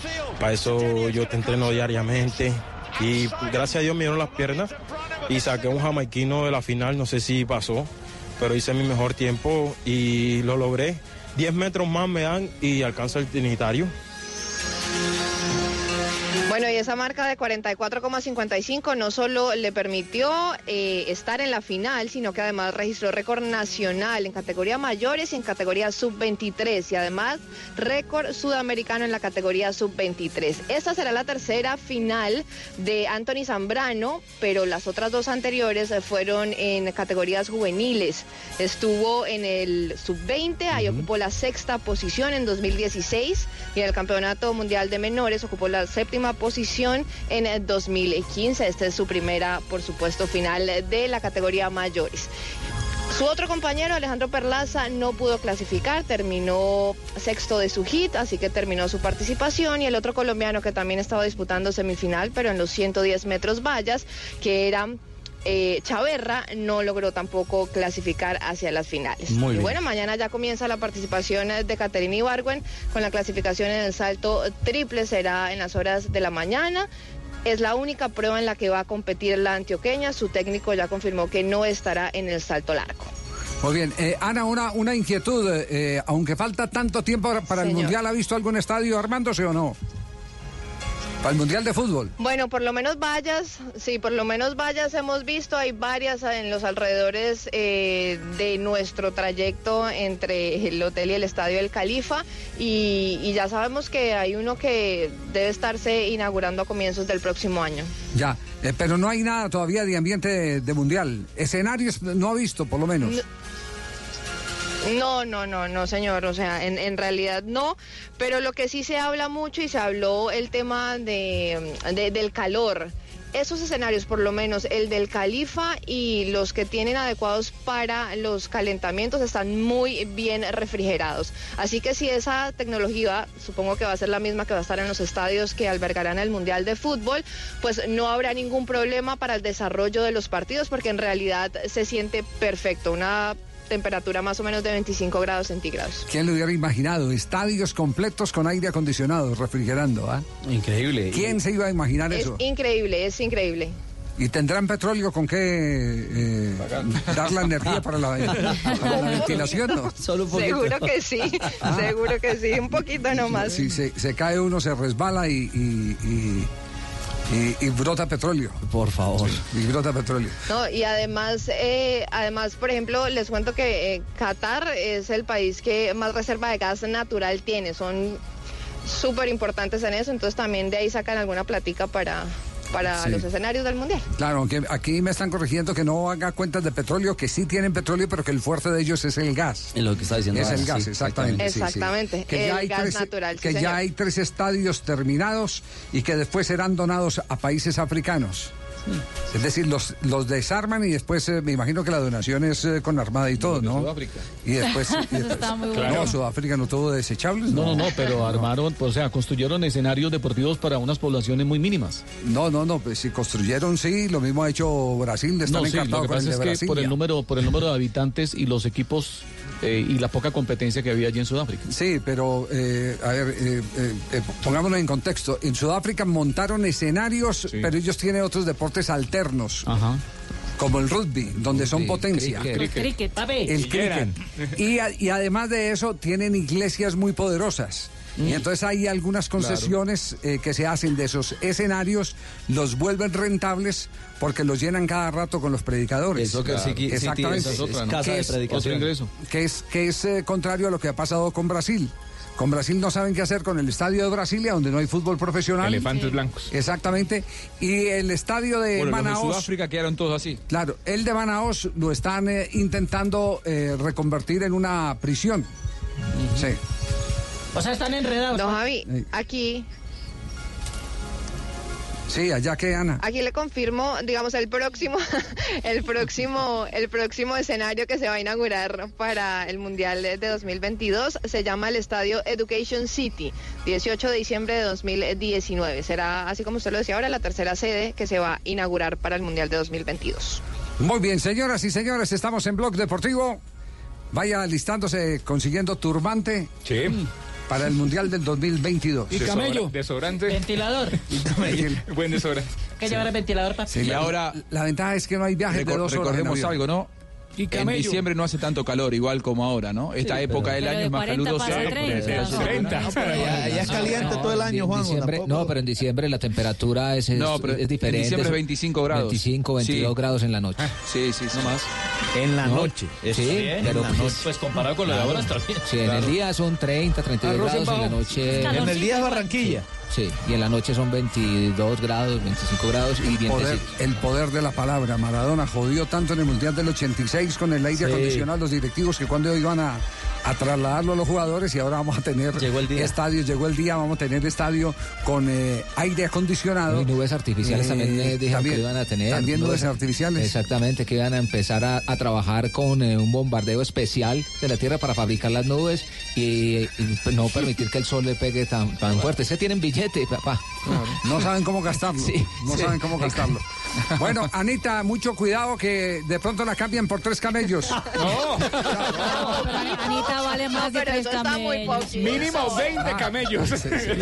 para eso yo te entreno diariamente. Y gracias a Dios me dieron las piernas y saqué un jamaiquino de la final, no sé si pasó, pero hice mi mejor tiempo y lo logré. 10 metros más me dan y alcanzo el trinitario.
Bueno, y esa marca de 44,55 no solo le permitió eh, estar en la final, sino que además registró récord nacional en categoría mayores y en categoría sub-23 y además récord sudamericano en la categoría sub-23. Esta será la tercera final de Anthony Zambrano, pero las otras dos anteriores fueron en categorías juveniles. Estuvo en el sub-20, ahí ocupó la sexta posición en 2016 y en el Campeonato Mundial de Menores ocupó la séptima posición en el 2015. Esta es su primera, por supuesto, final de la categoría mayores. Su otro compañero, Alejandro Perlaza, no pudo clasificar, terminó sexto de su hit, así que terminó su participación. Y el otro colombiano que también estaba disputando semifinal, pero en los 110 metros vallas, que era eh, Chaverra, no logró tampoco clasificar hacia las finales.
Muy
y
bien.
bueno, mañana ya comienza la participación eh, de Caterina Ibargüen con la clasificación en el salto triple, será en las horas de la mañana. Es la única prueba en la que va a competir la antioqueña. Su técnico ya confirmó que no estará en el salto largo.
Muy bien, Eh, Ana, una, una inquietud, eh, aunque falta tanto tiempo para- el. Mundial, ¿ha visto algún estadio armándose o no? Para el Mundial de Fútbol.
Bueno, por lo menos vallas, sí, por lo menos vallas hemos visto, hay varias en los alrededores eh, de nuestro trayecto entre el hotel y el estadio del Califa y, y ya sabemos que hay uno que debe estarse inaugurando a comienzos del próximo año.
Ya, eh, pero no hay nada todavía de ambiente de, de Mundial. Escenarios no ha visto, por lo menos.
No, no, no, no, señor. O sea, en, en realidad no. Pero lo que sí se habla mucho y se habló el tema de, de- del calor. Esos escenarios, por lo menos el del Califa y los que tienen adecuados para los calentamientos, están muy bien refrigerados. Así que si esa tecnología, supongo que va a ser la misma que va a estar en los estadios que albergarán el Mundial de Fútbol, pues no habrá ningún problema para el desarrollo de los partidos porque en realidad se siente perfecto. Una temperatura más o menos de 25 grados centígrados.
¿Quién lo hubiera imaginado? Estadios completos con aire acondicionado, refrigerando, ¿ah?
Increíble.
¿Quién se iba a imaginar
Es
eso?
increíble, es increíble.
¿Y tendrán petróleo con qué eh, dar la energía para la, [LAUGHS] para la ventilación? ¿no?
Seguro que sí, seguro que sí, un poquito nomás.
Si se, se cae uno, se resbala y, y, y- y- y brota petróleo.
Por favor.
y brota petróleo.
No, y además, eh, además, por ejemplo, les cuento que eh, Qatar es el país que más reserva de gas natural tiene. Son súper importantes en eso, entonces también de ahí sacan alguna platica para, para
Sí.
los escenarios del mundial.
Claro, aunque aquí me están corrigiendo que no haga cuentas de petróleo, que sí tienen petróleo, pero que el fuerte de ellos es el gas.
Es lo que está diciendo
Es el gas,
sí,
exactamente. sí, sí.
Exactamente,
Que ya
el
hay
gas
tres,
natural, sí,
Que
señor.
ya hay tres estadios terminados y que después serán donados a países africanos. Es decir, los, los desarman y después eh, me imagino que la donación es eh, con armada y todo, ¿no?
Sudáfrica.
Y después. [LAUGHS] y No. Sudáfrica no tuvo desechables.
No, no, no, pero armaron, o sea, construyeron escenarios deportivos para unas poblaciones muy mínimas.
No, no, no, pues si construyeron, sí, lo mismo ha hecho Brasil, están
No, sí, lo que
con el
pasa
de
es que
Brasil.
por el número, por el número de habitantes y los equipos eh, y la poca competencia que había allí en Sudáfrica.
Sí, pero eh, a ver, eh, eh, eh, pongámoslo en contexto. En Sudáfrica montaron escenarios, pero ellos tienen otros deportes alternos. Como el rugby, donde son potencia.
Cricket, papi.
El cricket. Y, a- y además de eso, tienen iglesias muy poderosas. Y entonces hay algunas concesiones eh, que se hacen de esos escenarios, los vuelven rentables porque los llenan cada rato con los predicadores.
Eso que sí, sí,
Exactamente.
esa es otra, ¿no? casa
Que
de
es-
predicación. Otro ingreso.
Que es, que es eh, contrario a lo que ha pasado con Brasil. Con Brasil no saben qué hacer con el estadio de Brasilia, donde no hay fútbol profesional.
Elefantes blancos.
Exactamente. Y el estadio de
Bueno, los de
Manaos.
Sudáfrica quedaron todos así.
Claro, el de Manaos lo están eh, intentando eh, reconvertir en una prisión. Sí.
O sea, están enredados.
No, Javi, aquí,
Sí, allá que Ana.
aquí le confirmo, digamos, el próximo, [LAUGHS] el próximo, el próximo escenario que se va a inaugurar para el Mundial de 2022 se llama el Estadio Education City, 18 de diciembre de 2019. Será, así como usted lo decía ahora, la tercera sede que se va a inaugurar para el Mundial de 2022.
Muy bien, señoras y señores, estamos en Blog Deportivo. Vaya alistándose, consiguiendo turbante. Para el Mundial del 2022.
Desodora- Desodorante.
Ventilador. [LAUGHS]
Buen desodorante.
que llevar el ventilador para
Sí,
Y
la-
ahora
La ventaja es que no hay viajes de dos horas.
recordemos algo, ¿no?
Y
En diciembre no hace tanto calor, igual como ahora, ¿no? Esta época del año
de
es más
40
calurosa.
pasa a 30.
30.
No, pero allá, allá es caliente todo el año, Juan.
diciembre- no, pero en diciembre la temperatura es, es,
No, pero
es diferente.
en diciembre es
son
25 grados.
25, 22
Sí.
grados en la noche.
Sí, sí, sí. más.
En la
No,
noche.
Sí,
Bien,
pero
en la
pues,
noche.
Pues comparado con lo de ahora está bien.
sí, en el día son 30, 32
Arroz en
grados, en la noche...
En el día es Barranquilla.
Sí, y en la noche son 22 grados, 25 grados y
El poder, el poder de la palabra. Maradona jodió tanto en el Mundial del 86 con el aire
Sí.
acondicionado, los directivos que cuando iban a, a trasladarlo a los jugadores y ahora vamos a tener
Llegó el día.
estadio, llegó el día, vamos a tener estadio con eh, aire acondicionado.
Y nubes artificiales
Eh,
también eh, dijeron
también-
que iban a tener.
También nubes artificiales.
Exactamente, que iban a empezar a, a trabajar con eh, un bombardeo especial de la Tierra para fabricar las nubes y, y no permitir que el sol le pegue tan, tan fuerte. Se tienen billete, papá.
No saben cómo gastarlo.
Sí,
no
sí.
saben cómo gastarlo. [LAUGHS] Bueno, Anita, mucho cuidado que de pronto la cambian por tres camellos. [LAUGHS]
Anita vale más de tres camellos.
Mínimo 20 camellos.
Quede-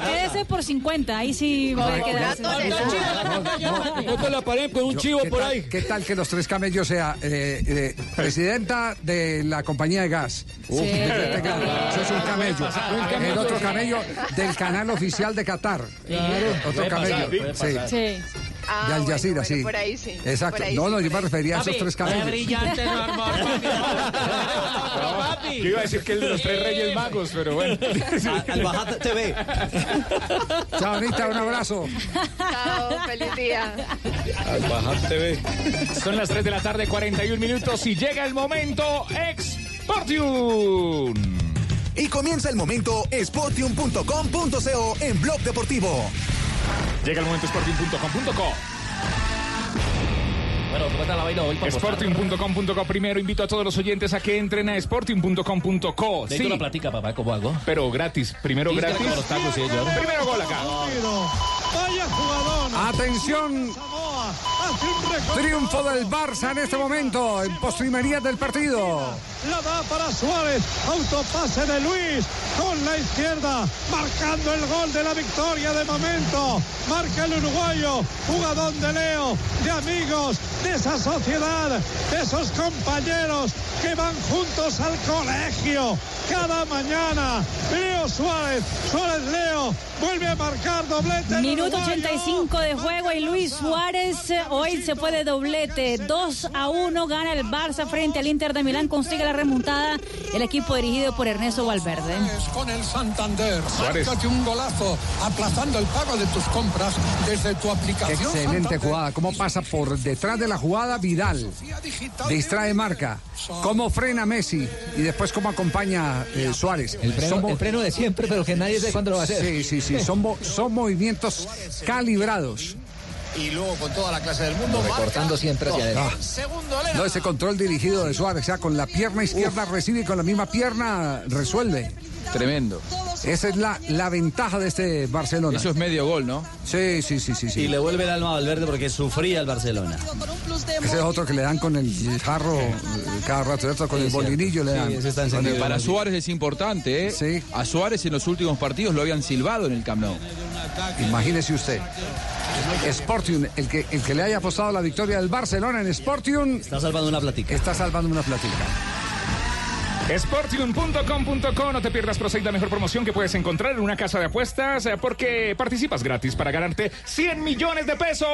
[LAUGHS] Quédese por 50, ahí sí puede quedarse.
No te la paren con un chivo
¿Qué
por
tal-
ahí.
¿Qué tal que los tres camellos sea eh, eh, presidenta de la compañía de gas? Eso es un camello. El otro camello del canal oficial de Qatar. Otro camello. Sí.
Ah,
de Al Jazeera,
bueno,
sí.
por ahí sí,
Exacto.
ahí
no,
sí,
no, yo me refería a esos tres
qué
camellos.
brillante amor, [LAUGHS] papi.
Yo iba a decir que el de los tres reyes magos, pero bueno. [LAUGHS]
Al Bajat TV. [LAUGHS]
Chao, Anita, un abrazo.
Chao, feliz día.
Al Bajat TV.
Son las 3 de la tarde, 41 minutos y llega el momento Exportium.
Y comienza el momento sportium.com.co en Blog Deportivo.
Llega el momento Sportium.com.co.
Bueno, ¿cómo está la vaina hoy?
Sportium.com.co. Primero invito a todos los oyentes a que entren a Sportium.com.co.
Necesito
Sí,
una platica, papá, ¿cómo hago?
pero gratis. Primero
Sí,
gratis.
como los tacos, sí, señor.
Primero gol acá.
Vaya jugador.
Atención.
Samoa hace un récord.
Triunfo del Barça en este momento, en postrimería del partido.
La da para Suárez. Autopase de Luis con la izquierda. Marcando el gol de la victoria de momento. Marca el uruguayo. Jugadón de Leo. De amigos. De esa sociedad. De esos compañeros que van juntos al colegio. Cada mañana. Leo Suárez. Suárez Leo. Vuelve a marcar doblete.
Minuto
uruguayo.
85 de juego y Luis Suárez eh, hoy se puede doblete. 2 a 1 gana el Barça frente al Inter de Milán. Consigue la remontada el equipo dirigido por Ernesto Valverde.
Con el Santander.
Suárez.
Un golazo aplazando el pago de tus compras desde tu aplicación.
Excelente jugada. ¿Cómo pasa por detrás de la jugada Vidal? Distrae marca. ¿Cómo frena Messi? Y después cómo acompaña eh, Suárez.
El freno, el de siempre, pero que nadie sabe cuándo lo va a hacer.
Sí, sí, sí. Son movimientos calibrados.
Y luego con toda la clase del mundo.
Recortando siempre hacia adentro.
Segundo
No, ese control dirigido de Suárez, o sea, con la pierna izquierda recibe y con la misma pierna resuelve.
Tremendo.
Esa es la, la ventaja de este Barcelona.
Eso es medio gol, ¿no?
Sí, sí, sí, sí. sí.
Y le vuelve el alma a Valverde porque sufría el Barcelona.
Ese es otro que le dan con el jarro cada rato, ¿cierto? con
Sí,
el bolinillo le
Sí,
dan.
ese está
Para Suárez es importante, ¿eh? A Suárez en los últimos partidos lo habían silbado en el Camp Nou.
Imagínese usted. Sportium, el que, el que le haya apostado la victoria del Barcelona en Sportium.
Está salvando una platica.
Está salvando una platica.
Sportium.com.co, no te pierdas Pro 6, la mejor promoción que puedes encontrar en una casa de apuestas eh, porque participas gratis para ganarte 100 millones de pesos.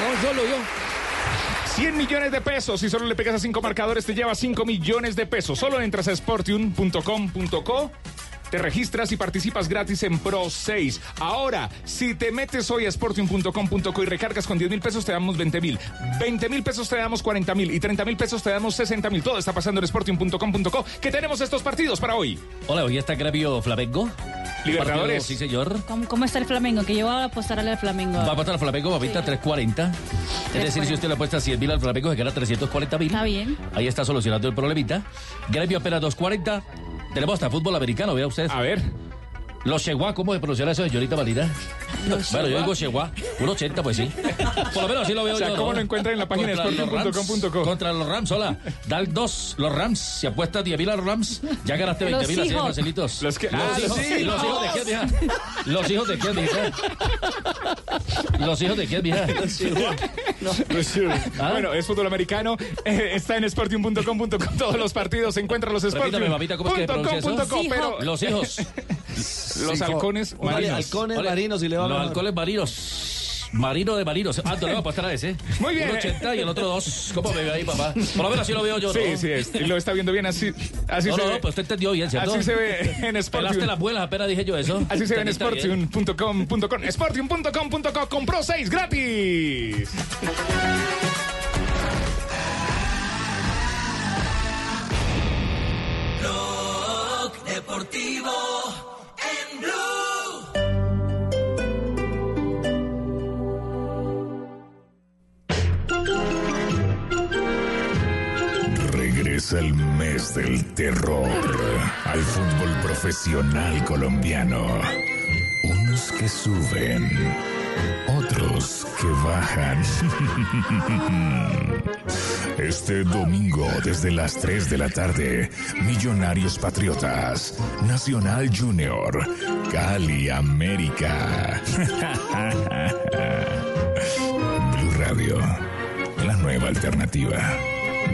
No, solo yo.
100 millones de pesos. Si solo le pegas a 5 marcadores, te lleva 5 millones de pesos. Solo entras a sportium.com.co. Te registras y participas gratis en Pro 6. Ahora, si te metes hoy a sportium.com.co y recargas con 10 mil pesos, te damos 20 mil. 20 mil pesos te damos 40 mil. Y 30 mil pesos te damos 60 mil. Todo está pasando en sportium.com.co. Que tenemos estos partidos para hoy.
Hola, hoy está Gremio Flamengo.
Libertadores.
Partido, Sí, señor.
¿Cómo, cómo está el Flamengo? Que yo voy a apostarle al Flamengo.
Va a apostar al Flamengo, papita, 340. Es decir, si usted le apuesta 100 mil al Flamengo, se gana 340 mil.
Está bien.
Ahí está solucionando el problemita. Gremio apenas 240. Tenemos hasta fútbol americano, vea usted.
A ver.
Los Cheguá, ¿cómo se pronunciará eso, señorita Marina?
Los
Bueno, yo digo Cheguá. Un 80, pues sí. Por lo menos así lo veo
O sea,
yo.
¿cómo
¿no?
lo encuentran en la página de
Contra los Rams,
sportium.com.co?
Contra los Rams, hola. Dan dos, los Rams. Si apuestas 10 mil a los Rams, ya ganaste 20
Los
mil, así facilitos.
Los que-
los,
Ah,
hijos,
los
¿Y los hijos de quién, mija? Los hijos de quién, mija? Los hijos de quién, mija? ¿Ah?
Bueno, es fútbol americano. eh, está en sportium.com.co. Todos los partidos se encuentran los
Repítame, mamita, ¿cómo es que pronuncia eso?
sportium.com.co. Pero
Los hijos. [LAUGHS]
los halcones marinos.
halcones
Hola,
marinos y le va
Los halcones marinos. Marino de marinos. Ah, te lo voy a apostar a ese.
Muy bien.
Un 80 y el otro dos. ¿Cómo me ve ahí, papá? Por lo menos así lo veo yo, ¿no?
Sí, sí, es. Y lo está viendo bien así. Así
no,
se
no,
ve.
no, pues usted entendió bien, ¿cierto?
Así se ve en
Pelaste
Sportium.
las muelas, apenas dije yo eso.
Así se ve en sportium.com.com. Sportium.com.co. Compró 6 gratis.
El mes del terror al fútbol profesional colombiano. Unos que suben, otros que bajan. [LAUGHS] Este domingo desde las 3 de la tarde, Millonarios Patriotas, Nacional Junior, Cali América. [LAUGHS] Blue Radio, la nueva alternativa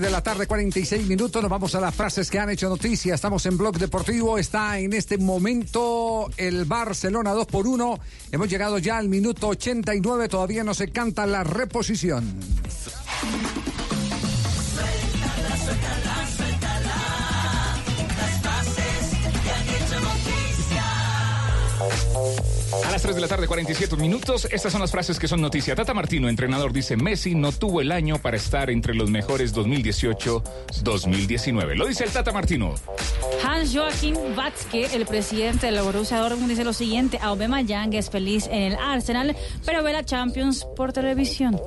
De la tarde, 46 minutos. Nos vamos a las frases que han hecho noticia. Estamos en Blog Deportivo. Está en este momento el Barcelona 2 por 1. Hemos llegado ya al minuto 89. Todavía no se canta la reposición.
A las 3 de la tarde, 47 minutos. Estas son las frases que son noticia. Tata Martino, entrenador, dice: Messi no tuvo el año para estar entre los mejores 2018-2019. Lo dice el Tata Martino.
Hans Joachim Watzke, el presidente del Borussia Dortmund, dice lo siguiente: Aubameyang es feliz en el Arsenal, pero ve la Champions por televisión.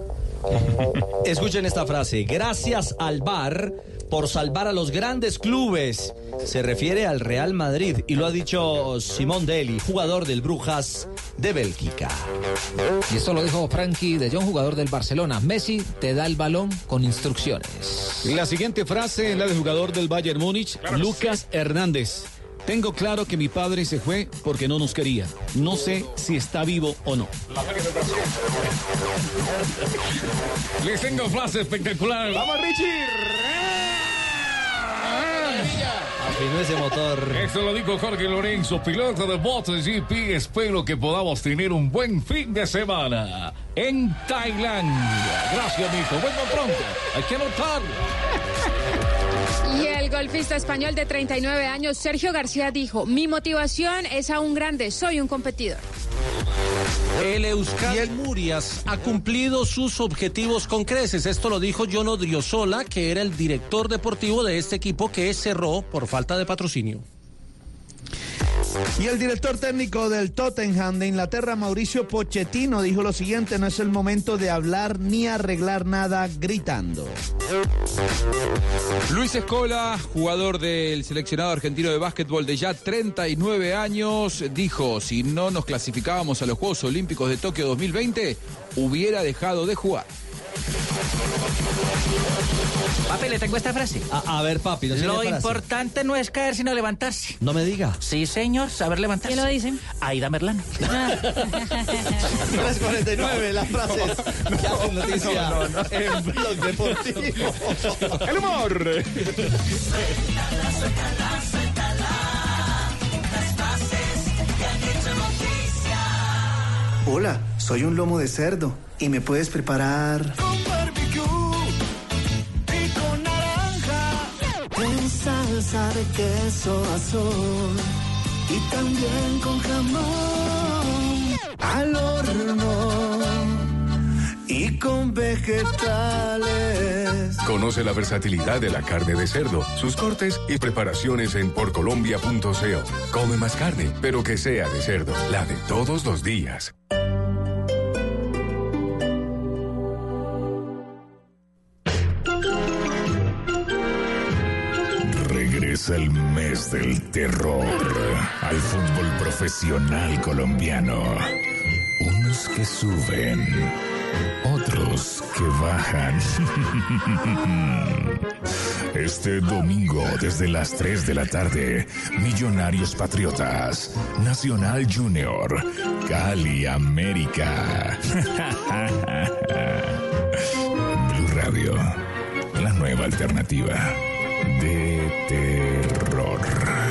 [LAUGHS]
Escuchen esta frase. Gracias al VAR por salvar a los grandes clubes. Se refiere al Real Madrid y lo ha dicho Simón Deli, jugador del Brujas de Bélgica.
Y esto lo dijo Frankie de Jong, jugador del Barcelona. Messi te da el balón con instrucciones.
La siguiente frase es la del jugador del Bayern Múnich, Lucas Hernández. Tengo claro que mi padre se fue porque no nos quería. No sé si está vivo o no.
Les tengo frase espectacular.
¡Vamos, Richie!
Afinó ese motor.
Esto lo dijo Jorge Lorenzo, piloto de MotoGP. Espero que podamos tener un buen fin de semana en Tailandia. Gracias, mijo. Vuelvo pronto. Hay que anotarlo.
Golfista español de 39 años, Sergio García, dijo, mi motivación es aún grande, soy un competidor.
El Euskadi Murias ha cumplido sus objetivos con creces. Esto lo dijo John Odriozola, que era el director deportivo de este equipo que cerró por falta de patrocinio.
Y el director técnico del Tottenham de Inglaterra, Mauricio Pochettino, dijo lo siguiente, no es el momento de hablar ni arreglar nada gritando.
Luis Escola, jugador del seleccionado argentino de básquetbol de ya 39 años, dijo, si no nos clasificábamos a los Juegos Olímpicos de Tokio 2020, hubiera dejado de jugar.
Papi, le tengo esta frase.
A, a ver, papi, no sé
Lo importante no es caer, sino levantarse.
No me diga.
Sí, señor, saber levantarse.
¿Quién lo dice?
Aida Merlano. [LAUGHS]
349, las frases que hacen noticia en Blog Deportivo.
¡El humor!
Hola, soy un lomo de cerdo y me puedes preparar
Con barbecue y con naranja.
con salsa de queso azul y también con jamón al horno y con vegetales.
Conoce la versatilidad de la carne de cerdo, sus cortes y preparaciones en porcolombia.co. Come más carne, pero que sea de cerdo, la de todos los días. El mes del terror al fútbol profesional colombiano. Unos que suben, otros que bajan. [LAUGHS] Este domingo desde las 3 de la tarde, Millonarios Patriotas, Nacional Junior, Cali América. [LAUGHS] Blue Radio, la nueva alternativa de terror.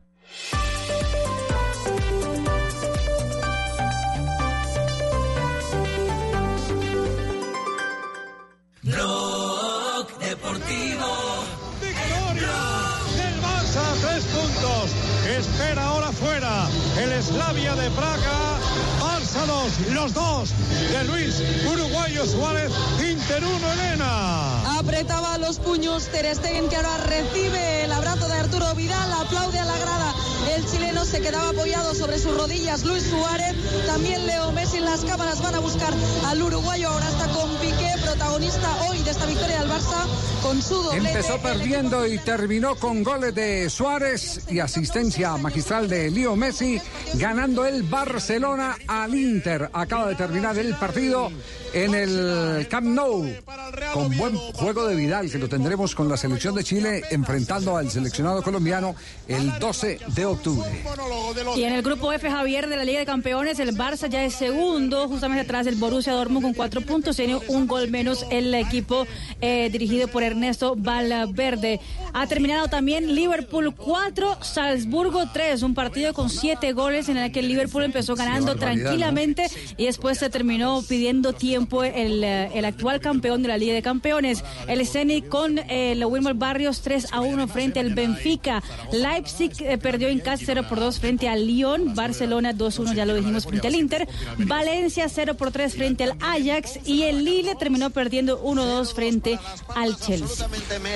Slavia de Praga. Barça 2, los dos de Luis Uruguayo Suárez, Inter 1 Elena.
Apretaba los puños Ter Stegen que ahora recibe el abrazo de Arturo Vidal, aplaude a la grada. El chileno se quedaba apoyado sobre sus rodillas. Luis Suárez, también Leo Messi en las cámaras van a buscar al uruguayo. Ahora está con Piqué, protagonista hoy de esta victoria del Barça con su doblete.
Empezó perdiendo y terminó con goles de Suárez y asistencia magistral de Leo Messi, ganando el Barcelona al Inter. Acaba de terminar el partido en el Camp Nou con buen juego de Vidal que lo tendremos con la selección de Chile enfrentando al seleccionado colombiano el 12 de octubre.
Y en el grupo F, Javier, de la Liga de Campeones, el Barça ya es segundo, justamente atrás del Borussia Dortmund con cuatro puntos. Tiene un gol menos el equipo eh, dirigido por Ernesto Valverde. Ha terminado también Liverpool 4, Salzburgo 3, un partido con siete goles en el que el Liverpool empezó ganando tranquilamente y después se terminó pidiendo tiempo el, eh, el actual campeón de la Liga de Campeones, el Zenit con eh, el Wilmer Barrios 3 a 1 frente al Benfica. Leipzig eh, perdió en casa 0 por 2 frente al Lyon, Barcelona 2-1, ya lo dijimos, frente al Inter, Valencia 0 por 3 frente al Ajax. Y el Lille terminó perdiendo 1-2 frente al Chelsea.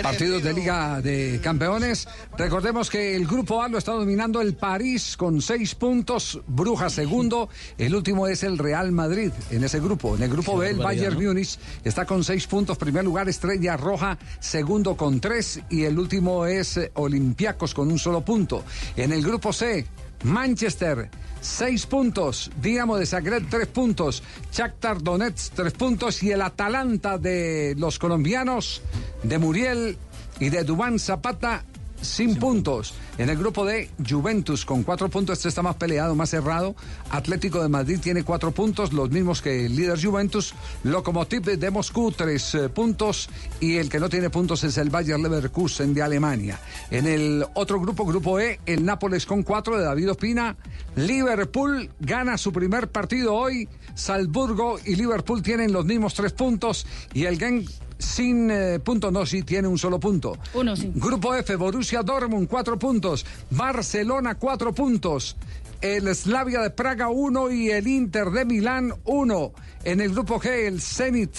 Partidos de Liga de Campeones. Recordemos que el grupo A lo está dominando el París con seis puntos, Bruja segundo, el último es el Real Madrid en ese grupo. En el grupo B el Bayern
¿no?
Múnich está con seis puntos, primer lugar Estrella Roja, segundo con tres y el último es eh, Olympiacos con un solo punto. En el grupo C Manchester, seis puntos. Dinamo de Zagreb, tres puntos. Shakhtar Donetsk, tres puntos. Y el Atalanta de los colombianos, de Muriel y de Dubán Zapata, sin puntos. En el grupo de Juventus con cuatro puntos, este está más peleado, más cerrado. Atlético de Madrid tiene cuatro puntos, los mismos que el líder Juventus. Lokomotiv de Moscú, tres eh, puntos. Y el que no tiene puntos es el Bayer Leverkusen de Alemania. En el otro grupo, grupo E, el Nápoles con cuatro de David Ospina. Liverpool gana su primer partido hoy. Salzburgo y Liverpool tienen los mismos tres puntos. Y el Genk sin eh, punto, no, sí tiene un solo punto.
Uno, sí.
Grupo F, Borussia Dortmund, cuatro puntos. Barcelona, cuatro puntos. El Slavia de Praga, uno. Y el Inter de Milán, uno. En el grupo G, el Zenit,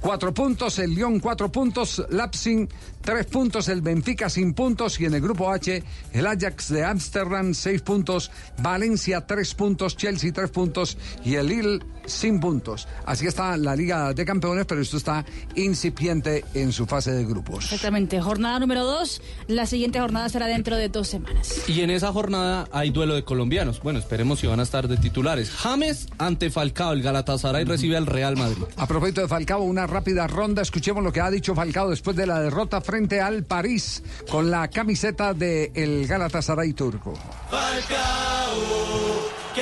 cuatro puntos. El Lyon, cuatro puntos. Leipzig, tres puntos. El Benfica, sin puntos. Y en el grupo H, el Ajax de Ámsterdam, seis puntos. Valencia, tres puntos. Chelsea, tres puntos. Y el Lille, sin puntos. Así está la Liga de Campeones, pero esto está incipiente en su fase de grupos.
Exactamente, jornada número 2. La siguiente jornada será dentro de dos semanas.
Y en esa jornada hay duelo de colombianos. Bueno, esperemos si van a estar de titulares. James ante Falcao, el Galatasaray recibe al Real Madrid.
A propósito de Falcao, una rápida ronda. Escuchemos lo que ha dicho Falcao después de la derrota frente al París con la camiseta del Galatasaray turco.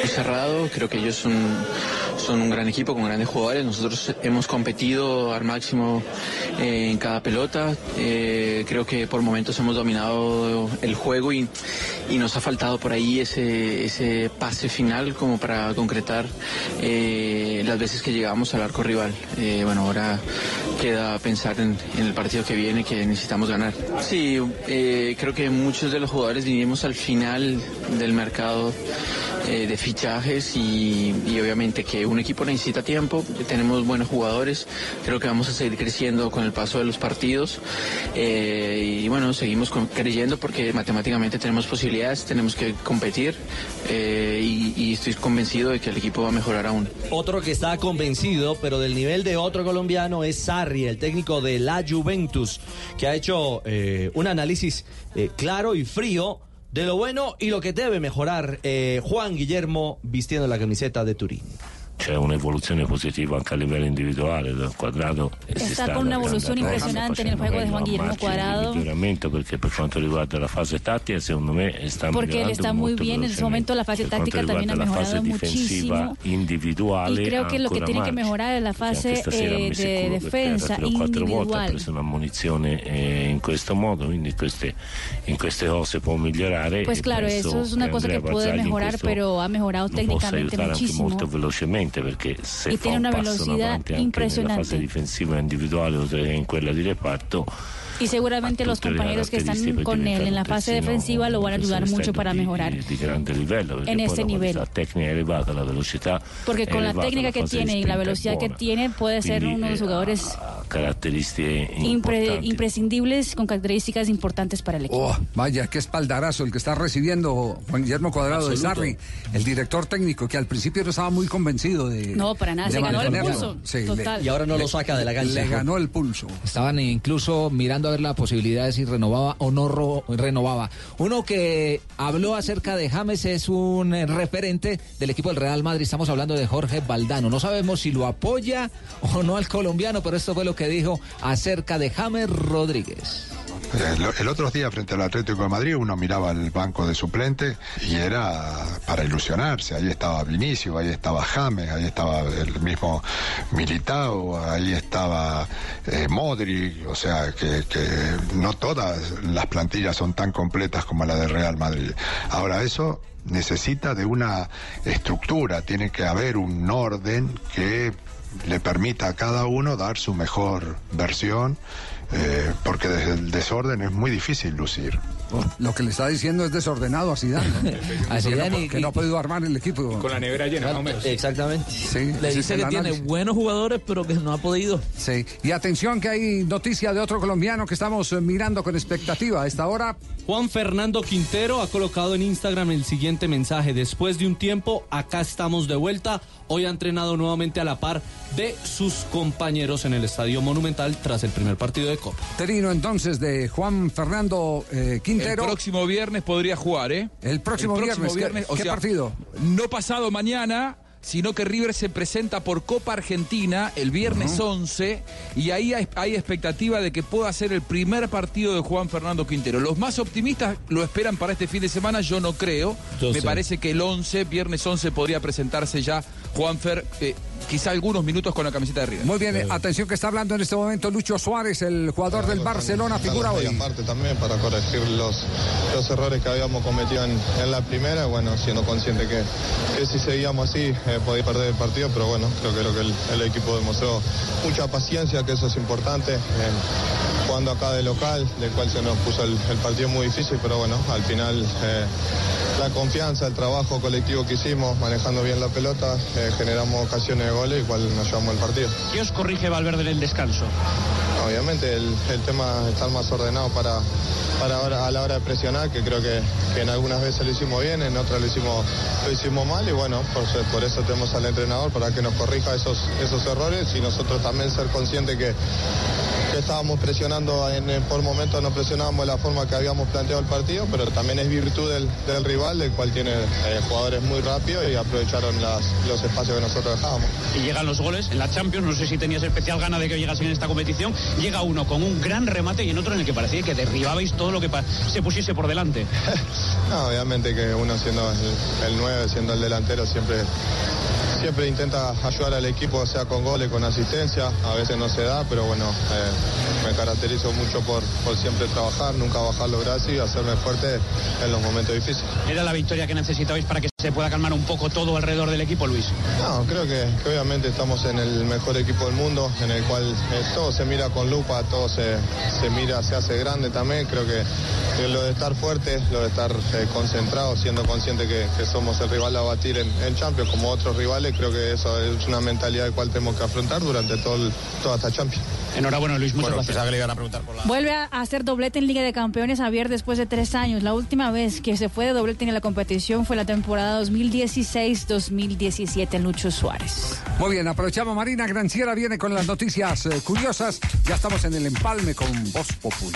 Cerrado, creo que ellos son, son un gran equipo con grandes jugadores. Nosotros hemos competido al máximo eh, en cada pelota. Eh, creo que por momentos hemos dominado el juego y, y nos ha faltado por ahí ese, ese pase final como para concretar eh, las veces que llegamos al arco rival. Eh, bueno, ahora queda pensar en, el partido que viene que necesitamos ganar. Sí, creo que muchos de los jugadores vinimos al final del mercado de fichajes y, y obviamente que un equipo necesita tiempo, tenemos buenos jugadores, creo que vamos a seguir creciendo con el paso de los partidos eh, y bueno, seguimos con- creyendo porque matemáticamente tenemos posibilidades, tenemos que competir eh, y, y estoy convencido de que el equipo va a mejorar aún.
Otro que está convencido, pero del nivel de otro colombiano, es Sarri, el técnico de la Juventus, que ha hecho eh, un análisis eh, claro y frío de lo bueno y lo que debe mejorar eh, Juan Guillermo vistiendo la camiseta de Turín.
C'è un'evoluzione positiva anche a livello individuale del quadrato. e si
Está
sta
con una
allargando
evolución
adesso,
impresionante en el
facendo
juego de
meglio
Juan
a
Guillermo
margine di
Cuadrado.
miglioramento perché per quanto riguarda la fase tattica secondo me sta
Porque él
migliorando
está muy
molto
bien en ese momento la fase
Per quanto
táctica también ha
riguarda la fase
mejorado
difensiva
muchísimo
individuale
y creo que lo que
ancora
tiene que
margine.
mejorar es la
Anche
fase
stasera ha
eh,
messo
de
il culo per terra
defensa
tre o quattro volte, ha
individual
preso una munizione eh, in questo modo, quindi queste, in queste cose può migliorare.
pues
e
claro
penso
eso es una
che
cosa que
Andrea
puede
Barzagli in
mejorar
questo
pero ha mejorado
lo possa
técnicamente
aiutare anche
muchísimo
molto velocemente perché se
Y
fa un
una
passo avanti anche nella fase difensiva individuale che in quella di reparto
y seguramente los compañeros que están con él en la fase defensiva lo van a ayudar mucho para mejorar En este nivel. porque con la técnica que tiene y la velocidad que tiene puede ser uno de los
eh,
jugadores impre- imprescindibles con características importantes para el equipo
Oh, vaya, qué espaldarazo el que está recibiendo Juan Guillermo Cuadrado de. Sarri, el director técnico, que al principio no estaba muy convencido de.
No, para nada, se ganó el pulso,
Sí, le-
total. Y
ahora no
le-
lo saca de la cancha.
Le ganó el pulso.
Estaban incluso mirando a ver la posibilidad de si renovaba o no renovaba. Uno que habló acerca de James es un eh, referente del equipo del Real Madrid. Estamos hablando de Jorge Valdano. No sabemos si lo apoya o no al colombiano, pero esto fue lo que dijo acerca de James Rodríguez.
El, el otro día frente al Atlético de Madrid uno miraba el banco de suplente y era para ilusionarse. Ahí estaba Vinicio, ahí estaba James, ahí estaba el mismo Militao, ahí estaba eh, Modric. O sea que, que no todas las plantillas son tan completas como la de Real Madrid. Ahora eso necesita de una estructura, tiene que haber un orden que le permita a cada uno dar su mejor versión, eh, porque desde el desorden es muy difícil lucir.
Lo que le está diciendo es desordenado a Zidane. ¿no?
A
Que no-
Zidane y-
que no ha podido armar el equipo.
Con la nevera llena, más o menos.
Exactamente.
Sí,
Le dice que tiene
análisis.
buenos jugadores, pero que no ha podido.
Sí, y atención que hay noticia de otro colombiano que estamos eh, mirando con expectativa a esta hora.
Juan Fernando Quintero ha colocado en Instagram el siguiente mensaje. Después de un tiempo, acá estamos de vuelta. Hoy ha entrenado nuevamente a la par de sus compañeros en el Estadio Monumental tras el primer partido de Copa.
Terino entonces de Juan Fernando eh, Quintero.
El próximo viernes podría jugar, ¿eh?
El próximo viernes, ¿qué- qué partido?
No pasado mañana, sino que River se presenta por Copa Argentina el viernes 11 y ahí hay, hay expectativa de que pueda ser el primer partido de Juan Fernando Quintero. Los más optimistas lo esperan para este fin de semana, yo no creo.
Yo
Me
sé.
parece que el 11, viernes 11, podría presentarse ya Juanfer, eh, quizá algunos minutos con la camiseta de River.
Muy bien, eh, atención que está hablando en este momento Lucho Suárez, el jugador del Barcelona, figura hoy.
aparte también para corregir los, los errores que habíamos cometido en, en la primera, bueno, siendo consciente que, que si seguíamos así eh, podía perder el partido, pero bueno, creo que, creo que el, el equipo demostró mucha paciencia, que eso es importante, eh, jugando acá de local, del cual se nos puso el, el partido muy difícil, pero bueno, al final eh, la confianza, el trabajo colectivo que hicimos, manejando bien la pelota, eh, generamos ocasiones de goles, igual nos llevamos el partido.
¿Qué os corrige Valverde en el descanso?
Obviamente el, el tema estar más ordenado para, para ahora- a la hora de presionar, que creo que, que en algunas veces lo hicimos bien, en otras lo hicimos, lo hicimos mal y bueno, por, eso- por eso tenemos al entrenador para que nos corrija esos, esos errores y nosotros también ser conscientes que, que estábamos presionando, en, en- por momentos no presionábamos de la forma que habíamos planteado el partido, pero también es virtud del, del rival, del cual tiene eh, jugadores muy rápidos y aprovecharon las- los espacios que nosotros dejábamos.
Y llegan los goles en la Champions, no sé si tenías especial gana de que llegasen en esta competición. Llega uno con un gran remate y en otro en el que parecía que derribabais todo lo que se pusiese por delante. [LAUGHS]
No, obviamente que uno siendo el, el 9, siendo el delantero, siempre, siempre intenta ayudar al equipo, sea con goles, con asistencia. A veces no se da, pero bueno, eh, me caracterizo mucho por, por siempre trabajar, nunca bajar los brazos y hacerme fuerte en los momentos difíciles.
¿Era la victoria que necesitabais para que se pueda calmar un poco todo alrededor del equipo, Luis?
No, creo que, que obviamente estamos en el mejor equipo del mundo, en el cual eh, todo se mira con lupa, todo se, se mira, se hace grande también. Creo que, que lo de estar fuerte, lo de estar eh, concentrado, siendo consciente que, que somos el rival a batir en, en Champions como otros rivales, creo que eso es una mentalidad de cual tenemos que afrontar durante todo el- toda esta Champions.
Enhorabuena, Luis, muchas
bueno,
gracias.
pensaba que le iban a preguntar por la...
Vuelve a hacer doblete en Liga de Campeones Javier después de tres años. La última vez que se fue de doblete en la competición fue la temporada 2016-2017 en Lucho Suárez.
Muy bien, aprovechamos Marina Granciera viene con las noticias eh, curiosas. Ya estamos en el empalme con Voz Populi.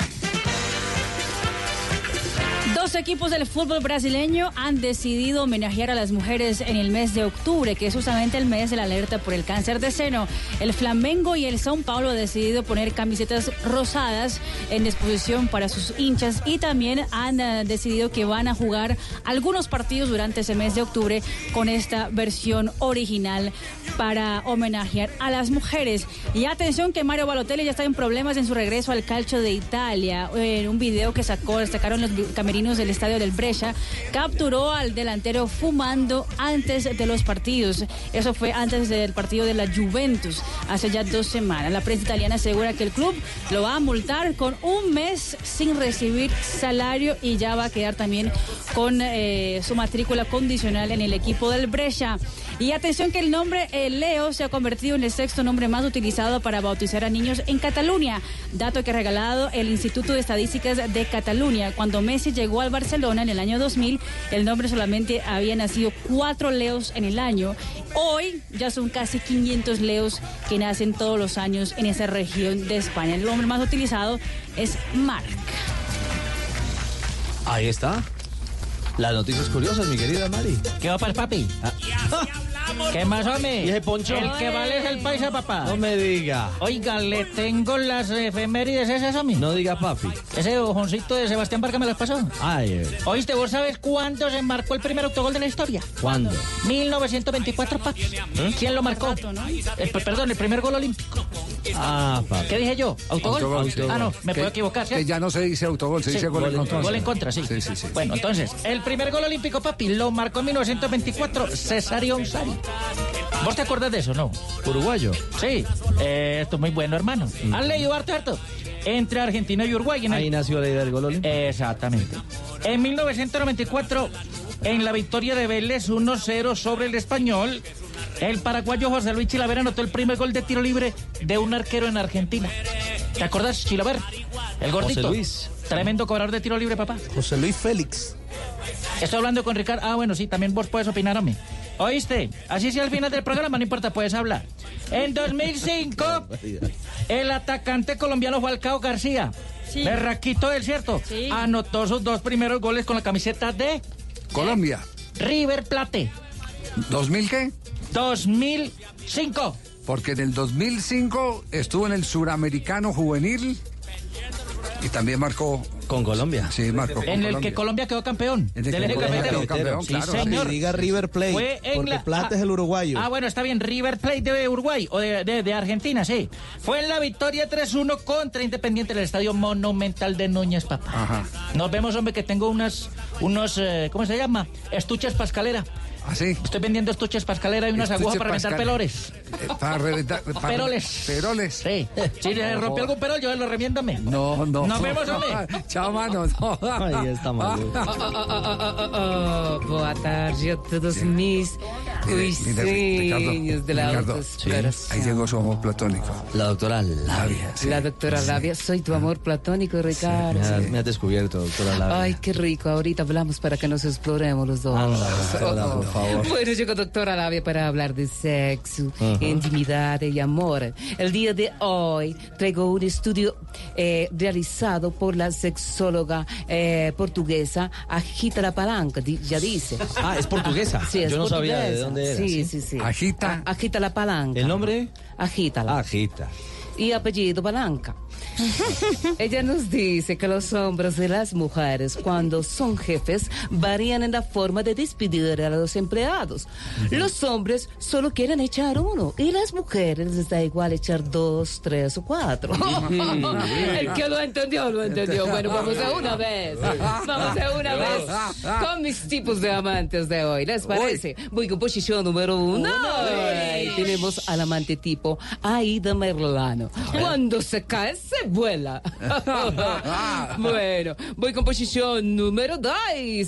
Dos equipos del fútbol brasileño han decidido homenajear a las mujeres en el mes de octubre, que es justamente el mes de la alerta por el cáncer de seno. El Flamengo y el São Paulo han decidido poner camisetas rosadas en disposición para sus hinchas y también han eh, decidido que van a jugar algunos partidos durante ese mes de octubre con esta versión original para homenajear a las mujeres. Y atención que Mario Balotelli ya está en problemas en su regreso al calcio de Italia. En un video que sacó, destacaron los camerinos del estadio del Brescia, capturó al delantero fumando antes de los partidos. Eso fue antes del partido de la Juventus, hace ya dos semanas. La prensa italiana asegura que el club lo va a multar con un mes sin recibir salario y ya va a quedar también con eh, su matrícula condicional en el equipo del Brescia. Y atención que el nombre eh, Leo se ha convertido en el sexto nombre más utilizado para bautizar a niños en Cataluña, dato que ha regalado el Instituto de Estadísticas de Cataluña. Cuando Messi llegó al Barcelona en el año 2000, el nombre solamente había nacido cuatro Leos en el año. Hoy ya son casi 500 Leos que nacen todos los años en esa región de España. El nombre más utilizado es Marc.
Ahí está. Las noticias curiosas, mi querida Mari.
¿Qué va para el papi? [LAUGHS] ¿Qué más, hombre?
¿Y ese poncho?
El que vale es el paisa, papá.
No me diga.
Oiga, le tengo las efemérides esas, hombre.
No diga papi.
Ese ojoncito de Sebastián Vargas me las pasó.
Ay, eh.
Oíste, ¿vos sabes cuándo se marcó el primer autogol de la historia?
¿Cuándo?
1924, papi. ¿Quién lo marcó? Eh, perdón, el primer gol olímpico.
Ah, papi.
¿Qué dije yo? ¿Autogol?
Autogol, sí.
Ah, no, me
Que-
puedo equivocar,
ya no se dice autogol, se
Sí,
dice gol, en contra.
Gol en contra, sí.
Sí, sí, sí.
Bueno, entonces, el primer gol olímpico, papi, lo marcó en 1924 Cesario Onsari. ¿Vos te acuerdas de eso, no?
Uruguayo.
Sí. Eh, esto es muy bueno, hermano. ¿Han leído harto, harto? Entre Argentina y Uruguay. En el-
Ahí nació la idea del gol olímpico.
Exactamente. En 1994, en la victoria de Vélez 1-0 sobre el español, el paraguayo José Luis Chilaver anotó el primer gol de tiro libre de un arquero en Argentina. ¿Te acordás, Chilaver? El gordito.
José Luis.
Tremendo cobrador de tiro libre, papá.
José Luis Félix.
Estoy hablando con Ricardo. Ah, bueno, sí, también vos puedes opinar a mí. ¿Oíste? Así sea al final del programa, no importa, puedes hablar. En 2005, [LAUGHS] el atacante colombiano Falcao García,
Sí.
berraquito del cierto,
Sí.
anotó sus dos primeros goles con la camiseta de
Colombia.
River Plate.
¿2000 qué?
2005.
Porque en el 2005 estuvo en el Suramericano Juvenil y también marcó.
Con Colombia.
Sí, marcó. con
En el que
Colombia.
Colombia quedó campeón.
En el
del
que Colombia quedó campeón,
Sí,
claro.
señor.
Y diga River Plate.
Fue en
porque
la-
Plata
ah,
es el uruguayo.
Ah, bueno, está bien. River Plate de Uruguay o de, de- de Argentina, sí. Fue en la victoria 3-1 contra Independiente del Estadio Monumental de Núñez, papá.
Ajá.
Nos vemos, hombre, que tengo unas, unos, eh, ¿cómo se llama? Estuches pascalera.
Así.
Estoy vendiendo estuches pascalera y unas agujas para reventar pelores.
Eh, para reventar. [LAUGHS] para-
Peroles.
Peroles.
Sí. Si le
No.
rompió algún perol, yo lo remiendo a mí.
No, no.
Nos vemos, hombre. [LAUGHS]
Chao, mano. No.
Ahí está [LAUGHS] maluco.
boa tarde a todos mis
Mire, mire,
uisinhos de la
Ricardo,
autoexploración.
Ahí llegó su amor platónico.
La doctora Labia.
sí.
La doctora Labia, soy tu amor platónico, Ricardo.
Me has, me has descubierto, doctora Labia.
Ay, qué rico. Ahorita hablamos para que nos exploremos los dos.
Favor.
Bueno, llegó doctora Labia para hablar de sexo,
Ajá.
intimidad y amor. El día de hoy traigo un estudio eh, realizado por la sexóloga eh, portuguesa Agita la Palanca, di- ya dice.
Ah, es portuguesa.
Sí, es
Yo no sabía de
portuguesa.
dónde era,
Sí,
¿sí?
sí, sí.
Agita.
A- agita la palanca.
¿El nombre?
Agítala.
Agita.
Y apellido Palanca. Ella nos dice que los hombres y las mujeres, cuando son jefes, varían en la forma de despedir a los empleados. Los hombres solo quieren echar uno y las mujeres les da igual echar dos, tres o cuatro. [LAUGHS] El que lo entendió, lo entendió. Bueno, vamos a una vez. Vamos a una vez con mis tipos de amantes de hoy. ¿Les parece? Voy con posición número uno. Tenemos al amante tipo Aida Merlano. Cuando se cae, se vuela. [LAUGHS] bueno, voy con posición número dos.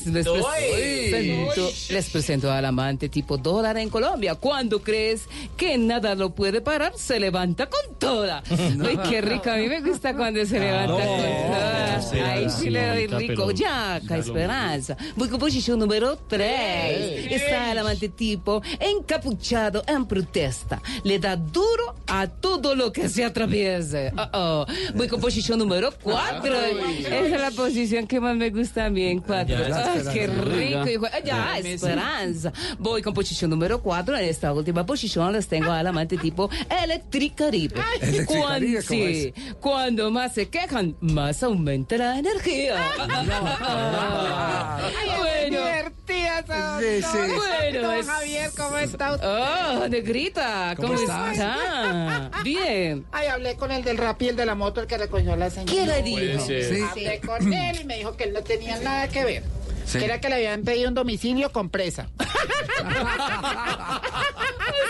Les presento, les presento al amante tipo dólar en Colombia. Cuando crees que nada lo puede parar, se levanta con toda. [LAUGHS] Ay, qué rico. A mí me gusta cuando se levanta con toda. Ay, sí le doy rico. Ya, esperanza. Voy con posición número 3. Está el amante tipo encapuchado en protesta. Le da duro a todo lo que se atraviese. Oh, oh. Voy con posición número 4. Esa es la posición que más me gusta a mí en 4.
Ya,
Ah,
Esperanza.
qué rico. hijo. Ah, Ya, esperanza. Voy con posición número 4. En esta última posición les tengo al amante tipo Electricaribe. Cuando,
¿cómo
sí, cuando más se quejan, más aumenta la energía. bueno.
divertida esa
Sí, sí. Bueno,
Don
es-
Javier, ¿cómo está usted?
Oh, negrita, ¿cómo,
¿Cómo estás?
está? [LAUGHS] Bien.
Ay, hablé con el del rap y el de la moto, el que recogió la señora.
¿Qué le dijo? Sí.
Hablé con él y me dijo que él no tenía nada que ver.
Sí.
Que era que le habían pedido un domicilio con presa. [LAUGHS]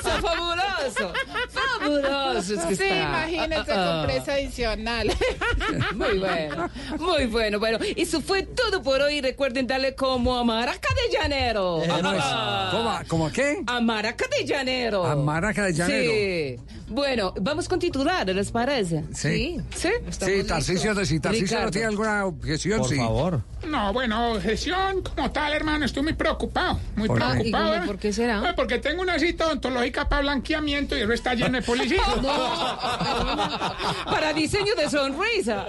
Fabuloso. Fabuloso. Es que
sí,
está.
imagínense
Ah.
con presa adicional. [LAUGHS]
Muy bueno, muy bueno. Bueno, eso fue todo por hoy. Recuerden darle como a Maraca de Llanero.
¿Cómo es? ¿Cómo, cómo qué?
A Maraca de Llanero.
A Maraca de Llanero.
Sí. Bueno, vamos con titulares, ¿les parece?
Sí.
¿Sí?
Sí, Tarcisio, si Tarcisio no tiene alguna objeción,
Por
sí.
favor.
No, bueno, objeción como tal, hermano, estoy muy preocupado, muy
¿Por
preocupado.
¿Y cómo,
¿eh?
por qué será?
Eh, porque tengo una cita odontológica para blanqueamiento y eso está lleno de policías. [LAUGHS]
Para diseño de sonrisa.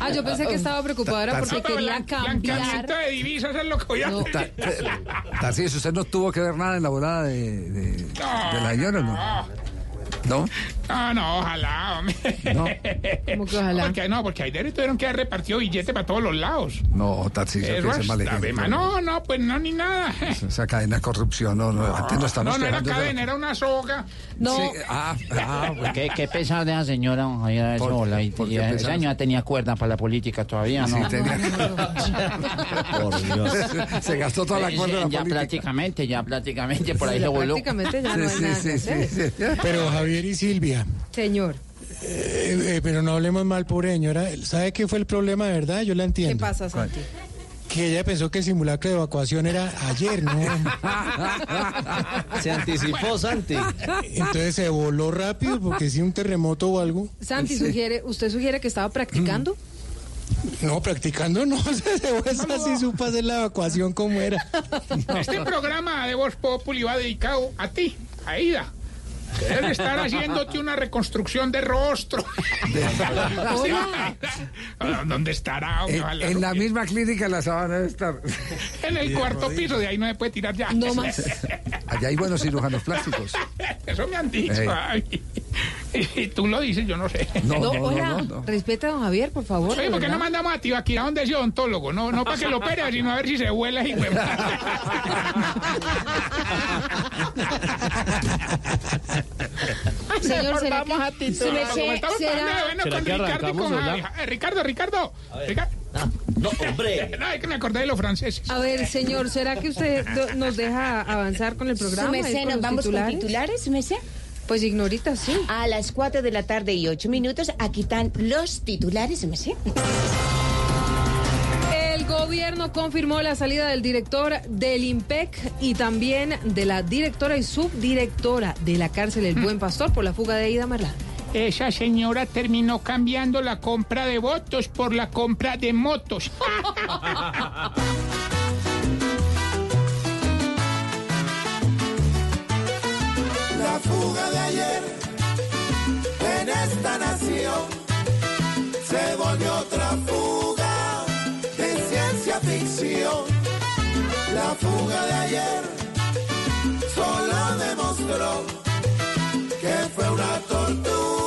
Ah, yo pensé que estaba preocupada era porque
No,
quería
blan-
cambiar.
Blanqueamiento de divisas es lo que voy a hacer.
Ta- eh, ¿usted no tuvo que ver nada en la volada de, de, de la señora, no? ¿No?
No, no, ojalá, hombre.
No. [LAUGHS]
¿Cómo que ojalá?
Porque, no, porque ayer tuvieron que haber repartido billetes para todos los lados.
No, Tarcisio, que
Eso
ese
es,
mal ejemplo.
no, no, pues no, ni nada.
Esa cadena de corrupción, no, no, antes no estamos
No, no era cadena, era una soga.
No. Sí, ah, ah, bueno.
¿Qué, qué pesar de esa señora, don Javier,
¿Por-
sola. Y,
por qué
y esa
pesar?
señora tenía cuerda para la política todavía, ¿no?
Sí, tenía- [LAUGHS]
Por Dios.
Se gastó toda la
Sí,
cuerda de la
Ya
política.
prácticamente, ya prácticamente, por ahí
Sí,
se
ya
voló.
prácticamente ya no hay nada que hacer.
Pero Javier y Silvia,
Señor,
eh, eh, pero no hablemos mal, pobre señora. ¿Sabe qué fue el problema de verdad? Yo la
¿qué
entiendo.
pasa, Santi?
Que ella pensó que el simulacro de evacuación era ayer, ¿no? [LAUGHS]
Se anticipó, Santi.
Entonces se voló rápido porque si un terremoto o algo.
Santi, sugiere, ¿usted sugiere que estaba practicando?
No, practicando no, [LAUGHS] se fue así supo hacer la evacuación como era.
Este programa de Voz Populi va dedicado a ti, Aida. Que debes estar haciéndote una reconstrucción de rostro. [LAUGHS] ¿Dónde estará?
En, la misma clínica la sabana debe estar.
En el cuarto piso, de ahí no se puede tirar ya.
No más. Allá hay buenos cirujanos plásticos.
Eso me han dicho. Ay. [LAUGHS] Y tú lo dices, yo no sé.
No,
No, hola, respeta a don Javier, por favor.
Oye,
de
¿por qué no mandamos a Tibaquira donde ese odontólogo? No, no para que lo opere, sino a ver si se vuela y
Señor,
Mejor
¿será
vamos
que-
a titular.
¿será-
Como estamos
será-
hablando de bueno
¿Será
con
que
Ricardo con. Eh, Ricardo, Ricardo. Ricardo.
No, hombre. [LAUGHS]
No, es que me acordé de los franceses.
A ver, señor, ¿será que usted nos deja avanzar con el programa?
Su ¿nos
los
vamos
titulares?
con titulares, su merced?
Pues ignorita, sí.
A las 4 de la tarde y 8 minutos, aquí están los titulares, su merced.
El gobierno confirmó la salida del director del IMPEC y también de la directora y subdirectora de la cárcel El Buen Pastor por la fuga de Ida Marlán.
Esa señora terminó cambiando la compra de votos por la compra de motos. [LAUGHS]
La fuga de ayer en esta nación se volvió otra fuga de ciencia ficción. La fuga de ayer solo demostró que fue una tortuga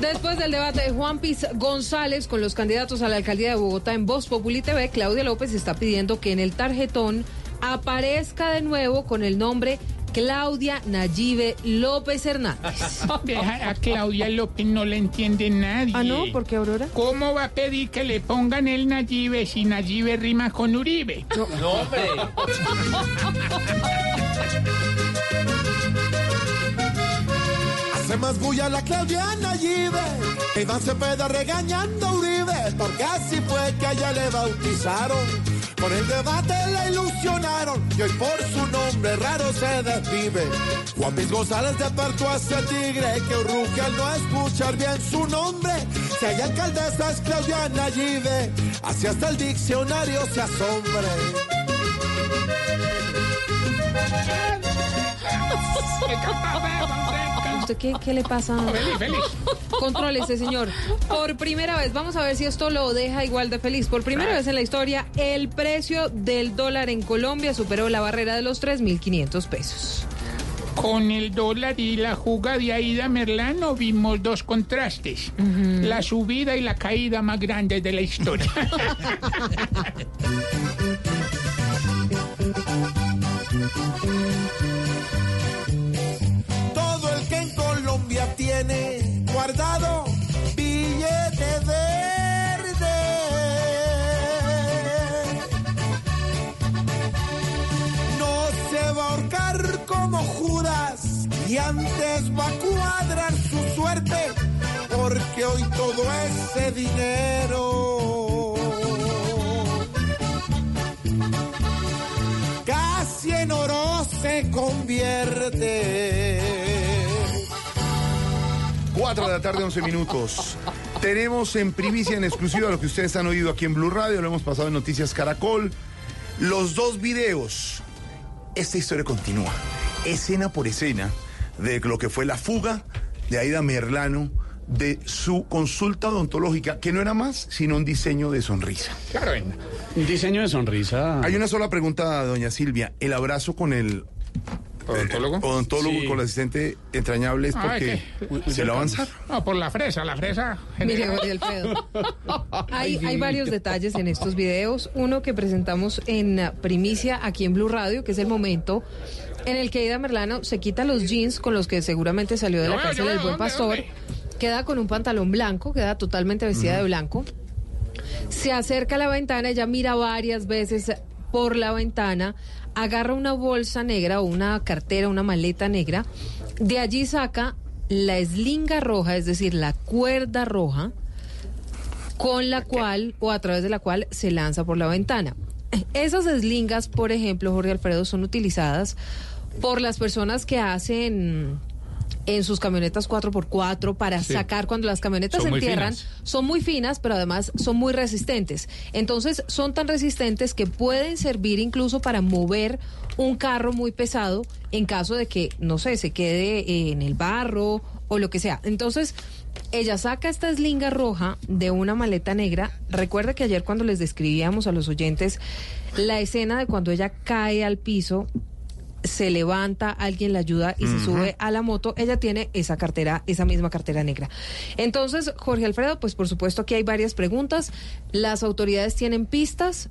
Después del debate de Juan Piz González con los candidatos a la alcaldía de Bogotá en Voz Populi TV, Claudia López está pidiendo que en el tarjetón aparezca de nuevo con el nombre Claudia Nayibe López Hernández. [LAUGHS]
A Claudia López no le entiende nadie.
Ah, ¿no? ¿Por qué, Aurora?
¿Cómo va a pedir que le pongan el Nayibe si Nayibe rima con Uribe?
No,
hombre. [LAUGHS]
Más bulla la Claudia Nayibe. Iván Cepeda regañando Uribe. Porque así fue que a ella le bautizaron. Con el debate la ilusionaron. Y hoy por su nombre raro se desvive. Juan Luis González despertó a ese tigre que ruge al no escuchar bien su nombre.
Si hay alcaldesa es Claudia Nayibe, así hasta el diccionario se asombre. [LAUGHS]
¿Usted qué, qué le pasa?
Feliz, feliz.
Contrólese, señor. Por primera vez, vamos a ver si esto lo deja igual de feliz. Por primera vez en la historia, el precio del dólar en Colombia superó la barrera de los 3.500 pesos.
Con el dólar y la jugada de Aida Merlano vimos dos contrastes. La subida y la caída más grandes de la historia. [LAUGHS]
como Judas y antes va a cuadrar su suerte porque hoy todo ese dinero casi en oro se convierte.
4 de la tarde, 11 minutos. Tenemos en primicia, en exclusiva, lo que ustedes han oído aquí en Blue Radio, lo hemos pasado en Noticias Caracol. Los dos videos. Esta historia continúa, escena por escena, de lo que fue la fuga de Aida Merlano de su consulta odontológica, que no era más sino un diseño de sonrisa.
Claro, venga.
Un diseño de sonrisa.
Hay una sola pregunta, doña Silvia. El abrazo con el
¿Odontólogo?
odontólogo
Sí.
con el asistente entrañable es
Ah,
porque
¿qué?
se lo avanzaron.
No, por la fresa, la fresa.
Mire, Jorge Alfredo. [LAUGHS] Hay, hay varios detalles en estos videos. Uno que presentamos en uh, primicia aquí en Blue Radio, que es el momento en el que Ida Merlano se quita los jeans con los que seguramente salió de la cárcel del Buen
¿dónde,
Pastor. Queda con un pantalón blanco, queda totalmente vestida de blanco. Se acerca a la ventana, ella mira varias veces por la ventana, agarra una bolsa negra o una cartera, una maleta negra, de allí saca la eslinga roja, es decir, la cuerda roja, con la cual o a través de la cual se lanza por la ventana. Esas eslingas, por ejemplo, Jorge Alfredo, son utilizadas por las personas que hacen en sus camionetas 4x4 para
Sí.
sacar cuando las camionetas
Son
se entierran, son muy finas, pero además son muy resistentes. Entonces, son tan resistentes que pueden servir incluso para mover un carro muy pesado en caso de que, no sé, se quede en el barro o lo que sea. Entonces, ella saca esta eslinga roja de una maleta negra. Recuerda que ayer cuando les describíamos a los oyentes la escena de cuando ella cae al piso, se levanta, alguien la ayuda y se sube a la moto, ella tiene esa cartera, esa misma cartera negra. Entonces, Jorge Alfredo, pues por supuesto aquí hay varias preguntas. Las autoridades tienen pistas.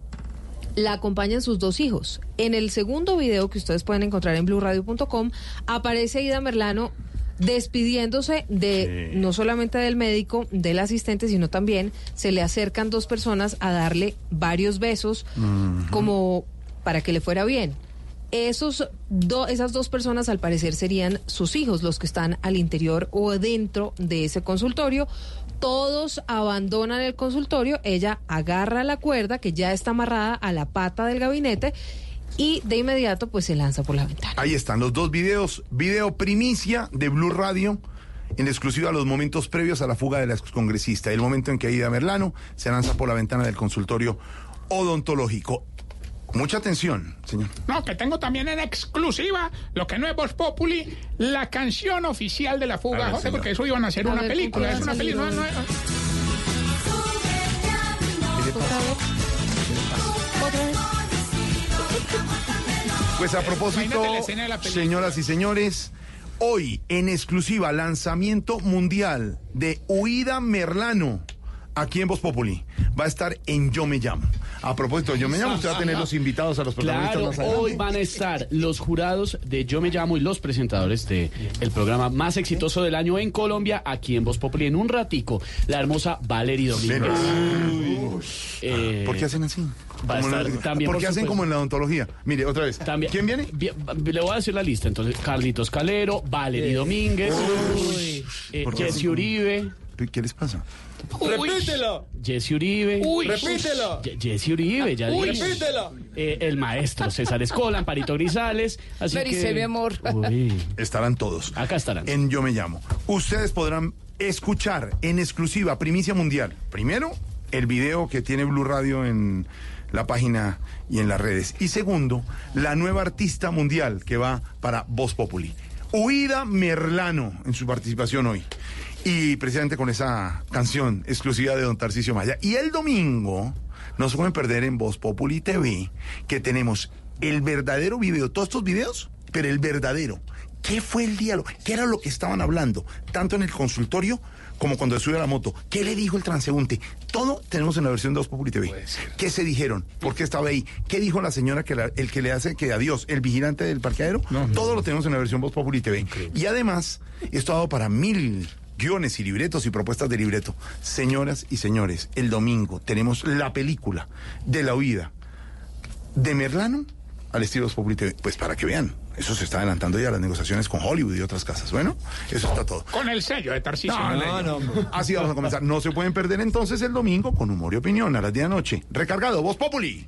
La acompañan sus dos hijos. En el segundo video que ustedes pueden encontrar en blueradio.com aparece Ida Merlano despidiéndose de no solamente del médico, del asistente, sino también se le acercan dos personas a darle varios besos como para que le fuera bien. Esos do- esas dos personas al parecer serían sus hijos, los que están al interior o dentro de ese consultorio. Todos abandonan el consultorio, ella agarra la cuerda que ya está amarrada a la pata del gabinete y de inmediato pues se lanza por la ventana.
Ahí están los dos videos. Video primicia de Blue Radio. En exclusiva los momentos previos a la fuga de la excongresista. El momento en que Aida Merlano se lanza por la ventana del consultorio odontológico. Mucha atención, señor.
No, que tengo también en exclusiva, lo que no es Voz Populi, la canción oficial de la fuga,
ver,
José, porque eso iban a hacer
A
una
ver,
película,
¿con
es una película. no,
Pues a propósito, señoras y señores, hoy en exclusiva lanzamiento mundial de Huida Merlano aquí en Voz Populi. Va a estar en Yo Me Llamo. A propósito, Yo Me Llamo, usted va a tener los invitados a los protagonistas
Claro,
más adelante.
hoy van a estar los jurados de Yo Me Llamo y los presentadores de el programa más exitoso del año en Colombia, aquí en Voz Populi. En un ratico, la hermosa Valerie Domínguez. Eh,
¿Por qué hacen así?
va a estar
la-
también,
¿Por
por
qué hacen como en la odontología? Mire, otra vez.
También,
¿Quién viene?
Bien, Le voy a decir la lista. Entonces, Carlitos Calero, Valerie Domínguez, eh,
¿Por qué
Jesse Uribe.
¿Qué les pasa?
Repítelo. Jesse Uribe.
Uy.
Repítelo. Jesse Uribe, ya
Uy.
dije.
Repítelo.
Eh, el maestro César Escola, Amparito Grisales. Así
Mary,
que...
mi amor.
Uy.
Estarán todos.
Acá estarán.
En Yo Me Llamo. Ustedes podrán escuchar en exclusiva, primicia mundial. Primero, el video que tiene Blue Radio en la página y en las redes. Y segundo, la nueva artista mundial que va para Voz Populi. Huida Merlano en su participación hoy. Y precisamente con esa canción exclusiva de Don Tarcisio Maya. Y el domingo, no se pueden perder en Voz Populi TV, que tenemos el verdadero video, todos estos videos, pero el verdadero. ¿Qué fue el diálogo? ¿Qué era lo que estaban hablando? Tanto en el consultorio como cuando sube a la moto. ¿Qué le dijo el transeúnte? Todo tenemos en la versión de Voz Populi TV. ¿Qué se dijeron? ¿Por qué estaba ahí? ¿Qué dijo la señora que la- el que le hace que adiós, el vigilante del parqueadero? Todo lo tenemos en la versión Voz Populi TV. Y además, esto ha dado para mil guiones y libretos y propuestas de libreto. Señoras y señores, el domingo tenemos la película de la huida de Merlano al estilo Voz Populi TV. Pues para que vean, eso se está adelantando ya las negociaciones con Hollywood y otras casas. Bueno, eso está todo.
Con el sello de Tarcisio.
No, no, no. Así vamos a comenzar. No se pueden perder entonces el domingo con humor y opinión a las 10 de la noche. Recargado, Voz Populi.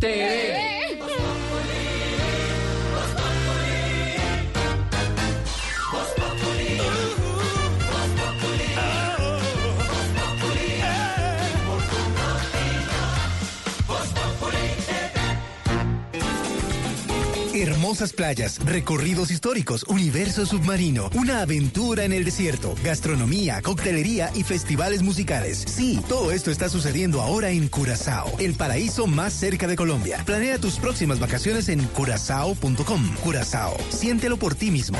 Hermosas playas, recorridos históricos, universo submarino, una aventura en el desierto, gastronomía, coctelería y festivales musicales. Sí, todo esto está sucediendo ahora en Curazao, el paraíso más cerca de Colombia. Planea tus próximas vacaciones en curazao.com. Curazao, siéntelo por ti mismo.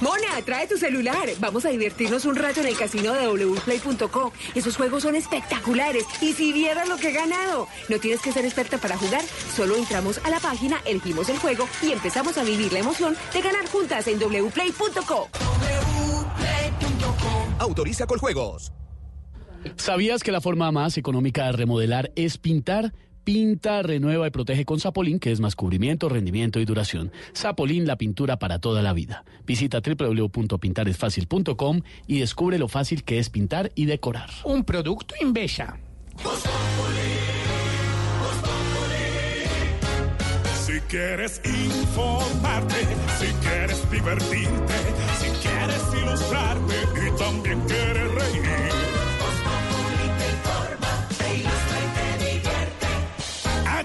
Mona, trae tu celular. Vamos a divertirnos un rato en el casino de wplay.co. Esos juegos son espectaculares. Y si vieras lo que he ganado. No tienes que ser experta para jugar. Solo entramos a la página, elegimos el juego y empezamos a vivir la emoción de ganar juntas en wplay.co.
Autoriza con juegos.
¿Sabías que la forma más económica de remodelar es pintar? Pinta, renueva y protege con Zapolín, que es más cubrimiento, rendimiento y duración. Zapolín, la pintura para toda la vida. Visita www.pintaresfacil.com y descubre lo fácil que es pintar y decorar.
Un producto Invesa.
Si quieres informarte, si quieres divertirte, si quieres ilustrarte y también quieres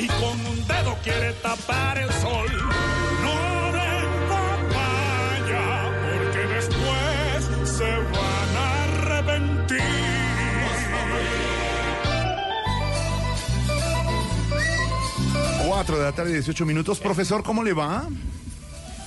y con un dedo quiere tapar el sol. No den papaya, porque después se van a arrepentir.
Cuatro de la tarde, 18 minutos. Profesor, ¿cómo le va?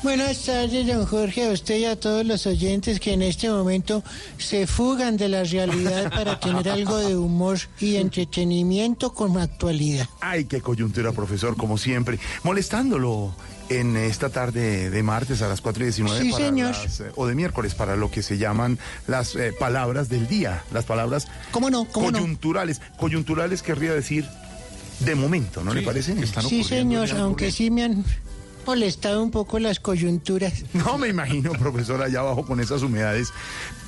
Buenas tardes, don Jorge, a usted y a todos los oyentes que en este momento se fugan de la realidad para tener algo de humor y entretenimiento con actualidad.
Ay, qué coyuntura, profesor, como siempre. Molestándolo en esta tarde de martes a las 4 y 19
Sí,
para
señor.
las, eh, o de miércoles para lo que se llaman las eh, palabras del día, las palabras
¿Cómo no? ¿Cómo no?
coyunturales. Coyunturales querría decir de momento, ¿no le parece? Están
Sí, señor, aunque sí me han molestado un poco las coyunturas. [LAUGHS]
No me imagino, profesor, allá abajo con esas humedades.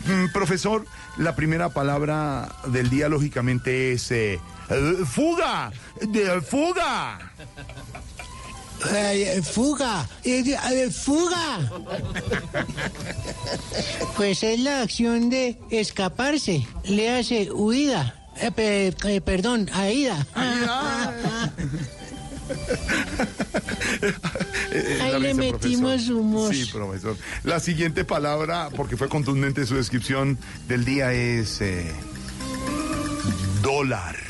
Mm, profesor, la primera palabra del día, lógicamente, es eh, eh, fuga. De, fuga.
Eh, fuga, eh, eh, fuga. Pues es la acción de escaparse, le hace huida, pe- perdón, aída.
Eh,
Ahí le metimos humor.
Sí, profesor. La siguiente palabra, porque fue contundente su descripción del día, es eh, dólar.